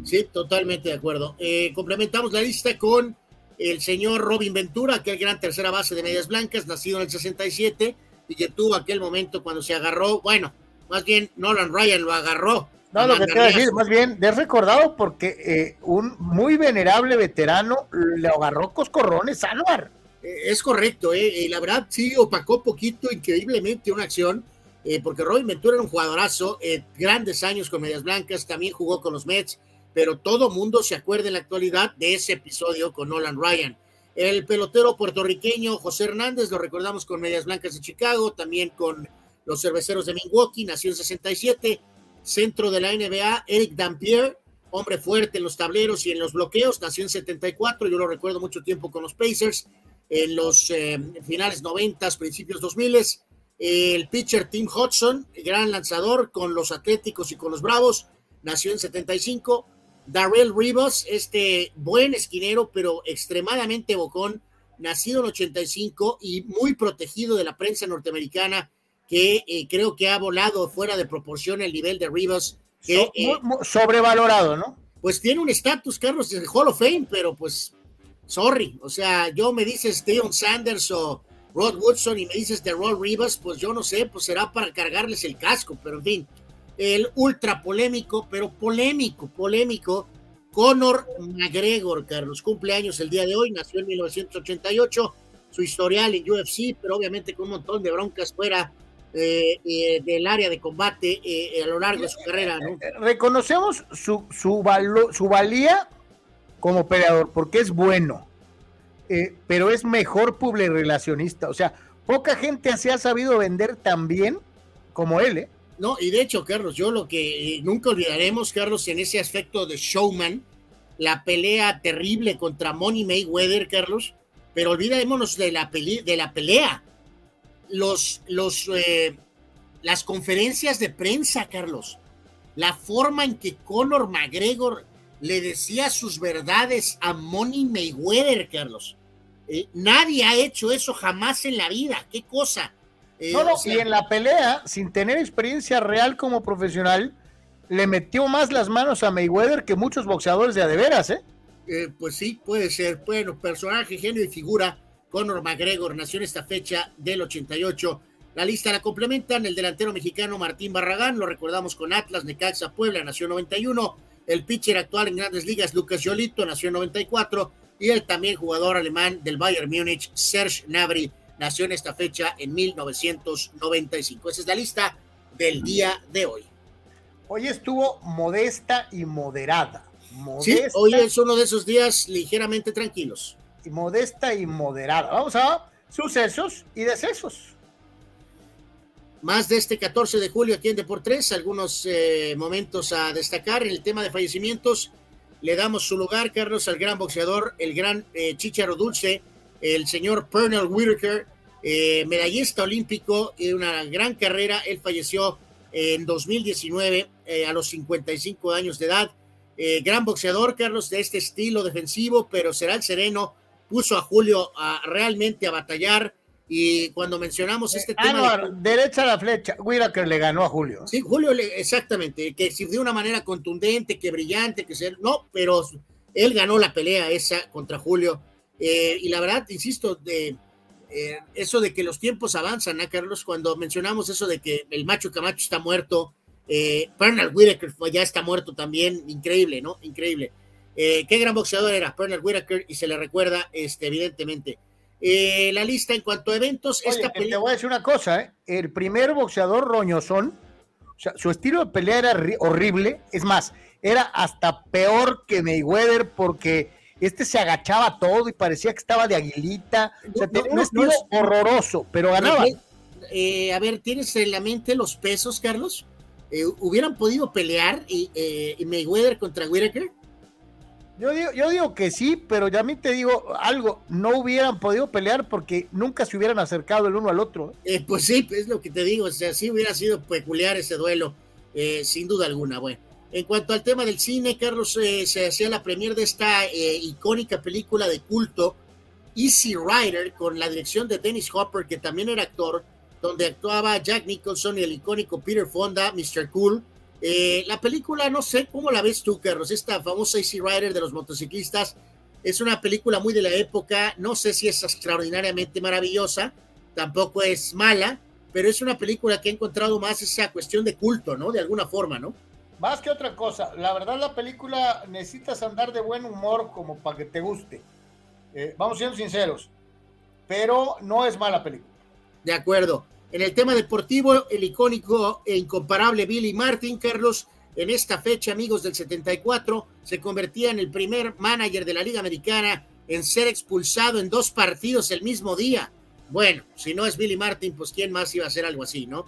[SPEAKER 2] Sí, totalmente de acuerdo. Eh, complementamos la lista con el señor Robin Ventura, aquel gran tercera base de Medias Blancas, nacido en el 67 y que tuvo aquel momento cuando se agarró, bueno, más bien Nolan Ryan lo agarró.
[SPEAKER 1] No, lo que te decir, más bien, es recordado porque un muy venerable veterano le agarró coscorrones a Álvaro.
[SPEAKER 2] Eh, es correcto, eh, la verdad sí opacó poquito increíblemente una acción, eh, porque Robin Ventura era un jugadorazo, grandes años con Medias Blancas, también jugó con los Mets, pero todo mundo se acuerda en la actualidad de ese episodio con Nolan Ryan. El pelotero puertorriqueño José Hernández, lo recordamos con Medias Blancas de Chicago, también con los cerveceros de Milwaukee, nació en 67, centro de la NBA, Eric Dampier, hombre fuerte en los tableros y en los bloqueos, nació en 74, yo lo recuerdo mucho tiempo con los Pacers, en los eh, finales 90, principios 2000. El pitcher Tim Hudson, gran lanzador con los Atléticos y con los Bravos, nació en 75. Darrell Rivas, este buen esquinero, pero extremadamente bocón, nacido en 85 y muy protegido de la prensa norteamericana, que eh, creo que ha volado fuera de proporción el nivel de Rivas. Que,
[SPEAKER 1] eh, sobrevalorado, ¿no?
[SPEAKER 2] Pues tiene un estatus, Carlos, de Hall of Fame, pero pues sorry, o sea, yo me dices Deion Sanders o Rod Woodson y me dices de Rod Rivas, pues yo no sé, pues será para cargarles el casco, pero en fin, el ultra polémico, pero polémico, polémico, Conor McGregor, Carlos, cumpleaños el día de hoy, nació en 1988, su historial en UFC, pero obviamente con un montón de broncas fuera eh, eh, del área de combate eh, a lo largo de su carrera. ¿no?
[SPEAKER 1] Reconocemos su, su, su valía como peleador, porque es bueno, eh, pero es mejor relacionista. O sea, poca gente se ha sabido vender tan bien como él, ¿eh?
[SPEAKER 2] No, y de hecho, Carlos, yo lo que eh, nunca olvidaremos, Carlos, en ese aspecto de showman, la pelea terrible contra Money Mayweather, Carlos, pero olvidémonos de la, de la pelea. Los, los, eh, las conferencias de prensa, Carlos, la forma en que Conor McGregor le decía sus verdades a Money Mayweather, Carlos. Eh, nadie ha hecho eso jamás en la vida. ¿Qué cosa?
[SPEAKER 1] Eh, no, no, y en la pelea, sin tener experiencia real como profesional, le metió más las manos a Mayweather que muchos boxeadores de adeveras, ¿eh?
[SPEAKER 2] ¿eh? Pues sí, puede ser. Bueno, personaje, genio y figura. Conor McGregor nació en esta fecha del 88. La lista la complementan el delantero mexicano Martín Barragán, lo recordamos con Atlas, Necaxa, Puebla, nació en 91 el pitcher actual en grandes ligas, Lucas Yolito, nació en 94, y el también jugador alemán del Bayern Múnich, Serge Gnabry, nació en esta fecha en 1995. Esa es la lista del día de hoy.
[SPEAKER 1] Hoy estuvo modesta y moderada.
[SPEAKER 2] sí, hoy es uno de esos días ligeramente tranquilos.
[SPEAKER 1] Y modesta y moderada. Vamos a sucesos y decesos
[SPEAKER 2] más de este 14 de julio atiende por tres, algunos eh, momentos a destacar. En el tema de fallecimientos, le damos su lugar, Carlos, al gran boxeador, el gran eh, Chicharo Dulce, el señor Pernell Whitaker, eh, medallista olímpico, y una gran carrera. Él falleció en 2019 a los 55 años de edad. Eh, gran boxeador, Carlos, de este estilo defensivo, pero será el sereno. Puso a Julio a realmente a batallar. Y cuando mencionamos este tema.
[SPEAKER 1] de... derecha a la flecha. Whitaker le ganó a Julio.
[SPEAKER 2] Sí, Julio, le, exactamente. Que si de una manera contundente, que brillante, que ser. No, pero él ganó la pelea esa contra Julio. Eh, y la verdad, insisto, de eh, eso de que los tiempos avanzan, ¿no, Carlos? Cuando mencionamos eso de que el macho Camacho está muerto, eh, Pernell Whitaker ya está muerto también, increíble, ¿no? Increíble. Eh, qué gran boxeador era Pernell Whitaker y se le recuerda, este, evidentemente. Eh, la lista en cuanto a eventos.
[SPEAKER 1] esta Te voy a decir una cosa, ¿eh? el primer boxeador roñosón, o sea, su estilo de pelea era horrible, es más, era hasta peor que Mayweather porque este se agachaba todo y parecía que estaba de aguilita. O sea, tenía un estilo horroroso, pero ganaba.
[SPEAKER 2] Eh, a ver, ¿tienes en la mente los pesos, Carlos? Eh, ¿Hubieran podido pelear y, eh, Mayweather contra Whitaker?
[SPEAKER 1] Yo digo, yo digo que sí, pero ya a mí te digo algo, no hubieran podido pelear porque nunca se hubieran acercado el uno al otro.
[SPEAKER 2] pues sí, es lo que te digo, o sea, sí hubiera sido peculiar ese duelo, sin duda alguna. Bueno, en cuanto al tema del cine, Carlos, eh, se hacía la premier de esta eh, icónica película de culto, Easy Rider, con la dirección de Dennis Hopper, que también era actor, donde actuaba Jack Nicholson y el icónico Peter Fonda, Mr. Cool. Eh, la película, no sé cómo la ves tú, Carlos, esta famosa Easy Rider de los motociclistas. Es una película muy de la época, no sé si es extraordinariamente maravillosa, tampoco es mala, pero es una película que ha encontrado más esa cuestión de culto, ¿no? De alguna forma, ¿no?
[SPEAKER 1] Más que otra cosa, la verdad la película necesitas andar de buen humor como para que te guste. Eh, vamos siendo sinceros, pero no es mala película.
[SPEAKER 2] De acuerdo. En el tema deportivo, el icónico e incomparable Billy Martin, Carlos, en esta fecha, amigos del 74, se convertía en el primer manager de la Liga Americana en ser expulsado en dos partidos el mismo día. Bueno, si no es Billy Martin, pues quién más iba a hacer algo así, ¿no?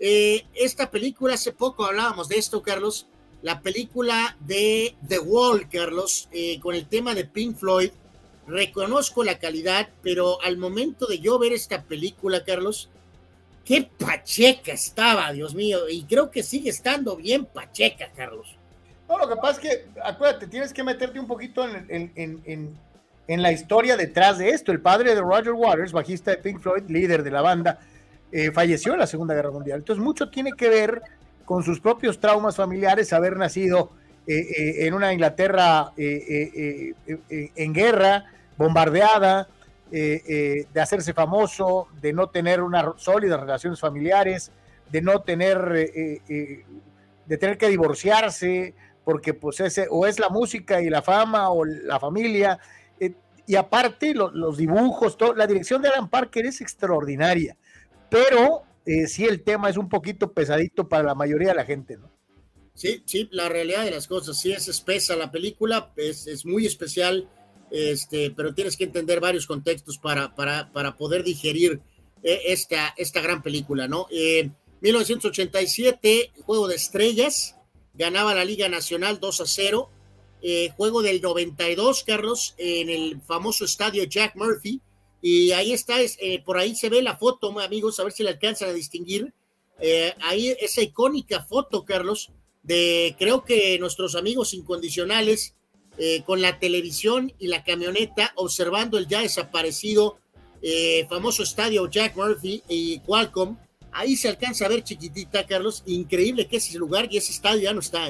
[SPEAKER 2] Eh, esta película, hace poco hablábamos de esto, Carlos, la película de The Wall, Carlos, eh, con el tema de Pink Floyd. Reconozco la calidad, pero al momento de yo ver esta película, Carlos, qué pacheca estaba, Dios mío, y creo que sigue estando bien pacheca, Carlos.
[SPEAKER 1] No, lo que pasa es que, acuérdate, tienes que meterte un poquito en, la historia detrás de esto. El padre de Roger Waters, bajista de Pink Floyd, líder de la banda, eh, falleció en la Segunda Guerra Mundial. Entonces, mucho tiene que ver con sus propios traumas familiares, haber nacido eh, eh, en una Inglaterra en guerra, bombardeada, de hacerse famoso, de no tener unas sólidas relaciones familiares, de no tener, de tener que divorciarse, porque pues o es la música y la fama o la familia. y aparte los dibujos, la dirección de Alan Parker es extraordinaria pero eh, sí el tema es un poquito pesadito para la mayoría de la gente, ¿no?
[SPEAKER 2] Sí, sí, la realidad de las cosas, sí es espesa la película, es, es muy especial, este, pero tienes que entender varios contextos para, para, para poder digerir eh, esta, esta gran película, ¿no? Eh, 1987, Juego de Estrellas, ganaba la Liga Nacional 2 a 0. Eh, juego del 92, Carlos, en el famoso estadio Jack Murphy, y ahí está, eh, por ahí se ve la foto, amigos, a ver si la alcanzan a distinguir. Eh, ahí esa icónica foto, Carlos, de creo que nuestros amigos incondicionales eh, con la televisión y la camioneta observando el ya desaparecido famoso estadio Jack Murphy y Qualcomm. Ahí se alcanza a ver chiquitita, Carlos. Increíble que ese lugar y ese estadio ya no está,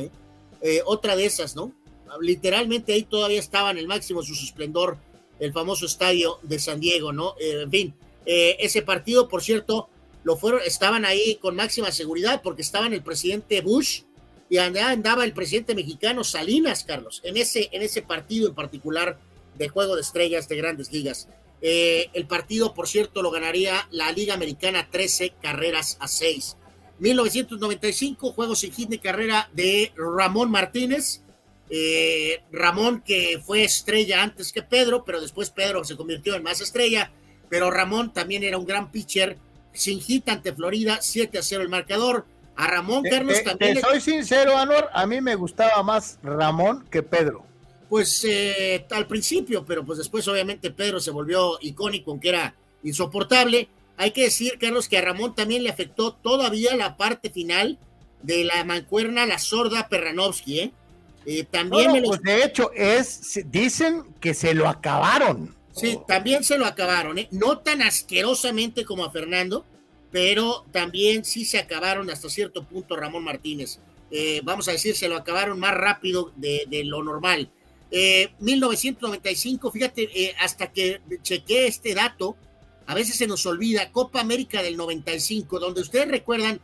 [SPEAKER 2] otra de esas, ¿no? Literalmente ahí todavía estaba en el máximo su esplendor el famoso estadio de San Diego, ¿no? Eh, en fin, eh, ese partido, por cierto, lo fueron, estaban ahí con máxima seguridad porque estaban el presidente Bush y andaba el presidente mexicano Salinas, Carlos, en ese, en ese partido en particular de juego de estrellas de grandes ligas. Eh, el partido, por cierto, lo ganaría la Liga Americana 13 carreras a 6. 1995, juego sin hit de carrera de Ramón Martínez eh, Ramón, que fue estrella antes que Pedro, pero después Pedro se convirtió en más estrella. Pero Ramón también era un gran pitcher, sin hit ante Florida, 7 a 0 el marcador. A Ramón Carlos también.
[SPEAKER 1] soy sincero, Anor, a mí me gustaba más Ramón que Pedro.
[SPEAKER 2] Pues eh, al principio, pero pues después obviamente Pedro se volvió icónico, aunque era insoportable. Hay que decir, Carlos, que a Ramón también le afectó todavía la parte final de la mancuerna, la sorda Perranovsky, ¿eh? Eh, también me lo-
[SPEAKER 1] pues de hecho, es, dicen que se lo acabaron.
[SPEAKER 2] Sí, también se lo acabaron, ¿eh? No tan asquerosamente como a Fernando, pero también sí se acabaron hasta cierto punto Ramón Martínez. Eh, vamos a decir, se lo acabaron más rápido de, lo normal. Eh, 1995, fíjate, eh, hasta que chequé este dato, a veces se nos olvida, Copa América del 95, donde ustedes recuerdan,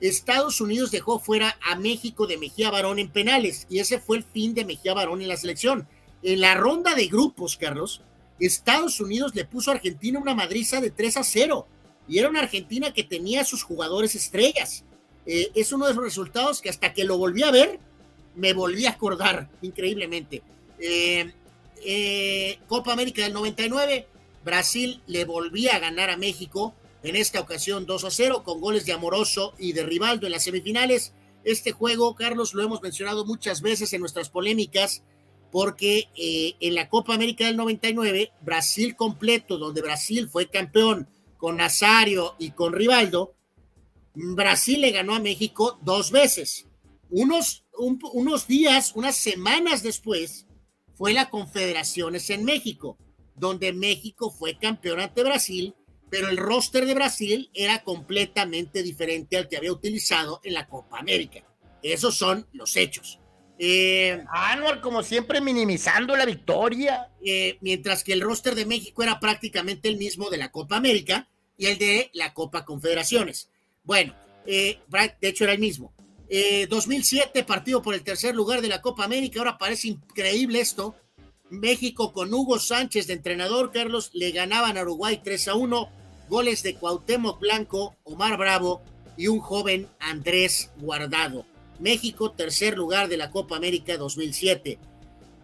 [SPEAKER 2] Estados Unidos dejó fuera a México de Mejía Barón en penales, y ese fue el fin de Mejía Barón en la selección. En la ronda de grupos, Carlos, Estados Unidos le puso a Argentina una madriza de 3 a 0, y era una Argentina que tenía sus jugadores estrellas. Eh, es uno de los resultados que hasta que lo volví a ver, me volví a acordar increíblemente. Eh, eh, Copa América del 99, Brasil le volvía a ganar a México, en esta ocasión 2 a 0, con goles de Amoroso y de Rivaldo en las semifinales. Este juego, Carlos, lo hemos mencionado muchas veces en nuestras polémicas, porque en la Copa América del 99, Brasil completo, donde Brasil fue campeón con Nazario y con Rivaldo, Brasil le ganó a México dos veces. Unos, un- unos días, unas semanas después, fue la Confederaciones en México, donde México fue campeón ante Brasil, pero el roster de Brasil era completamente diferente al que había utilizado en la Copa América. Esos son los hechos. Eh,
[SPEAKER 1] Anuar, como siempre, minimizando la victoria.
[SPEAKER 2] eh, mientras que el roster de México era prácticamente el mismo de la Copa América y el de la Copa Confederaciones. Bueno, eh, de hecho era el mismo. Eh, 2007, partido por el tercer lugar de la Copa América. Ahora parece increíble esto. México con Hugo Sánchez de entrenador, Carlos, le ganaban a Uruguay 3 a 1. Goles de Cuauhtémoc Blanco, Omar Bravo y un joven Andrés Guardado. México, tercer lugar de la Copa América 2007.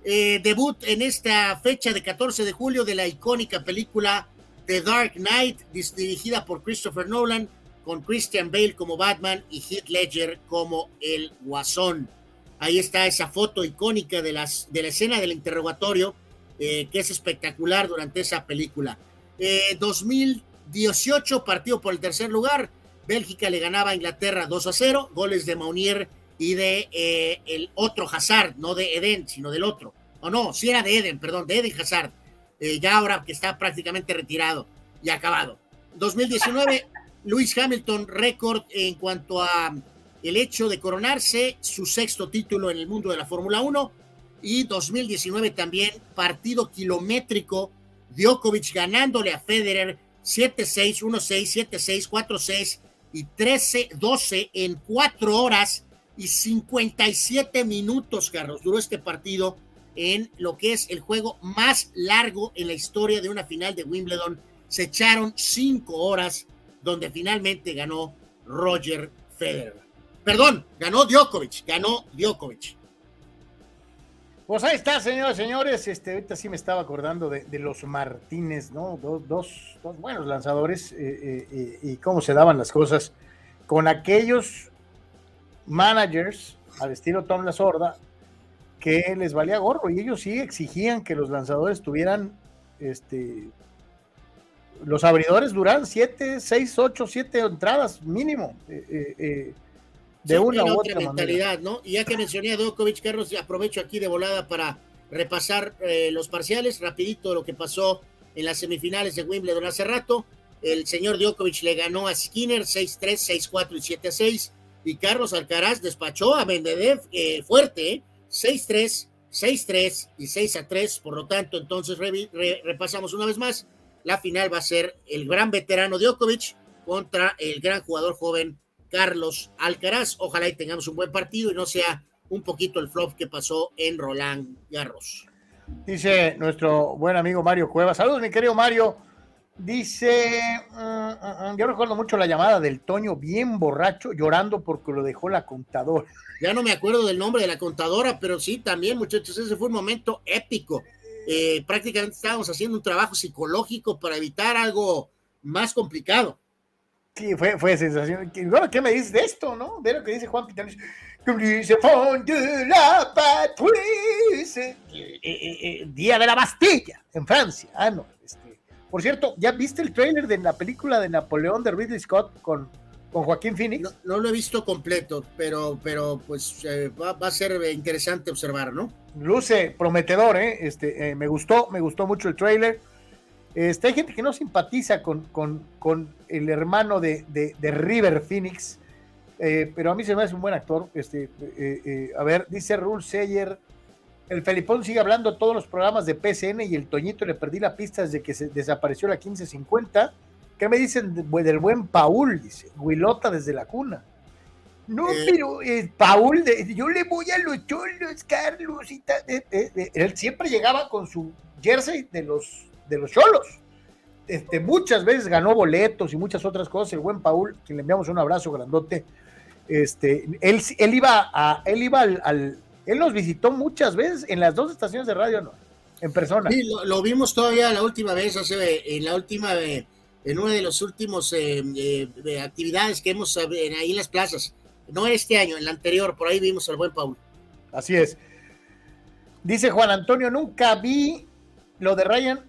[SPEAKER 2] Eh, debut en esta fecha de 14 de julio de la icónica película The Dark Knight, dirigida por Christopher Nolan, con Christian Bale como Batman y Heath Ledger como el Guasón. Ahí está esa foto icónica de, las, de la escena del interrogatorio, eh, que es espectacular durante esa película. Eh, 2018, partido por el tercer lugar. Bélgica le ganaba a Inglaterra 2 a 0, goles de Maunier y de eh, el otro Hazard, no de Eden, sino del otro. O no, sí era de Eden, perdón, de Eden Hazard. Eh, ya ahora que está prácticamente retirado y acabado. 2019, Luis *laughs* Hamilton, récord en cuanto a el hecho de coronarse, su sexto título en el mundo de la Fórmula 1. Y 2019 también, partido kilométrico, Djokovic ganándole a Federer 7-6, 1-6, 7-6, 4-6 y 13-12 en 4 horas y 57 minutos, Carlos. Duró este partido en lo que es el juego más largo en la historia de una final de Wimbledon. Se echaron 5 horas donde finalmente ganó Roger Federer. Perdón, ganó Djokovic, ganó Djokovic.
[SPEAKER 1] Pues ahí está, señoras y señores. Este, ahorita sí me estaba acordando de, de los Martínez, ¿no? Dos, dos, dos buenos lanzadores eh, eh, eh, y cómo se daban las cosas con aquellos managers al estilo Tom La Sorda que les valía gorro y ellos sí exigían que los lanzadores tuvieran este los abridores duran 7, 6, 8, 7 entradas mínimo eh, eh, eh, de
[SPEAKER 2] Sí,
[SPEAKER 1] una u
[SPEAKER 2] otra
[SPEAKER 1] otra manera.
[SPEAKER 2] ¿no? Y ya que mencioné a Djokovic, Carlos, aprovecho aquí de volada para repasar eh, los parciales, rapidito lo que pasó en las semifinales de Wimbledon hace rato. El señor Djokovic le ganó a Skinner 6-3, 6-4 y 7-6. Y Carlos Alcaraz despachó a Medvedev eh, fuerte, ¿eh? 6-3, 6-3 y 6-3. Por lo tanto, entonces repasamos una vez más. La final va a ser el gran veterano Djokovic contra el gran jugador joven Carlos Alcaraz. Ojalá y tengamos un buen partido y no sea un poquito el flop que pasó en Roland Garros.
[SPEAKER 1] Dice nuestro buen amigo Mario Cuevas. Saludos, mi querido Mario. Dice, mm, mm, mm, yo recuerdo mucho la llamada del Toño bien borracho, llorando porque lo dejó la contadora.
[SPEAKER 2] Ya no me acuerdo del nombre de la contadora, pero sí, también, muchachos, ese fue un momento épico. Eh, prácticamente estábamos haciendo un trabajo psicológico para evitar algo más complicado.
[SPEAKER 1] Sí, fue, fue sensación. ¿Qué- Bueno, ¿qué me dices de esto, no? De lo que dice Juan Pitán. Dice, "Fond de la Patrice". Eh, eh, eh, Día de la Bastilla, en Francia. Ah, no. Por cierto, ¿ya viste el tráiler de la película de Napoleón de Ridley Scott con con Joaquín Phoenix.
[SPEAKER 2] No, no lo he visto completo, pero, pero pues eh, va, va, a ser interesante observar, ¿no?
[SPEAKER 1] Luce prometedor, ¿eh? Este, eh, me gustó, me gustó mucho el trailer. Este, hay gente que no simpatiza con, con, con el hermano de, de, de River Phoenix, eh, pero a mí se me hace un buen actor. Este, a ver, dice Rule Seyer, el Felipón sigue hablando todos los programas de PCN y el Toñito le perdí la pista desde que se desapareció la 1550. ¿Qué me dicen del buen Paul? Dice, Huilota desde la cuna. No, eh, pero eh, Paul, de, yo le voy a los cholos, Carlos, y tal. Él siempre llegaba con su jersey de los de los cholos. Este, muchas veces ganó boletos y muchas otras cosas. El buen Paul, quien le enviamos un abrazo grandote. Este, él, él iba a, él iba al, al, él nos visitó muchas veces en las dos estaciones de radio, ¿no? En persona.
[SPEAKER 2] Sí, lo, lo vimos todavía la última vez, hace, en la última, en una de los últimos eh, eh, actividades que hemos eh, ahí en las plazas no este año, en el anterior, por ahí vimos al buen Paul.
[SPEAKER 1] Así es. Dice Juan Antonio, nunca vi lo de Ryan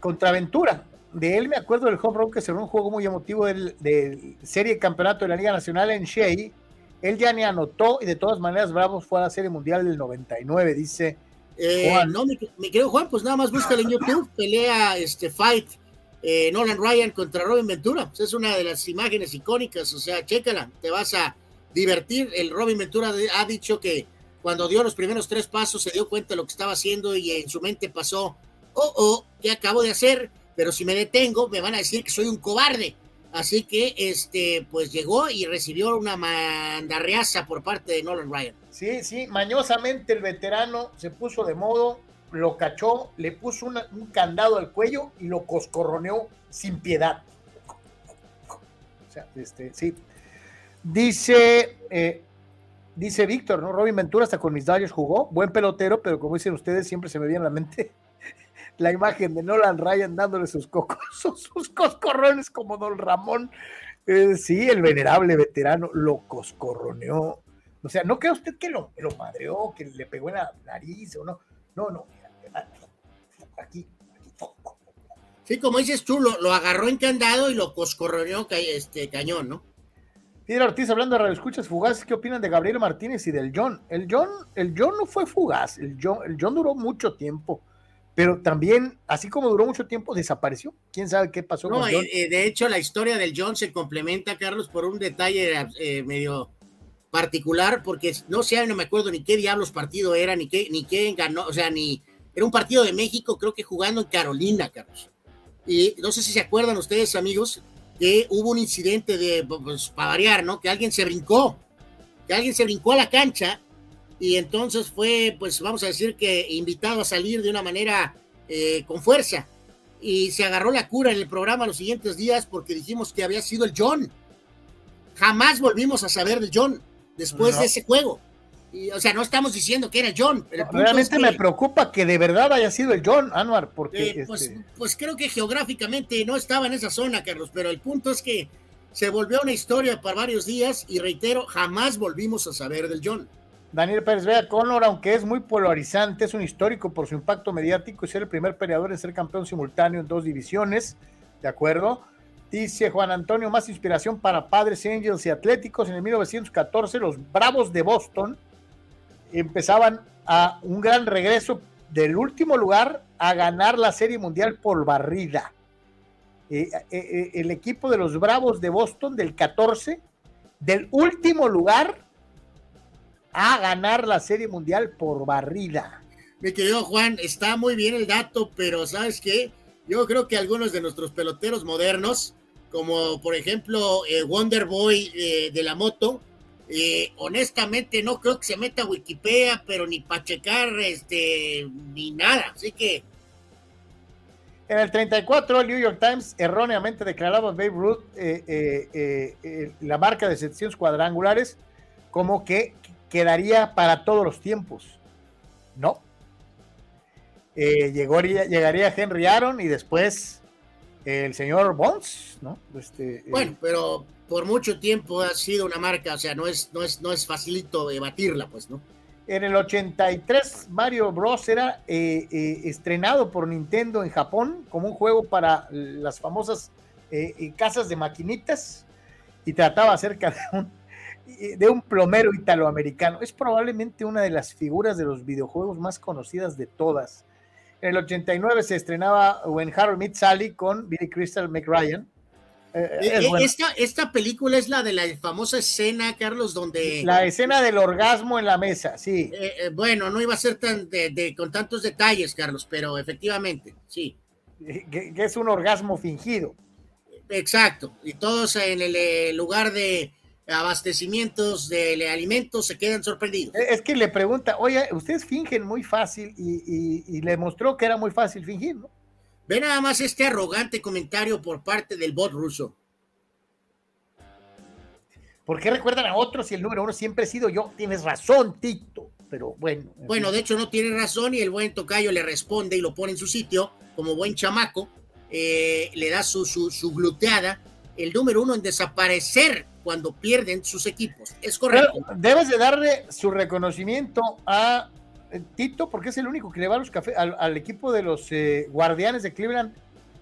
[SPEAKER 1] contra Ventura. De él me acuerdo del home run que será un juego muy emotivo del, del serie campeonato de la Liga Nacional en Shea. Él ya ni anotó y de todas maneras Bravos fue a la serie mundial del 99, dice
[SPEAKER 2] eh, Juan. No, mi, mi, querido Juan, pues nada más búscale en YouTube, *laughs* pelea este fight eh, Nolan Ryan contra Robin Ventura. Pues es una de las imágenes icónicas, o sea, chécala, te vas a divertir. El Robin Ventura ha dicho que cuando dio los primeros tres pasos se dio cuenta de lo que estaba haciendo y en su mente pasó, oh, oh, ¿qué acabo de hacer? Pero si me detengo me van a decir que soy un cobarde. Así que, este, pues llegó y recibió una mandarreaza por parte de Nolan Ryan.
[SPEAKER 1] Sí, sí, mañosamente el veterano se puso de modo, lo cachó, le puso un candado al cuello y lo coscorroneó sin piedad. O sea, este, sí, Dice, eh, dice Víctor, ¿no? Robin Ventura hasta con mis Dodgers jugó, buen pelotero, pero como dicen ustedes, siempre se me viene a la mente la imagen de Nolan Ryan dándole sus cocos, *laughs* sus coscorrones como Don Ramón. Eh, sí, el venerable veterano lo coscorroneó. O sea, ¿no cree usted que lo, lo madreó, que le pegó en la nariz o no? No, no, aquí, aquí.
[SPEAKER 2] Sí, como dices tú, lo, lo agarró en candado y lo coscorroneó este, cañón, ¿no?
[SPEAKER 1] Piedra Ortiz hablando de Radio Escuchas Fugaces, ¿qué opinan de Gabriel Martínez y del John? El John, el John no fue fugaz, el John, el John duró mucho tiempo, pero también, así como duró mucho tiempo, desapareció. ¿Quién sabe qué pasó
[SPEAKER 2] no,
[SPEAKER 1] con John?
[SPEAKER 2] Eh, de hecho, la historia del John se complementa, Carlos, por un detalle eh, medio particular, porque no sé, no me acuerdo ni qué diablos partido era, ni qué, ni qué ganó, o sea, ni era un partido de México, creo que jugando en Carolina, Carlos. Y no sé si se acuerdan ustedes, amigos, que hubo un incidente de, pues, para variar, ¿no? Que alguien se brincó, que alguien se brincó a la cancha y entonces fue, pues vamos a decir que invitado a salir de una manera eh, con fuerza. Y se agarró la cura en el programa los siguientes días porque dijimos que había sido el John. Jamás volvimos a saber del John después no. de ese juego. Y, o sea, no estamos diciendo que era John. Pero
[SPEAKER 1] Realmente es que, me preocupa que de verdad haya sido el John, Anwar, porque...
[SPEAKER 2] Eh, pues, este... pues, creo que geográficamente no estaba en esa zona, Carlos, pero el punto es que se volvió una historia para varios días y reitero, jamás volvimos a saber del John.
[SPEAKER 1] Daniel Pérez Vea, Conor, aunque es muy polarizante, es un histórico por su impacto mediático y ser el primer peleador en ser campeón simultáneo en dos divisiones, ¿de acuerdo? Dice Juan Antonio, más inspiración para padres, Angels y Atléticos. En el 1914, los Bravos de Boston empezaban a un gran regreso del último lugar a ganar la Serie Mundial por barrida. Eh, eh, el equipo de los Bravos de Boston del 14, del último lugar a ganar la Serie Mundial por barrida.
[SPEAKER 2] Mi querido Juan, está muy bien el dato, pero ¿sabes qué? Yo creo que algunos de nuestros peloteros modernos, como por ejemplo eh, Wonder Boy eh, de la moto, eh, honestamente no creo que se meta a Wikipedia, pero ni para checar este, ni nada. Así que.
[SPEAKER 1] En el 34, el New York Times erróneamente declaraba a Babe Ruth eh, eh, eh, la marca de 700 cuadrangulares como que quedaría para todos los tiempos. No. llegó, llegaría Henry Aaron y después el señor Bonds, ¿no? Este,
[SPEAKER 2] bueno, pero por mucho tiempo ha sido una marca, o sea, no es, no es, no es facilito debatirla, pues, ¿no?
[SPEAKER 1] En el 83, Mario Bros. era eh, eh, estrenado por Nintendo en Japón como un juego para las famosas eh, casas de maquinitas. y trataba acerca de un, de un plomero italoamericano. Es probablemente una de las figuras de los videojuegos más conocidas de todas. En el 89 se estrenaba When Harold Meets Sally con Billy Crystal McRyan.
[SPEAKER 2] Eh, eh, esta, esta, película es la de la famosa escena, Carlos, donde...
[SPEAKER 1] La escena del orgasmo en la mesa, sí.
[SPEAKER 2] Eh, bueno, no iba a ser tan de, con tantos detalles, Carlos, pero efectivamente, sí.
[SPEAKER 1] Que, es un orgasmo fingido.
[SPEAKER 2] Exacto, y todos en el lugar de abastecimientos de alimentos se quedan sorprendidos.
[SPEAKER 1] Es que le pregunta, oye, ustedes fingen muy fácil y, le mostró que era muy fácil fingir, ¿no?
[SPEAKER 2] Ve nada más este arrogante comentario por parte del bot ruso.
[SPEAKER 1] ¿Por qué recuerdan a otros y el número uno siempre he sido yo? Tienes razón, Tito. Pero bueno.
[SPEAKER 2] Bueno, de hecho no tiene razón y el buen tocayo le responde y lo pone en su sitio como buen chamaco. Eh, le da su, su, su gluteada. El número uno en desaparecer cuando pierden sus equipos. Es correcto.
[SPEAKER 1] debes de darle su reconocimiento a eh, Tito, porque es el único que le va los cafés al, equipo de los eh, guardianes de Cleveland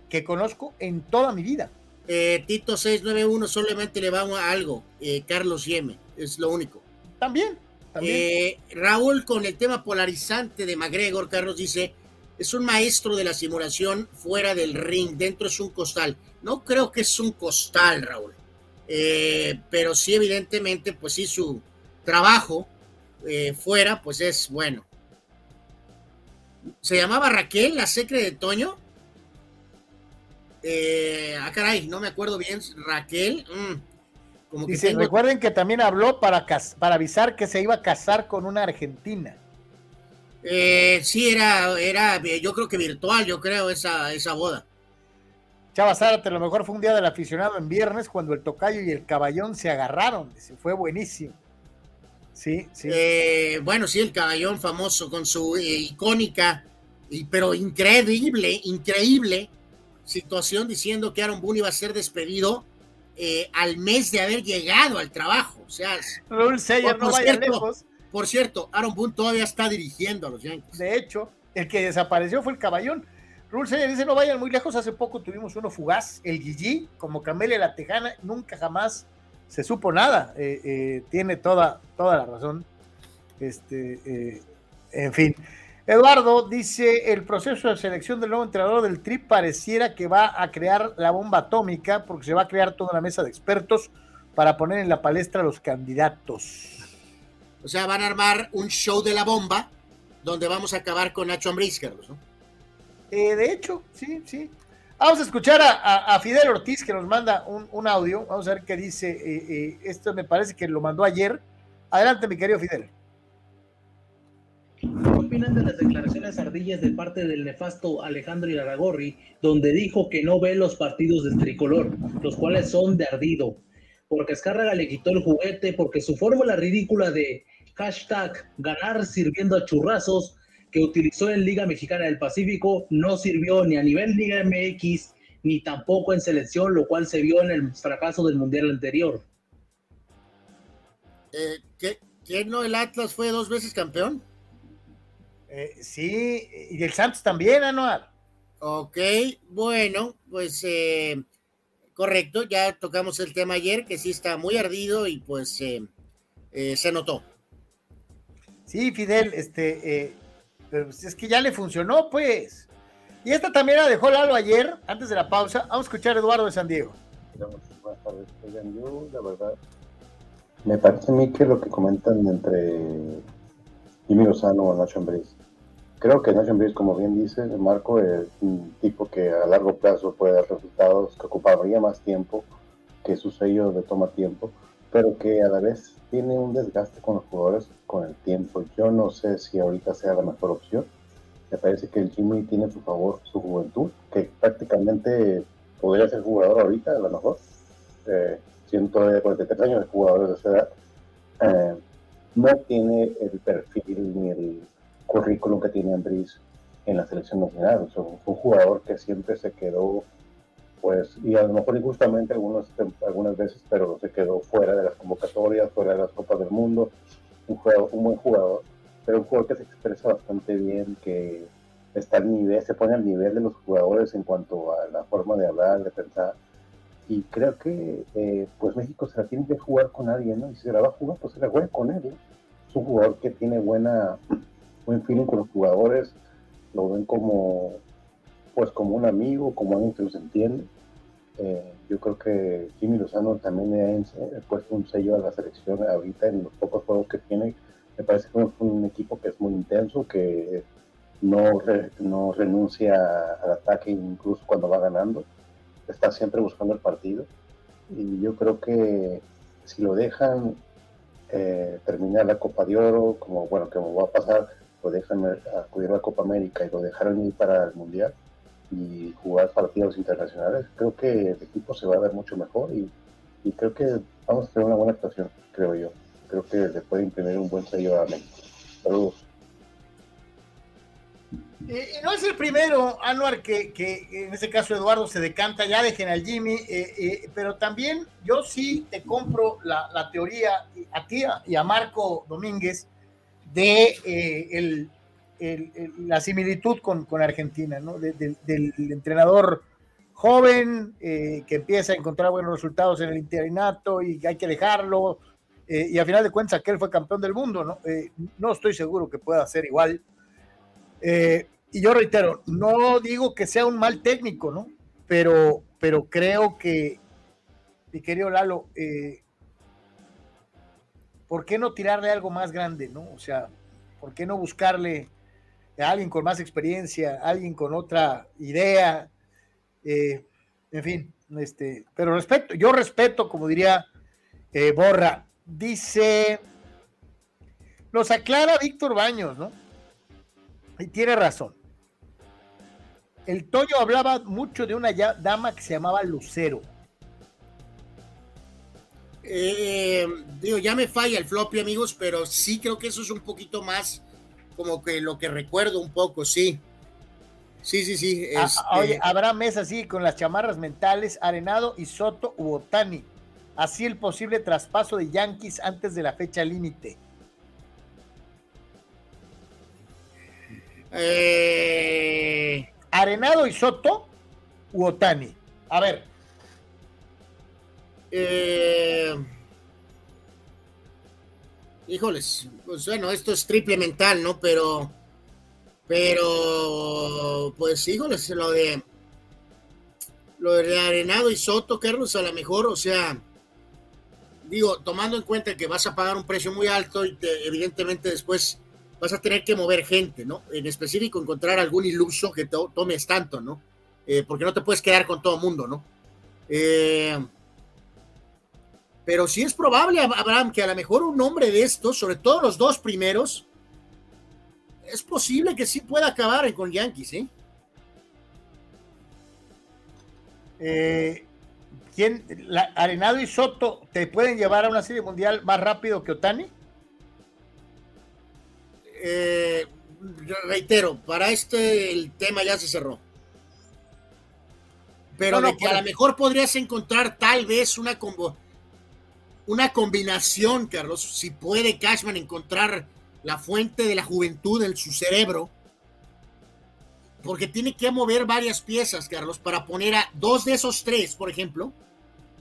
[SPEAKER 1] que conozco en toda mi vida.
[SPEAKER 2] Eh, Tito 691 solamente le va a algo, Carlos Yeme, es lo único.
[SPEAKER 1] También, también.
[SPEAKER 2] Raúl, con el tema polarizante de McGregor, Carlos dice, es un maestro de la simulación fuera del ring, dentro es un costal. No creo que es un costal, Raúl. pero sí, evidentemente, pues sí, su trabajo fuera, pues es bueno se llamaba Raquel, la secre de Toño. Eh, ah, caray, no me acuerdo bien. Raquel. Mm,
[SPEAKER 1] como que recuerden que también habló para, para avisar que se iba a casar con una argentina.
[SPEAKER 2] Eh, sí, era, era, yo creo que virtual, yo creo, esa, esa boda.
[SPEAKER 1] Chava Zárate, a lo mejor fue un día del aficionado en viernes cuando el tocayo y el caballón se agarraron. Se fue buenísimo. Sí, sí.
[SPEAKER 2] Eh, bueno, sí, el caballón famoso con su eh, icónica, y, pero increíble, increíble situación diciendo que Aaron Boone iba a ser despedido eh, al mes de haber llegado al trabajo. O sea,
[SPEAKER 1] por, no vaya lejos.
[SPEAKER 2] Por cierto, Aaron Boone todavía está dirigiendo a los Yankees.
[SPEAKER 1] De hecho, el que desapareció fue el caballón. Rule Sayer dice: No vayan muy lejos. Hace poco tuvimos uno fugaz, el Gigi, como Camelia la Tejana, nunca jamás se supo nada. Eh, eh, tiene toda, toda la razón. Este, eh, en fin. Eduardo dice, el proceso de selección del nuevo entrenador del TRIP pareciera que va a crear la bomba atómica porque se va a crear toda una mesa de expertos para poner en la palestra a los candidatos.
[SPEAKER 2] O sea, van a armar un show de la bomba donde vamos a acabar con Nacho Ambriz, ¿no?
[SPEAKER 1] De hecho, sí, sí. Vamos a escuchar a, Fidel Ortiz que nos manda un, audio. Vamos a ver qué dice. Eh, eh, esto me parece que lo mandó ayer. Adelante, mi querido Fidel.
[SPEAKER 13] ¿Qué opinan de las declaraciones ardillas de parte del nefasto Alejandro Iraragorri, donde dijo que no ve los partidos de tricolor, los cuales son de ardido? Porque Escárraga le quitó el juguete, porque su fórmula ridícula de hashtag ganar sirviendo a churrazos que utilizó en Liga Mexicana del Pacífico no sirvió ni a nivel Liga MX ni tampoco en selección, lo cual se vio en el fracaso del Mundial anterior.
[SPEAKER 2] Eh, ¿qué, no el Atlas fue dos veces campeón?
[SPEAKER 1] Eh, sí, y el Santos también, Anual.
[SPEAKER 2] Ok, bueno, pues eh, correcto, ya tocamos el tema ayer, que sí está muy ardido y pues se notó.
[SPEAKER 1] Sí, Fidel, este, pues, es que ya le funcionó, pues. Y esta también la dejó Lalo ayer, antes de la pausa. Vamos a escuchar a Eduardo de San Diego.
[SPEAKER 14] La verdad, me parece a mí que lo que comentan entre Jimmy Lozano y Nacho Ambriz, creo que Nacho Ambriz, como bien dice Marco, es un tipo que a largo plazo puede dar resultados, que ocuparía más tiempo, que su sello de toma tiempo, pero que a la vez tiene un desgaste con los jugadores con el tiempo. Yo no sé si ahorita sea la mejor opción. Me parece que el Jimmy tiene su favor su juventud, que prácticamente podría ser jugador ahorita, a lo mejor. Eh, 143 años de jugadores de esa edad. Eh, no tiene el perfil ni el currículum que tiene Ambris en la selección nacional. fue un jugador que siempre se quedó pues, y a lo mejor injustamente algunas, algunas veces, pero se quedó fuera de las convocatorias, fuera de las Copas del Mundo, un, jugador, un buen jugador, pero un jugador que se expresa bastante bien, que está al nivel, se pone al nivel de los jugadores en cuanto a la forma de hablar, de pensar. y creo que eh, pues México se la tiene que jugar con alguien, ¿no? Y si se la va a jugar, pues se la juega con él, ¿no? Es un jugador que tiene buena, buen feeling con los jugadores, lo ven como, pues como un amigo, como alguien que los entiende. Eh, yo creo que Jimmy Lozano también ha puesto un sello a la selección ahorita en los pocos juegos que tiene. Me parece que es un equipo que es muy intenso, que no, no renuncia al ataque incluso cuando va ganando está siempre buscando el partido. Y yo creo que si lo dejan eh, terminar la Copa de Oro, como bueno, como va a pasar, lo dejan acudir a la Copa América y lo dejaron ir para el Mundial y jugar partidos internacionales, creo que el equipo se va a ver mucho mejor y, y creo que vamos a tener una buena actuación, creo yo. Creo que le puede imprimir un buen sello a México. Saludos.
[SPEAKER 1] Y, no es el primero, Anuar, que, que, en este caso Eduardo se decanta, ya dejen al Jimmy, eh, eh, pero también yo sí te compro la, la, teoría a ti y a Marco Domínguez de eh, la similitud con, con Argentina, ¿no? De, de, del entrenador joven que empieza a encontrar buenos resultados en el interinato y hay que dejarlo, y a final de cuentas aquel fue campeón del mundo, ¿no? no estoy seguro que pueda ser igual. Eh, y yo reitero, no digo que sea un mal técnico, ¿no? Pero, pero creo que, mi querido Lalo, eh, ¿por qué no tirarle algo más grande, ¿no? O sea, ¿por qué no buscarle alguien con más experiencia, alguien con otra idea? Eh, en fin, este, pero respeto, yo respeto, como diría eh, Borra, dice, nos aclara Víctor Baños, ¿no? Y tiene razón el Toño hablaba mucho de una dama que se llamaba Lucero.
[SPEAKER 2] Eh, digo, ya me falla el floppy, amigos, pero sí creo que eso es un poquito más como que lo que recuerdo un poco, sí. Sí, sí, sí.
[SPEAKER 1] Ah, ah, oye, este habrá mesa así con las chamarras mentales, Arenado y Soto u Otani. Así el posible traspaso de Yankees antes de la fecha límite. Eh, Arenado y Soto u Otani. A ver.
[SPEAKER 2] Eh, híjoles, pues bueno, esto es triple mental, ¿no? Pero, pero, pues híjoles, lo de, lo de Arenado y Soto, Carlos, a lo mejor, o sea, digo, tomando en cuenta que vas a pagar un precio muy alto y evidentemente después vas a tener que mover gente, ¿no? En específico, encontrar algún iluso que te tomes tanto, ¿no? Eh, porque no te puedes quedar con todo mundo, ¿no? Eh, pero sí es probable, Abraham, que a lo mejor un hombre de estos, sobre todo los dos primeros, es posible que sí pueda acabar con Yankees, ¿eh?
[SPEAKER 1] eh ¿Quién, Arenado y Soto te pueden llevar a una serie mundial más rápido que Otani?
[SPEAKER 2] eh, reitero, para este el tema ya se cerró. Pero de que a lo mejor podrías encontrar tal vez una combo, una combinación, Carlos, si puede Cashman encontrar la fuente de la juventud en su cerebro, porque tiene que mover varias piezas, Carlos, para poner a dos de esos tres, por ejemplo,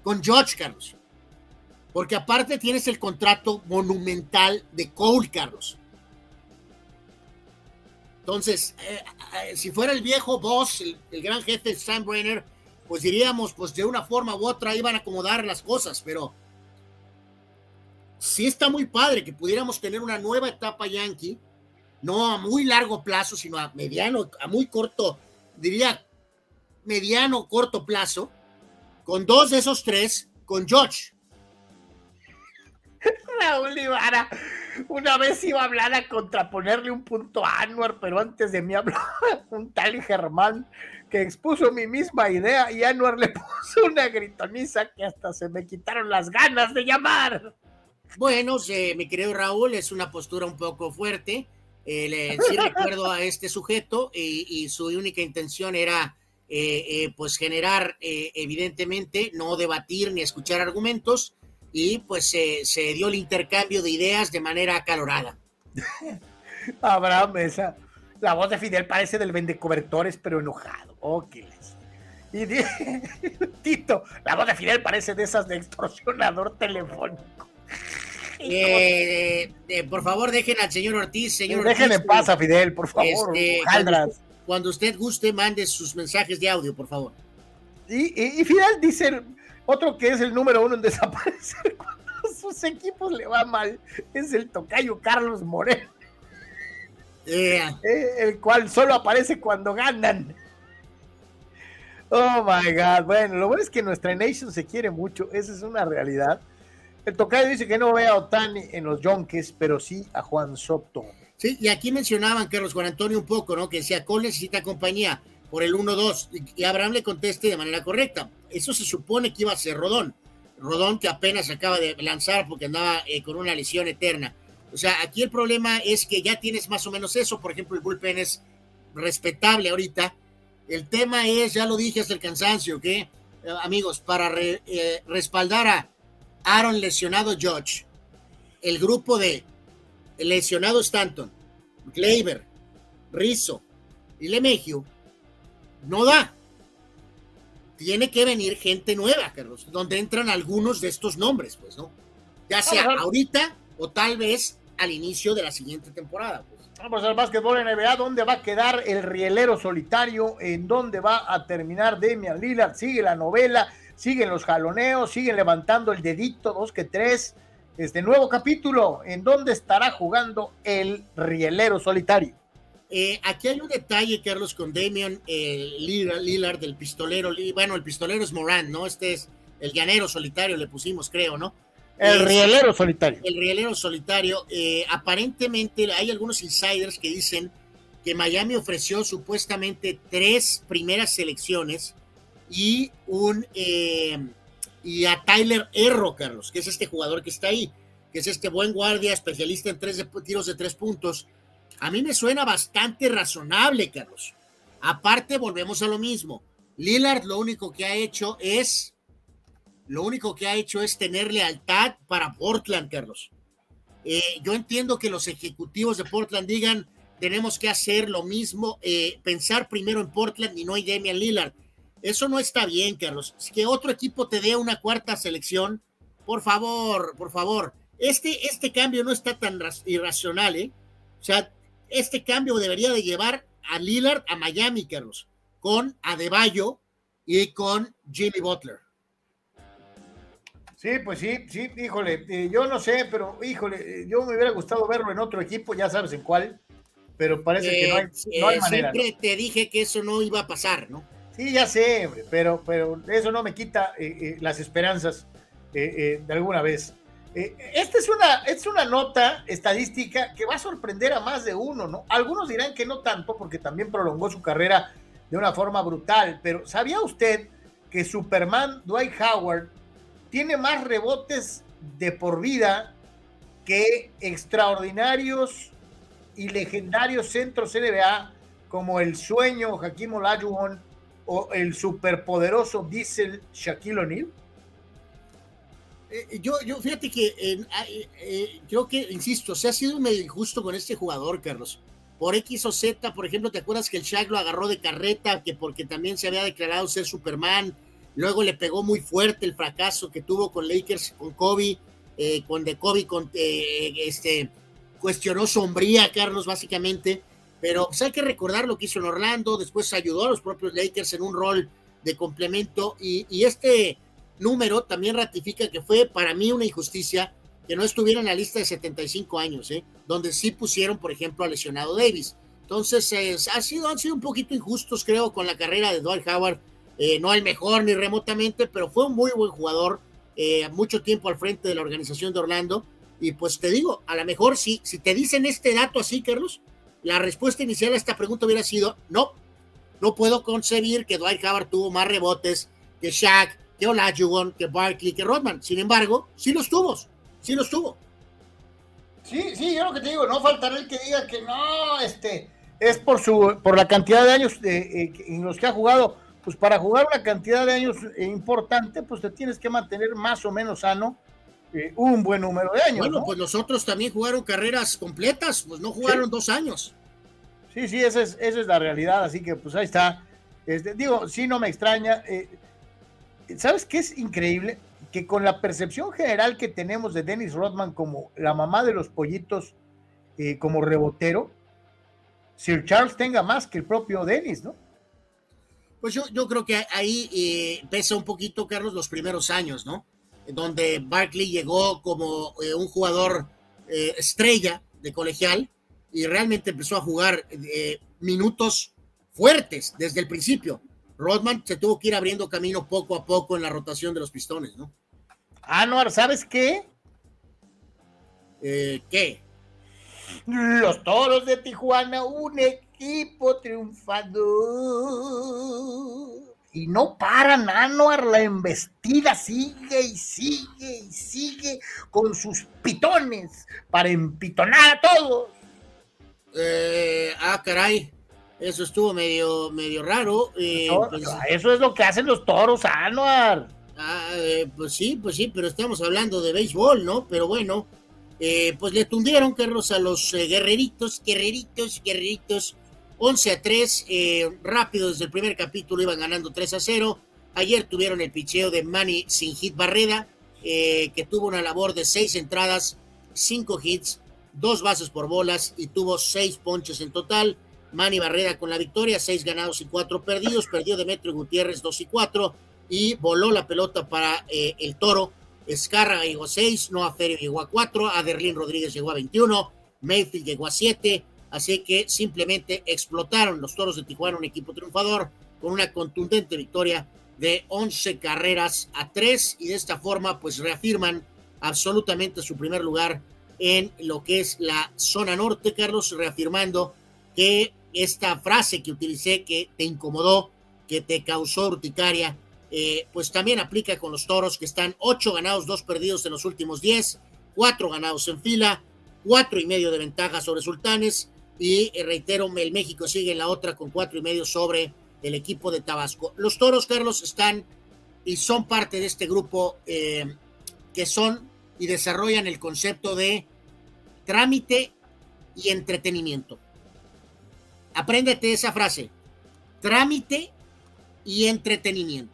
[SPEAKER 2] con George, Carlos. Porque aparte tienes el contrato monumental de Cole, Carlos. Entonces, eh, eh, si fuera el viejo boss, el, gran jefe Sam Brenner, pues diríamos, pues de una forma u otra iban a acomodar las cosas, pero sí está muy padre que pudiéramos tener una nueva etapa Yankee, no a muy largo plazo, sino a mediano, a muy corto, diría mediano, corto plazo, con dos de esos tres, con George. *laughs*
[SPEAKER 1] Raúl una vez iba a hablar a contraponerle un punto a Anwar, pero antes de mí habló *laughs* un tal Germán que expuso mi misma idea y Anwar le *laughs* puso una gritoniza que hasta se me quitaron las ganas de llamar.
[SPEAKER 2] Bueno, mi querido Raúl, es una postura un poco fuerte. Eh, le, sí recuerdo a este sujeto y, su única intención era eh, eh, pues generar, evidentemente, no debatir ni escuchar argumentos, y pues se, dio el intercambio de ideas de manera acalorada. *laughs*
[SPEAKER 1] Abraham, esa, la voz de Fidel parece del vende cobertores, pero enojado. Ok. Y *laughs* Tito, la voz de Fidel parece de esas de extorsionador telefónico.
[SPEAKER 2] Eh, eh, por favor, dejen al señor Ortiz, señor
[SPEAKER 1] Dejen
[SPEAKER 2] Ortiz,
[SPEAKER 1] en paz a Fidel, por favor.
[SPEAKER 2] este, cuando, cuando usted guste, mande sus mensajes de audio, por favor.
[SPEAKER 1] Y, y- y Fidel dice otro que es el número uno en desaparecer *laughs* cuando a sus equipos le va mal, es el tocayo Carlos Moreno. Eh, el cual solo aparece cuando ganan. Oh my God. Bueno, lo bueno es que nuestra nation se quiere mucho. Esa es una realidad. El tocayo dice que no ve a Otani en los Yonkes, pero sí a Juan Soto.
[SPEAKER 2] Sí, y aquí mencionaban, Carlos Juan Antonio, un poco, ¿no? Que decía, Cole necesita compañía por el 1-2. Y- Abraham le conteste de manera correcta. Eso se supone que iba a ser Rodón. Rodón que apenas acaba de lanzar porque andaba eh, con una lesión eterna. O sea, aquí el problema es que ya tienes más o menos eso. Por ejemplo, el bullpen es respetable ahorita. El tema es, ya lo dije hasta el cansancio, que eh, amigos, para eh, respaldar a Aaron lesionado Judge, el grupo de lesionado Stanton, Gleyber, Rizzo y LeMahieu, no da. Tiene que venir gente nueva, Carlos, donde entran algunos de estos nombres, pues, ¿no? Ya sea
[SPEAKER 1] Ajá.
[SPEAKER 2] ahorita o tal vez al inicio de la siguiente temporada. Pues.
[SPEAKER 1] Vamos al básquetbol NBA. ¿Dónde va a quedar el rielero solitario? ¿En dónde va a terminar Demian Lillard? Sigue la novela, siguen los jaloneos, siguen levantando el dedito, dos que tres. Este nuevo capítulo, ¿en dónde estará jugando el rielero solitario?
[SPEAKER 2] Eh, aquí hay un detalle, Carlos, con Damian eh, Lillard, Lillard, del pistolero. Bueno, el pistolero es Morán, ¿no? Este es el llanero solitario, le pusimos, creo, ¿no?
[SPEAKER 1] El
[SPEAKER 2] Es-
[SPEAKER 1] rielero solitario.
[SPEAKER 2] El rielero solitario. eh, aparentemente hay algunos insiders que dicen que Miami ofreció supuestamente tres primeras selecciones y un eh, y a Tyler Erro, Carlos, que es este jugador que está ahí, que es este buen guardia, especialista en tres de- tiros de tres puntos. A mí me suena bastante razonable, Carlos. Aparte, volvemos a lo mismo. Lillard lo único que ha hecho es, lo único que ha hecho es tener lealtad para Portland, Carlos. Eh, yo entiendo que los ejecutivos de Portland digan, tenemos que hacer lo mismo, eh, pensar primero en Portland y no en Damian Lillard. Eso no está bien, Carlos. Es que otro equipo te dé una cuarta selección, por favor, por favor. Este, este cambio no está tan irracional, ¿eh? O sea, este cambio debería de llevar a Lillard a Miami, Carlos, con Adebayo y con Jimmy Butler.
[SPEAKER 1] Sí, pues sí, sí, híjole, eh, yo no sé, pero híjole, eh, yo me hubiera gustado verlo en otro equipo, ya sabes en cuál, pero parece que no hay, no hay
[SPEAKER 2] eh,
[SPEAKER 1] manera. ¿no?
[SPEAKER 2] siempre te dije que eso no iba a pasar, ¿no?
[SPEAKER 1] Sí, ya sé, hombre, pero, pero eso no me quita eh, eh, las esperanzas eh, de alguna vez. Esta es una, es una nota estadística que va a sorprender a más de uno, ¿no? Algunos dirán que no tanto porque también prolongó su carrera de una forma brutal, pero ¿sabía usted que Superman Dwight Howard tiene más rebotes de por vida que extraordinarios y legendarios centros NBA como el sueño Hakim Olajuwon o el superpoderoso Diesel Shaquille O'Neal?
[SPEAKER 2] Eh, yo, yo, fíjate que eh, eh, eh, creo que, insisto, se ha sido medio injusto con este jugador, Carlos. Por X o Z, por ejemplo, ¿te acuerdas que el Shaq lo agarró de carreta? Que porque también se había declarado ser Superman. Luego le pegó muy fuerte el fracaso que tuvo con Lakers, con Kobe, eh, con de Kobe, con, eh, este, cuestionó sombría, Carlos, básicamente. Pero pues, hay que recordar lo que hizo en Orlando. Después ayudó a los propios Lakers en un rol de complemento. Y, este número también ratifica que fue para mí una injusticia que no estuviera en la lista de 75 años, ¿eh? donde sí pusieron, por ejemplo, a lesionado Davis. Entonces, eh, ha sido, han sido un poquito injustos, creo, con la carrera de Dwight Howard. Eh, no el mejor ni remotamente, pero fue un muy buen jugador, eh, mucho tiempo al frente de la organización de Orlando. Y pues te digo, a lo mejor si, si te dicen este dato así, Carlos, la respuesta inicial a esta pregunta hubiera sido, no, no puedo concebir que Dwight Howard tuvo más rebotes que Shaq, que Olajuwon, que Barkley, que Rodman. Sin embargo, sí los tuvo, sí los tuvo.
[SPEAKER 1] Sí, sí, yo lo que te digo, no faltará el que diga que no, este, es por su, por la cantidad de años de, eh, en los que ha jugado. Pues para jugar una cantidad de años eh, importante, pues te tienes que mantener más o menos sano eh, un buen número de años.
[SPEAKER 2] Bueno,
[SPEAKER 1] ¿no?
[SPEAKER 2] pues los otros también jugaron carreras completas, pues no jugaron
[SPEAKER 1] Sí.
[SPEAKER 2] dos años.
[SPEAKER 1] Sí, sí, esa es, esa es la realidad, así que pues ahí está. Este, digo, sí, no me extraña. Eh, ¿Sabes qué es increíble? Que con la percepción general que tenemos de Dennis Rodman como la mamá de los pollitos, eh, como rebotero, Sir Charles tenga más que el propio Dennis, ¿no?
[SPEAKER 2] Pues yo, yo creo que ahí eh, pesa un poquito, Carlos, los primeros años, ¿no? Donde Barkley llegó como eh, un jugador eh, estrella de colegial y realmente empezó a jugar eh, minutos fuertes desde el principio. Rodman se tuvo que ir abriendo camino poco a poco en la rotación de los pistones, ¿no?
[SPEAKER 1] Anuar, ¿sabes qué?
[SPEAKER 2] ¿Qué?
[SPEAKER 1] Los toros de Tijuana, un equipo triunfador. Y no paran, Anuar, la embestida sigue y sigue y sigue con sus pitones para empitonar a todos.
[SPEAKER 2] Eh, ah, caray. Eso estuvo medio, medio raro. eh,
[SPEAKER 1] No,
[SPEAKER 2] pues,
[SPEAKER 1] Eso es lo que hacen los toros, Anuar.
[SPEAKER 2] ah, eh, pues sí, pues sí, pero estamos hablando de béisbol, ¿no? Pero bueno, eh, pues le tundieron, Carlos, a los eh, guerreritos, guerreritos, guerreritos. 11 a 3, eh, rápido desde el primer capítulo iban ganando 3 a 0. Ayer tuvieron el picheo de Manny sin hit Barreda, eh, que tuvo una labor de 6 entradas, 5 hits, 2 bases por bolas y tuvo 6 ponches en total. Manny Barreda con la victoria, 6 ganados y 4 perdidos. Perdió Demetrio Gutiérrez 2 y 4 y voló la pelota para eh, el toro. Escarra llegó a 6, Noah Ferio llegó a 4, Aderlín Rodríguez llegó a 21, Mayfield llegó a 7, así que simplemente explotaron los toros de Tijuana, un equipo triunfador, con una contundente victoria de 11 carreras a 3 y de esta forma pues reafirman absolutamente su primer lugar en lo que es la zona norte, Carlos, reafirmando que esta frase que utilicé que te incomodó, que te causó urticaria, eh, pues también aplica con los toros que están 8 ganados, 2 perdidos en los últimos 10, 4 ganados en fila, 4 y medio de ventaja sobre Sultanes y eh, reitero, el México sigue en la otra con 4 y medio sobre el equipo de Tabasco. Los toros, Carlos, están y son parte de este grupo eh, que son y desarrollan el concepto de trámite y entretenimiento. Apréndete esa frase, trámite y entretenimiento.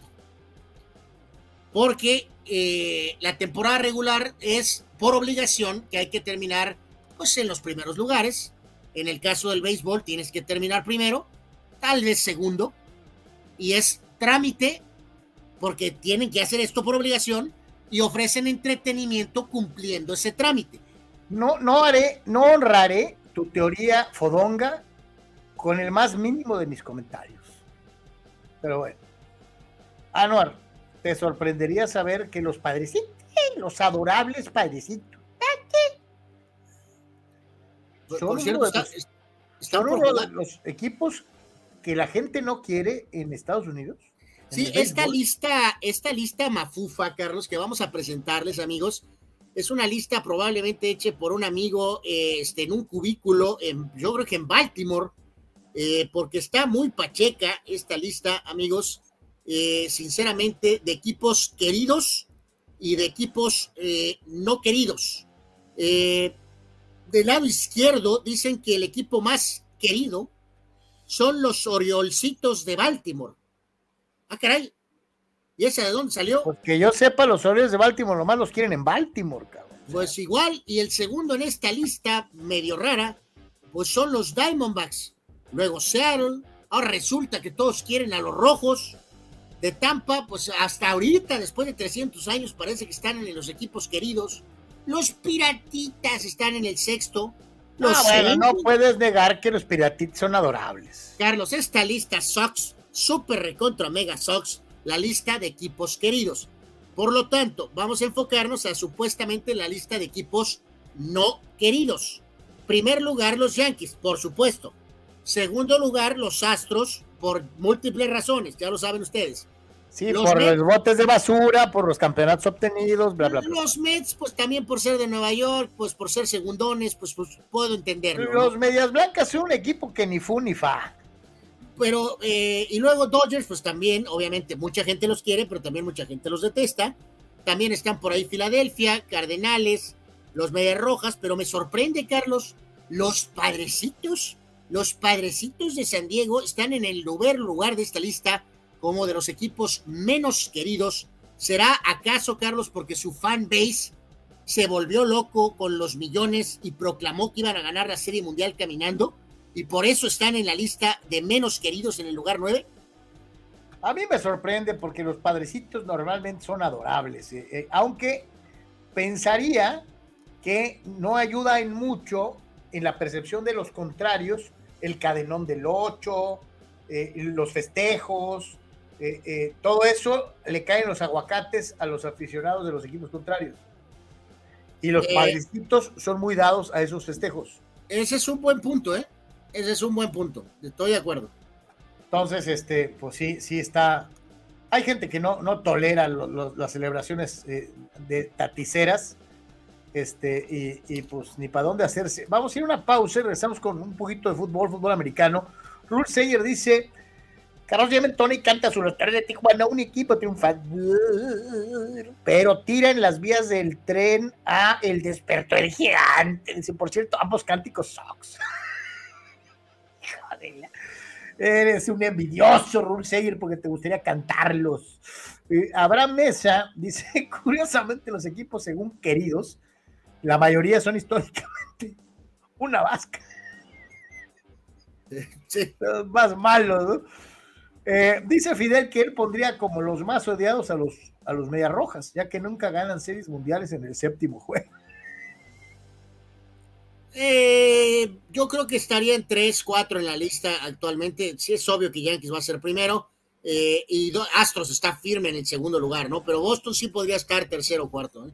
[SPEAKER 2] Porque eh, la temporada regular es por obligación que hay que terminar pues en los primeros lugares. En el caso del béisbol tienes que terminar primero, tal vez segundo, y es trámite porque tienen que hacer esto por obligación y ofrecen entretenimiento cumpliendo ese trámite.
[SPEAKER 1] No, no haré, no honraré tu teoría fodonga con el más mínimo de mis comentarios. Pero bueno. Anuar, te sorprendería saber que los padrecitos, los adorables padrecitos, son
[SPEAKER 2] por cierto, está-
[SPEAKER 1] los- uno de equipos que la gente no quiere en Estados Unidos. en
[SPEAKER 2] Sí, esta lista, esta lista mafufa, Carlos, que vamos a presentarles, amigos, es una lista probablemente hecha por un amigo eh, este, en un cubículo, en, yo creo que en Baltimore, eh, porque está muy pacheca esta lista, amigos, eh, sinceramente, de equipos queridos y de equipos no queridos. Eh, del lado izquierdo dicen que el equipo más querido son los Oriolcitos de Baltimore. Ah, caray. ¿Y esa de dónde salió?
[SPEAKER 1] Pues que yo sepa, los Orioles de Baltimore nomás los quieren en Baltimore, cabrón.
[SPEAKER 2] Pues igual, y el segundo en esta lista, medio rara, pues son los Diamondbacks. Luego Seattle, ahora resulta que todos quieren a los rojos. De Tampa, pues hasta ahorita, después de 300 años, parece que están en los equipos queridos. Los Piratitas están en el sexto. Los
[SPEAKER 1] Ah, bueno, no puedes negar que los piratitos son adorables.
[SPEAKER 2] Carlos, esta lista Sox, super recontra mega Sox, la lista de equipos queridos. Por lo tanto, vamos a enfocarnos a supuestamente la lista de equipos no queridos. Primer lugar, los Yankees, por supuesto. Segundo lugar, los Astros, por múltiples razones, ya lo saben ustedes.
[SPEAKER 1] Sí,
[SPEAKER 2] Los
[SPEAKER 1] por
[SPEAKER 2] Mets-
[SPEAKER 1] los botes de basura, por los campeonatos obtenidos, bla, bla, bla.
[SPEAKER 2] Los Mets, pues también por ser de Nueva York, pues por ser segundones, pues, pues puedo entenderlo. ¿no?
[SPEAKER 1] Los Medias Blancas son un equipo que ni fu ni fa.
[SPEAKER 2] pero eh, y luego Dodgers, pues también, obviamente, mucha gente los quiere, pero también mucha gente los detesta. También están por ahí Filadelfia, Cardenales, los Medias Rojas, pero me sorprende, Carlos, los padrecitos los padrecitos de San Diego están en el lugar de esta lista como de los equipos menos queridos. ¿Será acaso, Carlos, porque su fan base se volvió loco con los millones y proclamó que iban a ganar la Serie Mundial caminando? Y por eso están en la lista de menos queridos en el lugar 9.
[SPEAKER 1] A mí me sorprende porque los padrecitos normalmente son adorables, eh, eh, aunque pensaría que no ayuda en mucho en la percepción de los contrarios el cadenón del 8, eh, los festejos, todo eso le caen los aguacates a los aficionados de los equipos contrarios. Y los padrecitos son muy dados a esos festejos.
[SPEAKER 2] Ese es un buen punto, ¿eh? Ese es un buen punto, estoy de acuerdo.
[SPEAKER 1] Entonces, este, pues sí, sí está. Hay gente que no, no tolera las celebraciones eh, de taticeras, este, y, y, pues ni para dónde hacerse. Vamos a ir a una pausa y regresamos con un poquito de fútbol, fútbol americano. Rule Sayer dice: Carlos Tony canta su historia de Tijuana, un equipo triunfador, pero tira en las vías del tren a el despertar gigante. Dice, por cierto, ambos cánticos socks. *laughs* Eres un envidioso, Rule Sayer, porque te gustaría cantarlos. Eh, Abraham Mesa dice, *laughs* curiosamente los equipos según queridos, la mayoría son históricamente una vasca. *laughs* Sí. Los más malos, ¿no? Eh, dice Fidel que él pondría como los más odiados a los, a los Medias Rojas, ya que nunca ganan series mundiales en el séptimo juego.
[SPEAKER 2] Eh, yo creo que estaría en 3, 4 en la lista actualmente. Sí es obvio que Yankees va a ser primero eh, y Astros está firme en el segundo lugar, ¿no? Pero Boston sí podría estar tercero o cuarto. ¿eh?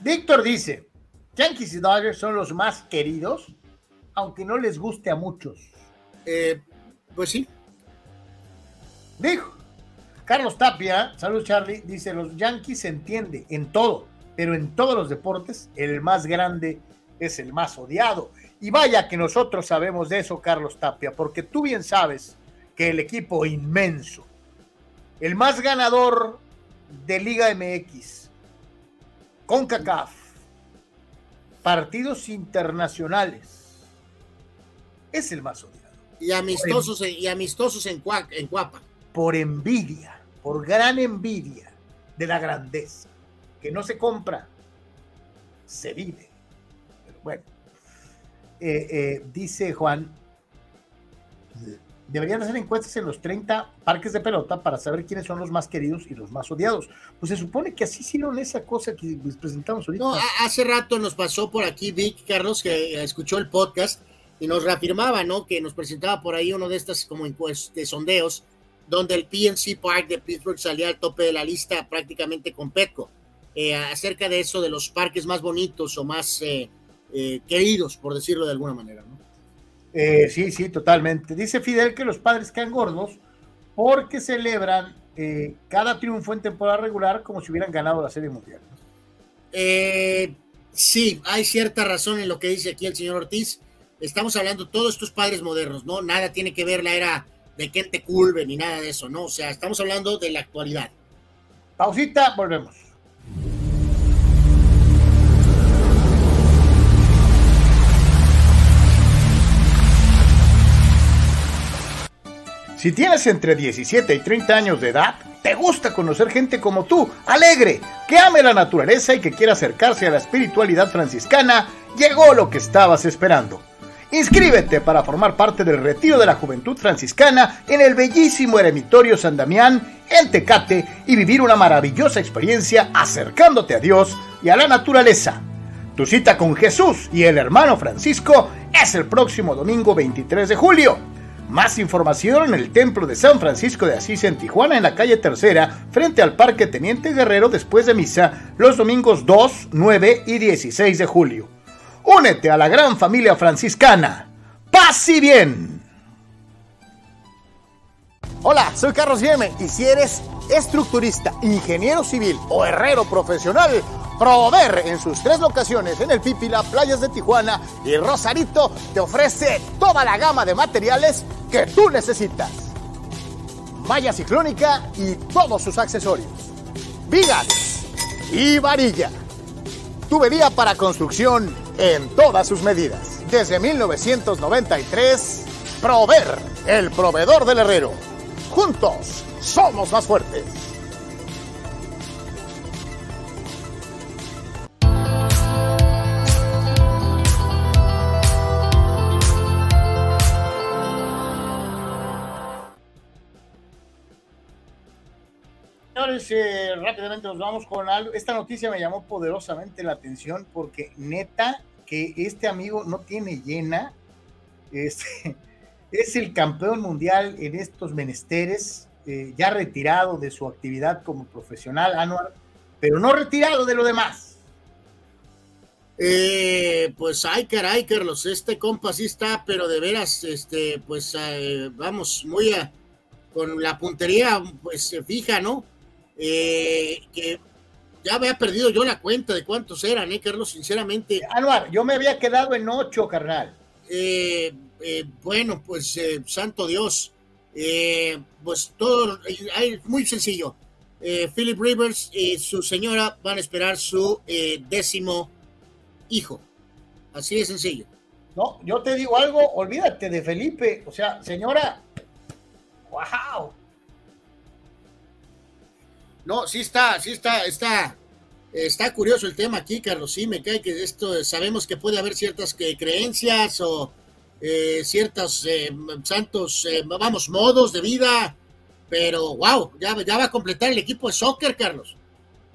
[SPEAKER 1] Víctor dice, Yankees y Dodgers son los más queridos, aunque no les guste a muchos.
[SPEAKER 2] pues sí.
[SPEAKER 1] Dijo. Carlos Tapia, salud Charlie, dice, los Yankees se entiende en todo, pero en todos los deportes el más grande es el más odiado. Y vaya que nosotros sabemos de eso, Carlos Tapia, porque tú bien sabes que el equipo inmenso, el más ganador de Liga MX, CONCACAF, partidos internacionales, es el más odiado.
[SPEAKER 2] Y amistosos, y amistosos en, en Cuapa.
[SPEAKER 1] Por envidia, por gran envidia de la grandeza, que no se compra, se vive. Bueno, eh, eh, dice Juan, deberían hacer encuestas en los 30 parques de pelota para saber quiénes son los más queridos y los más odiados. Pues se supone que así hicieron esa cosa que les presentamos ahorita.
[SPEAKER 2] No, hace rato nos pasó por aquí Vic Carlos, que escuchó el podcast y nos reafirmaba, ¿no? Que nos presentaba por ahí uno de estas como de sondeos, donde el PNC Park de Pittsburgh salía al tope de la lista prácticamente con Petco. Eh, acerca de eso, de los parques más bonitos o más eh, queridos, por decirlo de alguna manera. ¿no?
[SPEAKER 1] Eh, sí, sí, totalmente. Dice Fidel que los padres quedan gordos porque celebran eh, cada triunfo en temporada regular como si hubieran ganado la Serie Mundial.
[SPEAKER 2] sí, hay cierta razón en lo que dice aquí el señor Ortiz. Estamos hablando de todos estos padres modernos, ¿no? Nada tiene que ver la era de Kente Culve ni nada de eso, ¿no? O sea, estamos hablando de la actualidad.
[SPEAKER 1] Pausita, volvemos. Si tienes entre 17 y 30 años de edad, te gusta conocer gente como tú, alegre, que ame la naturaleza y que quiera acercarse a la espiritualidad franciscana, llegó lo que estabas esperando. Inscríbete para formar parte del retiro de la juventud franciscana en el bellísimo eremitorio San Damián, en Tecate, y vivir una maravillosa experiencia acercándote a Dios y a la naturaleza. Tu cita con Jesús y el hermano Francisco es el próximo domingo 23 de julio. Más información en el Templo de San Francisco de Asís en Tijuana, en la calle Tercera, frente al Parque Teniente Guerrero, después de misa, los domingos 2, 9 y 16 de julio. Únete a la gran familia franciscana. ¡Paz y bien! Hola, soy Carlos Yeme y si eres estructurista, ingeniero civil o herrero profesional, Prover en sus tres locaciones en el Pípila, Playas de Tijuana y Rosarito te ofrece toda la gama de materiales que tú necesitas. Malla ciclónica y todos sus accesorios. Vigas y varilla. Tubería para construcción en todas sus medidas. desde 1993, Prover, el proveedor del herrero. Juntos somos más fuertes. Rápidamente nos vamos con algo. Esta noticia me llamó poderosamente la atención porque neta que este amigo no tiene llena. Este, *laughs* es el campeón mundial en estos menesteres, eh, ya retirado de su actividad como profesional, Anuar, pero no retirado de lo demás.
[SPEAKER 2] Eh, pues ay, caray, Carlos, este compa sí está, pero de veras, este, pues eh, vamos, muy con la puntería, pues fija, ¿no? Eh, que ya había perdido yo la cuenta de cuántos eran, ¿eh, Carlos? Sinceramente.
[SPEAKER 1] Anuar, yo me había quedado en ocho, carnal.
[SPEAKER 2] Eh, eh, bueno, pues eh, santo Dios, pues todo, muy sencillo. Philip Rivers y su señora van a esperar su décimo hijo. Así de sencillo.
[SPEAKER 1] No, yo te digo algo, olvídate de Felipe. O sea, señora, wow.
[SPEAKER 2] No, sí está, sí está, está, está curioso el tema aquí, Carlos. Sí, me cae que esto, sabemos que puede haber ciertas que, creencias o eh, ciertos eh, santos, eh, vamos, modos de vida, pero wow, ya, va a completar el equipo de soccer, Carlos.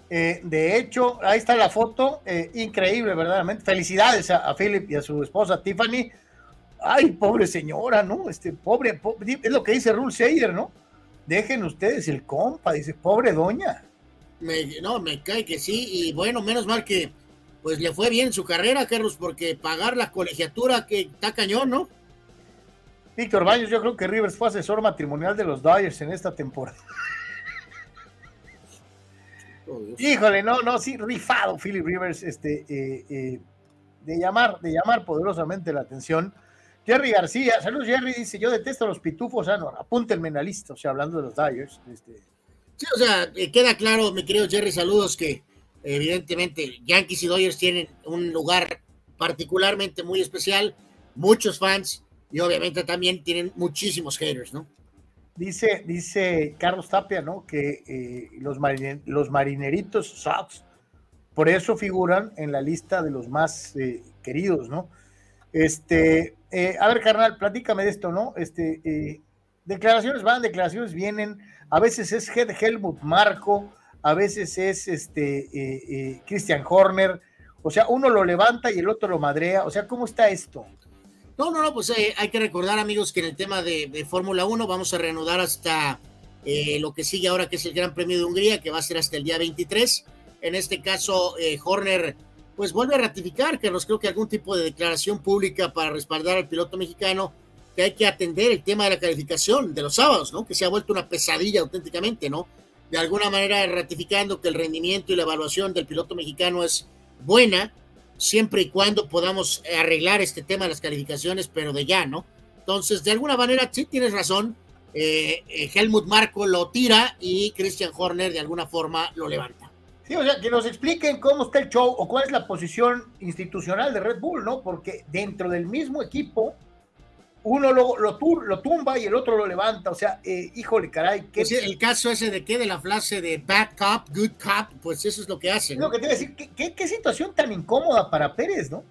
[SPEAKER 1] Eh, de hecho, ahí está la foto, eh, increíble, verdaderamente. Felicidades a, Philip y a su esposa Tiffany. Ay, pobre señora, ¿no? Este pobre, po- es lo que dice Rule ¿no? Dejen ustedes el compa, dice, pobre doña.
[SPEAKER 2] Me- no, me cae que sí, y bueno, menos mal que pues le fue bien su carrera, Carlos, porque pagar la colegiatura que está cañón, ¿no?
[SPEAKER 1] Víctor Baños, yo creo que Rivers fue asesor matrimonial de los Dodgers en esta temporada. Híjole, no, no, sí, rifado Philip Rivers, este, eh, eh, de llamar, de llamar poderosamente la atención. Jerry García, saludos Jerry, dice, yo detesto a los pitufos, ah, no, apúntenme en la lista, o sea, hablando de los Dodgers, este,
[SPEAKER 2] Sí, o sea, eh, queda claro, mi querido Jerry, saludos que evidentemente Yankees y Dodgers tienen un lugar particularmente muy especial, muchos fans y obviamente también tienen muchísimos haters, ¿no?
[SPEAKER 1] Dice, dice Carlos Tapia, ¿no? Que eh, los, marine- los marineritos Sox, por eso figuran en la lista de los más eh, queridos, ¿no? Este, eh, a ver, carnal, platícame de esto, ¿no? Este, eh, declaraciones van, declaraciones vienen, a veces es Helmut Marco, a veces es este eh, eh, Christian Horner, o sea, uno lo levanta y el otro lo madrea, o sea, ¿cómo está esto?
[SPEAKER 2] No, no, no, pues hay que recordar, amigos, que en el tema de, de Fórmula 1 vamos a reanudar hasta lo que sigue ahora, que es el Gran Premio de Hungría, que va a ser hasta el día 23. En este caso, Horner, pues vuelve a ratificar, Carlos, creo que algún tipo de declaración pública para respaldar al piloto mexicano, que hay que atender el tema de la calificación de los sábados, ¿no? Que se ha vuelto una pesadilla auténticamente, ¿no? De alguna manera ratificando que el rendimiento y la evaluación del piloto mexicano es buena, siempre y cuando podamos arreglar este tema de las calificaciones, pero de ya, ¿no? Entonces, de alguna manera, sí tienes razón, eh, eh, Helmut Marco lo tira y Christian Horner de alguna forma lo levanta.
[SPEAKER 1] Sí, o sea, que nos expliquen cómo está el show o cuál es la posición institucional de Red Bull, ¿no? Porque dentro del mismo equipo, uno lo, lo, tumba y el otro lo levanta. O sea, eh, híjole, caray. ¿qué,
[SPEAKER 2] Pues el caso ese de qué, de la frase de bad cop, good cop, pues eso es lo que hacen.
[SPEAKER 1] lo que te iba a decir, ¿qué, qué, qué situación tan incómoda para Pérez, ¿no?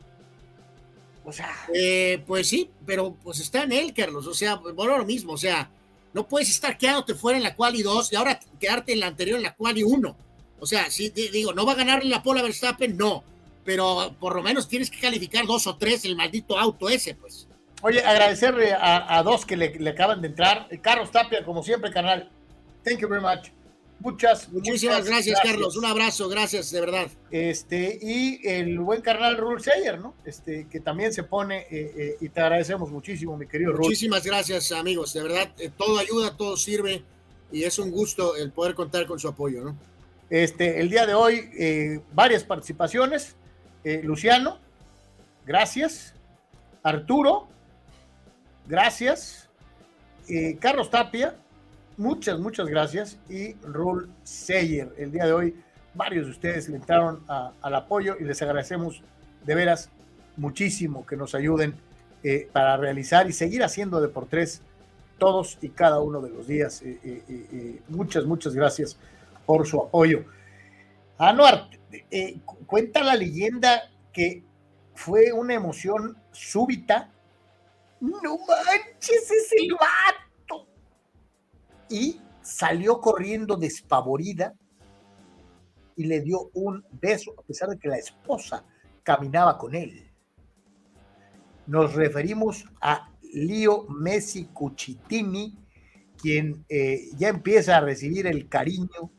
[SPEAKER 1] O sea,
[SPEAKER 2] Eh, pues sí, pero pues está en él, Carlos. O sea, bueno, lo mismo. O sea, no puedes estar quedándote fuera en la quali 2 y ahora quedarte en la anterior en la quali 1. O sea, sí, di- digo, no va a ganar la Pola Verstappen, no. Pero por lo menos tienes que calificar dos o tres el maldito auto ese, pues.
[SPEAKER 1] oye, agradecerle a, a dos que le, le acaban de entrar. Carlos Tapia, como siempre, canal. Thank you very much. Muchas,
[SPEAKER 2] Muchísimas
[SPEAKER 1] muchas
[SPEAKER 2] gracias, Carlos. Un abrazo, gracias, de verdad.
[SPEAKER 1] Este, y el buen carnal Rule Sayer, ¿no? Este, que también se pone, eh, eh, y te agradecemos muchísimo, mi querido Rule.
[SPEAKER 2] Muchísimas gracias, amigos. De verdad, eh, todo ayuda, todo sirve. Y es un gusto el poder contar con su apoyo, ¿no?
[SPEAKER 1] Este, el día de hoy, eh, varias participaciones. Eh, Luciano, gracias. Arturo, gracias. Eh, Carlos Tapia, muchas, muchas gracias. Y Rule Sayer, el día de hoy, varios de ustedes le entraron al apoyo y les agradecemos de veras muchísimo que nos ayuden para realizar y seguir haciendo de por tres todos y cada uno de los días. Muchas, muchas gracias por su apoyo. Anuar, cuenta la leyenda que fue una emoción súbita. No manches, es el vato. Y salió corriendo despavorida y le dio un beso, a pesar de que la esposa caminaba con él. Nos referimos a Leo Messi Cucitini, quien eh, ya empieza a recibir el cariño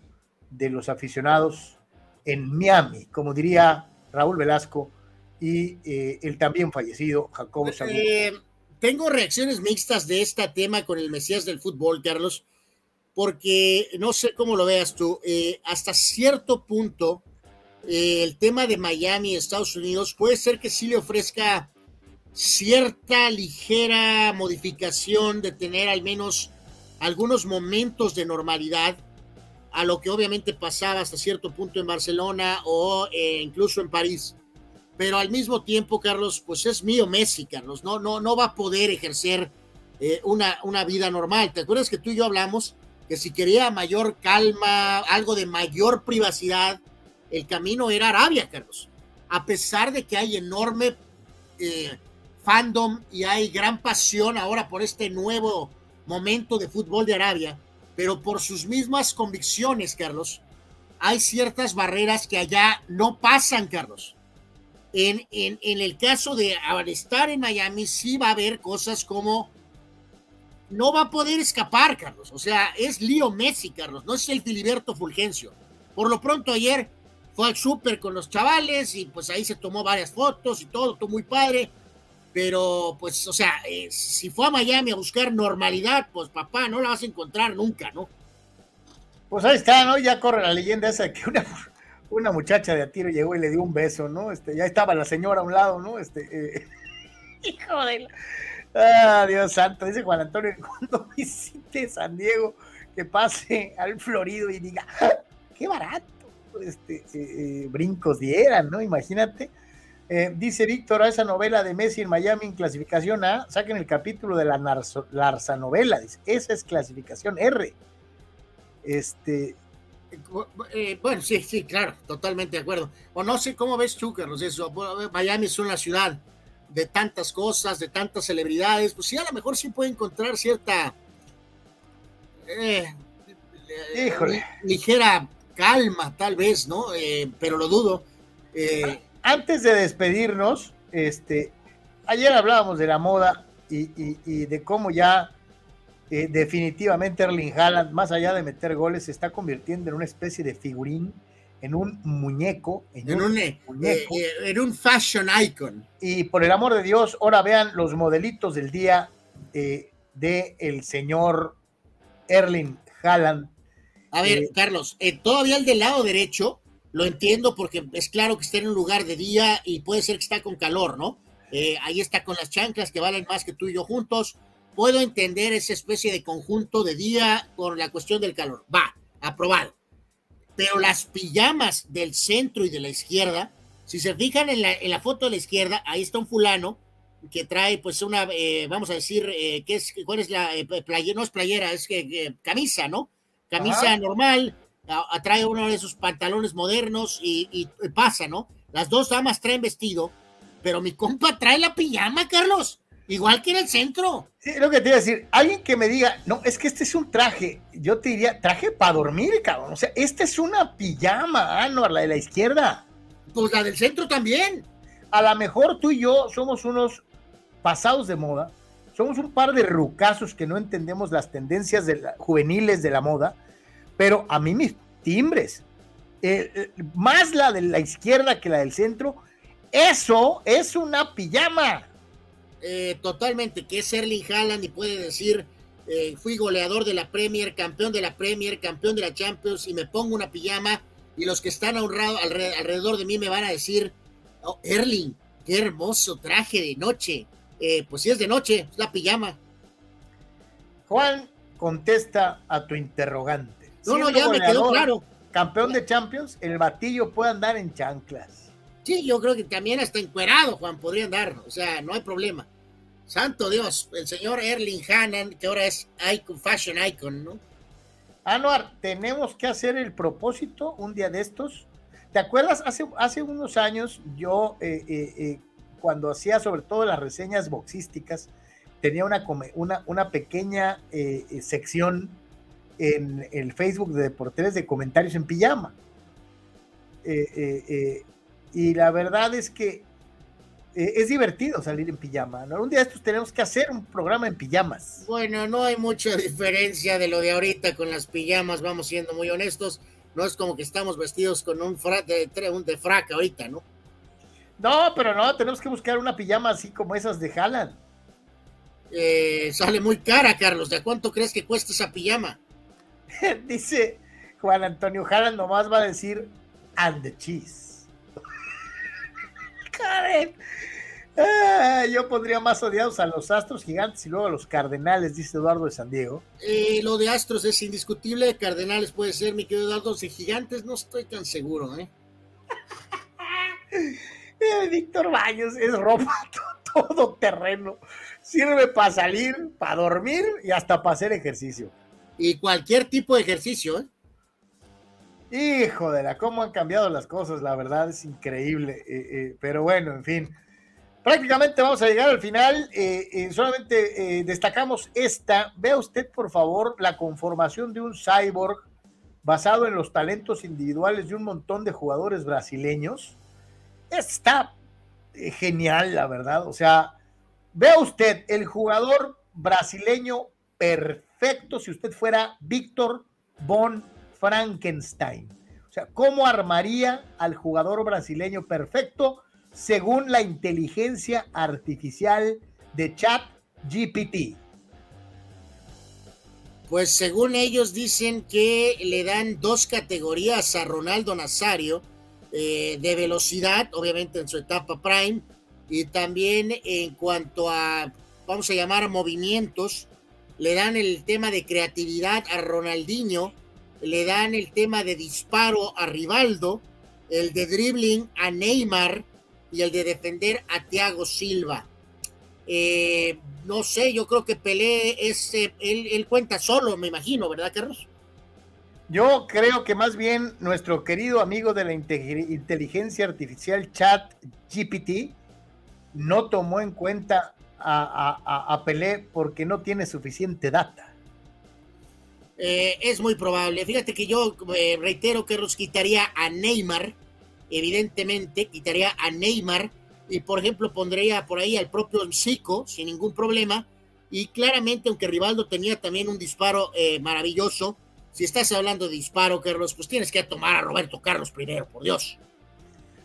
[SPEAKER 1] de los aficionados en Miami, como diría Raúl Velasco, y eh, el también fallecido Jacobo
[SPEAKER 2] eh, tengo reacciones mixtas de este tema con el Mesías del fútbol, Carlos, porque no sé cómo lo veas tú, hasta cierto punto el tema de Miami, Estados Unidos, puede ser que sí le ofrezca cierta ligera modificación de tener al menos algunos momentos de normalidad a lo que obviamente pasaba hasta cierto punto en Barcelona o eh, incluso en París. Pero al mismo tiempo, Carlos, pues es mío Messi, Carlos, no, no, no va a poder ejercer eh, una, una vida normal. ¿Te acuerdas que tú y yo hablamos que si quería mayor calma, algo de mayor privacidad, el camino era Arabia, Carlos. A pesar de que hay enorme eh, fandom y hay gran pasión ahora por este nuevo momento de fútbol de Arabia, pero por sus mismas convicciones, Carlos, hay ciertas barreras que allá no pasan, Carlos. En, en, el caso de estar en Miami, sí va a haber cosas como no va a poder escapar, Carlos. O sea, es Lío Messi, Carlos, no es el Filiberto Fulgencio. Por lo pronto ayer fue al súper con los chavales y pues ahí se tomó varias fotos y todo, todo muy padre pero, pues, o sea, eh, si fue a Miami a buscar normalidad, pues papá, no la vas a encontrar nunca, ¿no?
[SPEAKER 1] Pues ahí está, ¿no? Ya corre la leyenda esa de que una, una muchacha de a tiro llegó y le dio un beso, ¿no? Este, ya estaba la señora a un lado, ¿no? Este, eh, *laughs* hijo de Ah, Dios santo, dice Juan Antonio, *laughs* cuando visite San Diego, que pase al Florido y diga, ah, qué barato, este, eh, brincos dieran, ¿no? Imagínate. Eh, dice Víctor, a esa novela de Messi en Miami en clasificación A, saquen el capítulo de la Larsa novela, dice, esa es clasificación R. Este.
[SPEAKER 2] Eh, bueno, sí, sí, claro, totalmente de acuerdo. O no sé cómo ves tú, Carlos, eso. Miami es una ciudad de tantas cosas, de tantas celebridades, pues sí, a lo mejor sí puede encontrar cierta. Eh, ligera calma, tal vez, ¿no? pero lo dudo. Eh,
[SPEAKER 1] antes de despedirnos, este, ayer hablábamos de la moda y, de cómo ya eh, definitivamente Erling Haaland, más allá de meter goles, se está convirtiendo en una especie de figurín, en un muñeco,
[SPEAKER 2] en, un, eh, muñeco. Eh, en un fashion icon.
[SPEAKER 1] Y por el amor de Dios, ahora vean los modelitos del día de el señor Erling Haaland.
[SPEAKER 2] A ver, Carlos, todavía el del lado derecho lo entiendo porque es claro que está en un lugar de día y puede ser que está con calor, ¿no? Eh, ahí está con las chanclas que valen más que tú y yo juntos. Puedo entender esa especie de conjunto de día por la cuestión del calor. Va, aprobado. Pero las pijamas del centro y de la izquierda, si se fijan en la, foto de la izquierda, ahí está un fulano que trae pues una, eh, vamos a decir, eh, ¿qué es, ¿cuál es la playera? No es playera, es que, camisa, ¿no? Camisa normal, atrae uno de esos pantalones modernos y, pasa, ¿no? Las dos damas traen vestido, pero mi compa trae la pijama, Carlos. Igual que en el centro.
[SPEAKER 1] Sí, lo que te iba a decir, alguien que me diga, no, es que este es un traje, yo te diría, traje para dormir, cabrón. O sea, esta es una pijama, ah, no, la de la izquierda.
[SPEAKER 2] Pues la del centro también.
[SPEAKER 1] A lo mejor tú y yo somos unos pasados de moda, somos un par de rucazos que no entendemos las tendencias juveniles de la moda, pero a mí mis timbres, eh, eh, más la de la izquierda que la del centro, eso es una pijama.
[SPEAKER 2] Eh, totalmente, que es Erling Haaland y puede decir, fui goleador de la Premier, campeón de la Premier, campeón de la Champions y me pongo una pijama y los que están honrados alrededor de mí me van a decir, oh, Erling, qué hermoso traje de noche. pues si es de noche, es la pijama.
[SPEAKER 1] Juan, contesta a tu interrogante.
[SPEAKER 2] No, no, ya me quedó claro.
[SPEAKER 1] Campeón de Champions, el batillo puede andar en chanclas.
[SPEAKER 2] Sí, yo creo que también hasta encuerado, Juan, podría andar, o sea, no hay problema. Santo Dios, el señor Erling Hannan, que ahora es icon, fashion icon, ¿no?
[SPEAKER 1] Anuar, tenemos que hacer el propósito un día de estos. ¿Te acuerdas? Hace, hace unos años yo, eh, eh, eh, cuando hacía sobre todo las reseñas boxísticas, tenía una, una, una pequeña sección en el Facebook de Deportes de comentarios en pijama. y la verdad es que es divertido salir en pijama. ¿no? Un día estos tenemos que hacer un programa en pijamas.
[SPEAKER 2] Bueno, no hay mucha diferencia de lo de ahorita con las pijamas, vamos siendo muy honestos. No es como que estamos vestidos con un, fra de, un de frac ahorita, ¿no?
[SPEAKER 1] No, pero no, tenemos que buscar una pijama así como esas de Haaland.
[SPEAKER 2] Eh, sale muy cara, Carlos. ¿De cuánto crees que cuesta esa pijama? *laughs*
[SPEAKER 1] Dice Juan Antonio Haaland, nomás va a decir and the cheese. *laughs* Karen, Ah, yo pondría más odiados a los Astros gigantes y luego a los Cardenales, dice Eduardo de San Diego.
[SPEAKER 2] Eh, lo de Astros es indiscutible, Cardenales puede ser, mi querido Eduardo, de gigantes no estoy tan seguro, ¿eh? *laughs*
[SPEAKER 1] eh Víctor Baños es ropa todo terreno. Sirve para salir, para dormir y hasta para hacer ejercicio.
[SPEAKER 2] Y cualquier tipo de ejercicio, ¿eh?
[SPEAKER 1] Hijo de la, cómo han cambiado las cosas, la verdad es increíble. Eh, pero bueno, en fin. Prácticamente vamos a llegar al final. Eh, eh, solamente eh, destacamos esta. Vea usted, por favor, la conformación de un cyborg basado en los talentos individuales de un montón de jugadores brasileños. Está genial, la verdad. O sea, vea usted el jugador brasileño perfecto si usted fuera Víctor von Frankenstein. O sea, ¿cómo armaría al jugador brasileño perfecto? según la inteligencia artificial de Chat GPT?
[SPEAKER 2] Pues según ellos dicen que le dan dos categorías a Ronaldo Nazario eh, de velocidad, obviamente en su etapa prime, y también en cuanto a, vamos a llamar, movimientos, le dan el tema de creatividad a Ronaldinho, le dan el tema de disparo a Rivaldo, el de dribbling a Neymar, y el de defender a Thiago Silva. Eh, no sé, yo creo que Pelé es, eh, él, cuenta solo, me imagino, ¿verdad, Carlos?
[SPEAKER 1] Yo creo que más bien nuestro querido amigo de la inteligencia artificial Chat GPT no tomó en cuenta a, Pelé porque no tiene suficiente data.
[SPEAKER 2] Eh, es muy probable. Fíjate que yo reitero que los quitaría a Neymar evidentemente quitaría a Neymar y por ejemplo pondría por ahí al propio Zico sin ningún problema y claramente aunque Rivaldo tenía también un disparo eh, maravilloso, si estás hablando de disparo, Carlos, pues tienes que tomar a Roberto Carlos primero, por Dios.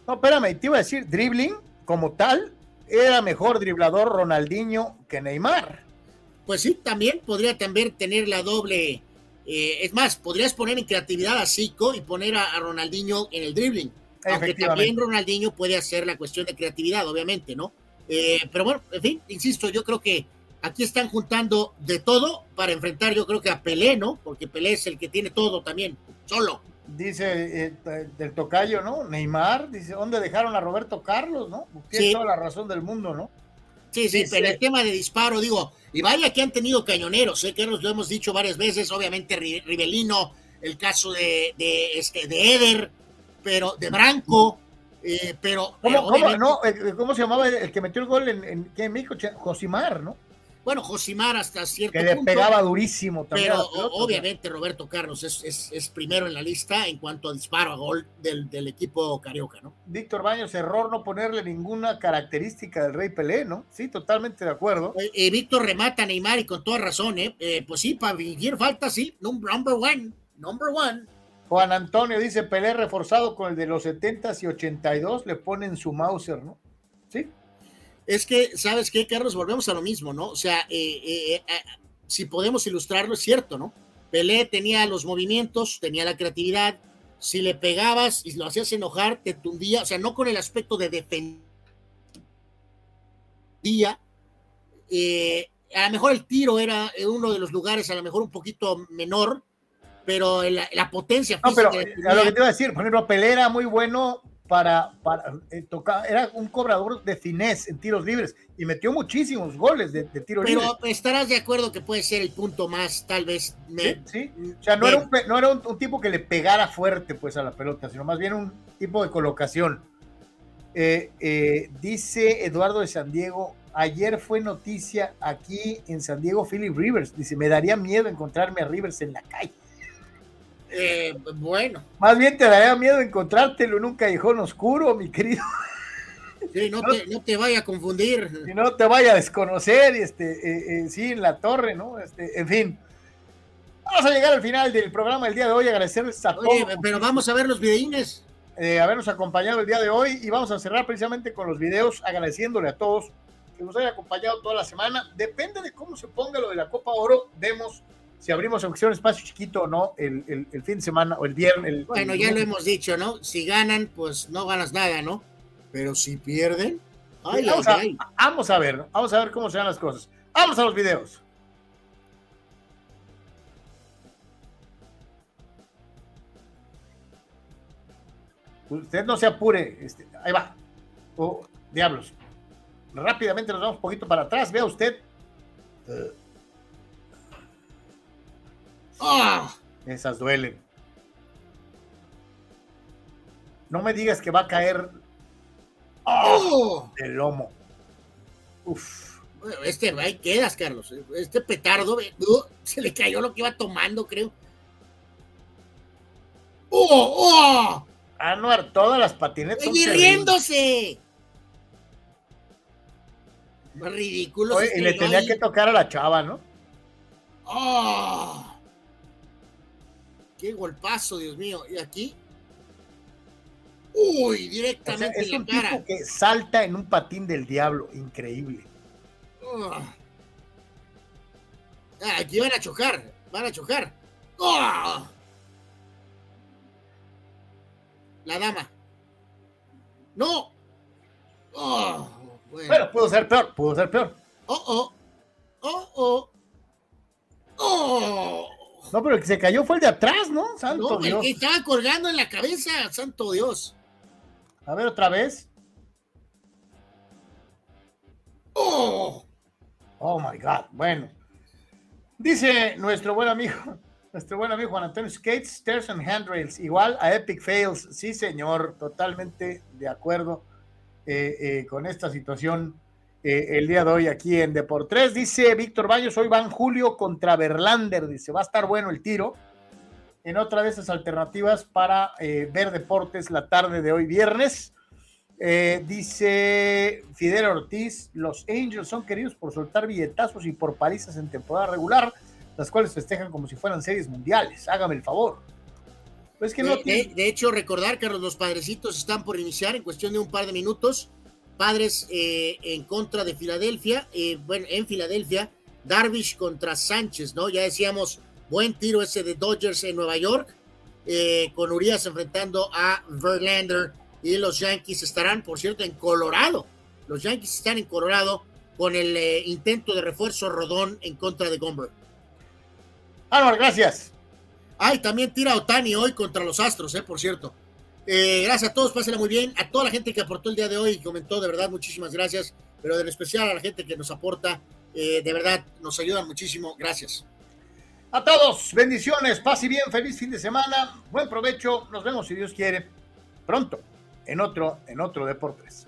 [SPEAKER 1] No, espérame, te iba a decir, dribbling como tal, era mejor driblador Ronaldinho que Neymar.
[SPEAKER 2] Pues sí, también podría también tener la doble, eh, es más, podrías poner en creatividad a Zico y poner a, a Ronaldinho en el dribbling aunque también Ronaldinho puede hacer la cuestión de creatividad, obviamente, ¿no? Eh, pero bueno, en fin, insisto, yo creo que aquí están juntando de todo para enfrentar, yo creo que a Pelé, ¿no? Porque Pelé es el que tiene todo también, solo.
[SPEAKER 1] Dice eh, del tocayo, ¿no? Neymar, dice, ¿dónde dejaron a Roberto Carlos, no? Tiene toda la razón del mundo, ¿no?
[SPEAKER 2] Sí, sí, pero el tema de disparo, digo, y vaya que han tenido cañoneros, ¿eh? que nos lo hemos dicho varias veces, obviamente Rivelino, el caso de, de, este, de Eder, pero de Branco, eh, pero...
[SPEAKER 1] ¿Cómo, no? Eh, ¿Cómo, se llamaba el que metió el gol en, en, México? Josimar, ¿no?
[SPEAKER 2] Bueno, Josimar hasta cierto
[SPEAKER 1] que le pegaba durísimo también.
[SPEAKER 2] Pero obviamente Roberto Carlos es, es, primero en la lista en cuanto a disparo a gol del, del, equipo carioca, ¿no?
[SPEAKER 1] Víctor Baños, error no ponerle ninguna característica del Rey Pelé, ¿no? Sí, totalmente de acuerdo.
[SPEAKER 2] Eh, Víctor remata a Neymar y con toda razón, ¿eh? pues sí, para vivir falta, sí, number one, number one.
[SPEAKER 1] Juan Antonio dice Pelé reforzado con el de los 70 y 82, le ponen su Mauser, ¿no?
[SPEAKER 2] Es que, ¿sabes qué, Carlos? Volvemos a lo mismo, ¿no? O sea, eh, eh, eh, si podemos ilustrarlo, es cierto, ¿no? Pelé tenía los movimientos, tenía la creatividad. Si le pegabas y lo hacías enojar, te tundía, o sea, no con el aspecto de defendía. a lo mejor el tiro era uno de los lugares, a lo mejor un poquito menor, pero la, potencia
[SPEAKER 1] No, pero a lo que te iba a decir, por ejemplo, Pelé era muy bueno para, para eh, tocar, era un cobrador de finés en tiros libres y metió muchísimos goles de, de tiro libre.
[SPEAKER 2] Pero estarás de acuerdo que puede ser el punto más, tal vez. me-
[SPEAKER 1] Sí, sí. O sea, no era, un, no era un, un tipo que le pegara fuerte pues a la pelota, sino más bien un tipo de colocación. Eh, eh, dice Eduardo de San Diego, ayer fue noticia aquí en San Diego Philip Rivers. Dice, me daría miedo encontrarme a Rivers en la calle.
[SPEAKER 2] Eh, bueno,
[SPEAKER 1] Más bien te daría miedo encontrártelo en un callejón oscuro, mi querido.
[SPEAKER 2] sí, no, te, no te vaya a confundir.
[SPEAKER 1] Y no te vaya a desconocer, y este, eh, eh, sí, en la torre, ¿no? Este, en fin. Vamos a llegar al final del programa del día de hoy, agradecerles a
[SPEAKER 2] Oye,
[SPEAKER 1] todos.
[SPEAKER 2] pero vamos a ver los videínes.
[SPEAKER 1] eh, habernos acompañado el día de hoy y vamos a cerrar precisamente con los videos agradeciéndole a todos que nos haya acompañado toda la semana. Depende de cómo se ponga lo de la Copa Oro, vemos si abrimos aunque sea un espacio chiquito o no el, el- el fin de semana o el viernes. el-
[SPEAKER 2] Bueno,
[SPEAKER 1] el-
[SPEAKER 2] ya lo hemos dicho, ¿no? Si ganan, pues no ganas nada, ¿no? Pero si pierden, ay, ay,
[SPEAKER 1] vamos, a,
[SPEAKER 2] ay.
[SPEAKER 1] vamos a ver, ¿no? vamos a ver cómo se dan las cosas. Vamos a los videos. Usted no se apure, este, ahí va. Oh, diablos. Rápidamente nos vamos un poquito para atrás. Vea usted. Eh,
[SPEAKER 2] ¡Ah!
[SPEAKER 1] esas duelen. No me digas que va a caer
[SPEAKER 2] ¡Oh!
[SPEAKER 1] el lomo. Uf.
[SPEAKER 2] Bueno, Este, ahí quedas, Carlos. Este petardo, uh, *laughs* se le cayó lo que iba tomando, creo. ¡Oh! ¡Oh!
[SPEAKER 1] Anuar, todas las patinetas son
[SPEAKER 2] ¡Y
[SPEAKER 1] terribles.
[SPEAKER 2] riéndose! Ridículo.
[SPEAKER 1] Oye, y le tenía que tocar a la chava, ¿no?
[SPEAKER 2] ¡Oh! ¡Qué golpazo, Dios mío! ¿Y aquí? ¡Uy!
[SPEAKER 1] O sea,
[SPEAKER 2] Directamente
[SPEAKER 1] es
[SPEAKER 2] en la
[SPEAKER 1] un
[SPEAKER 2] cara.
[SPEAKER 1] tipo que salta en un patín del diablo. Increíble.
[SPEAKER 2] Ah, aquí van a chocar, van a chocar. ¡Ah! La dama. ¡No! ¡Oh! Bueno.
[SPEAKER 1] Pero pudo ser peor, pudo ser peor.
[SPEAKER 2] ¡Oh, oh! ¡Oh, oh! ¡Oh!
[SPEAKER 1] No, pero el que se cayó fue el de atrás, ¿no? Santo
[SPEAKER 2] No, el
[SPEAKER 1] Dios.
[SPEAKER 2] que estaba colgando en la cabeza, santo Dios.
[SPEAKER 1] A ver otra vez.
[SPEAKER 2] ¡Oh!
[SPEAKER 1] Oh my God. Bueno. Dice nuestro buen amigo, *laughs* nuestro buen amigo Juan Antonio Skates, Stairs and Handrails, igual a Epic Fails. Sí, señor, totalmente de acuerdo eh, eh, con esta situación eh, el día de hoy aquí en Deportes. Dice Víctor Baños, hoy van Julio contra Verlander. Dice, va a estar bueno el tiro. En otra de esas alternativas para eh, ver deportes la tarde de hoy viernes. Eh, dice Fidel Ortiz, los Angels son queridos por soltar billetazos y por palizas en temporada regular, las cuales festejan como si fueran series mundiales. Hágame el favor. Pues que no
[SPEAKER 2] de, de-
[SPEAKER 1] tiene-
[SPEAKER 2] de hecho, recordar, Carlos, los padrecitos están por iniciar en cuestión de un par de minutos. Padres eh, en contra de Filadelfia. eh, bueno, en Filadelfia, Darvish contra Sánchez, ¿no? Ya decíamos, buen tiro ese de Dodgers en Nueva York, eh, con Urias enfrentando a Verlander. Y los Yankees estarán, por cierto, en Colorado. Los Yankees están en Colorado con el intento de refuerzo rodón en contra de Gomber.
[SPEAKER 1] Álvaro, gracias.
[SPEAKER 2] Ay, también tira Otani hoy contra los Astros, eh, por cierto. Eh, gracias a todos, pásenla muy bien. A toda la gente que aportó el día de hoy y comentó, de verdad, muchísimas gracias. Pero en especial a la gente que nos aporta, eh, de verdad, nos ayudan muchísimo. Gracias.
[SPEAKER 1] A todos, bendiciones, paz y bien, feliz fin de semana, buen provecho, nos vemos si Dios quiere pronto en otro, en otro Deportes.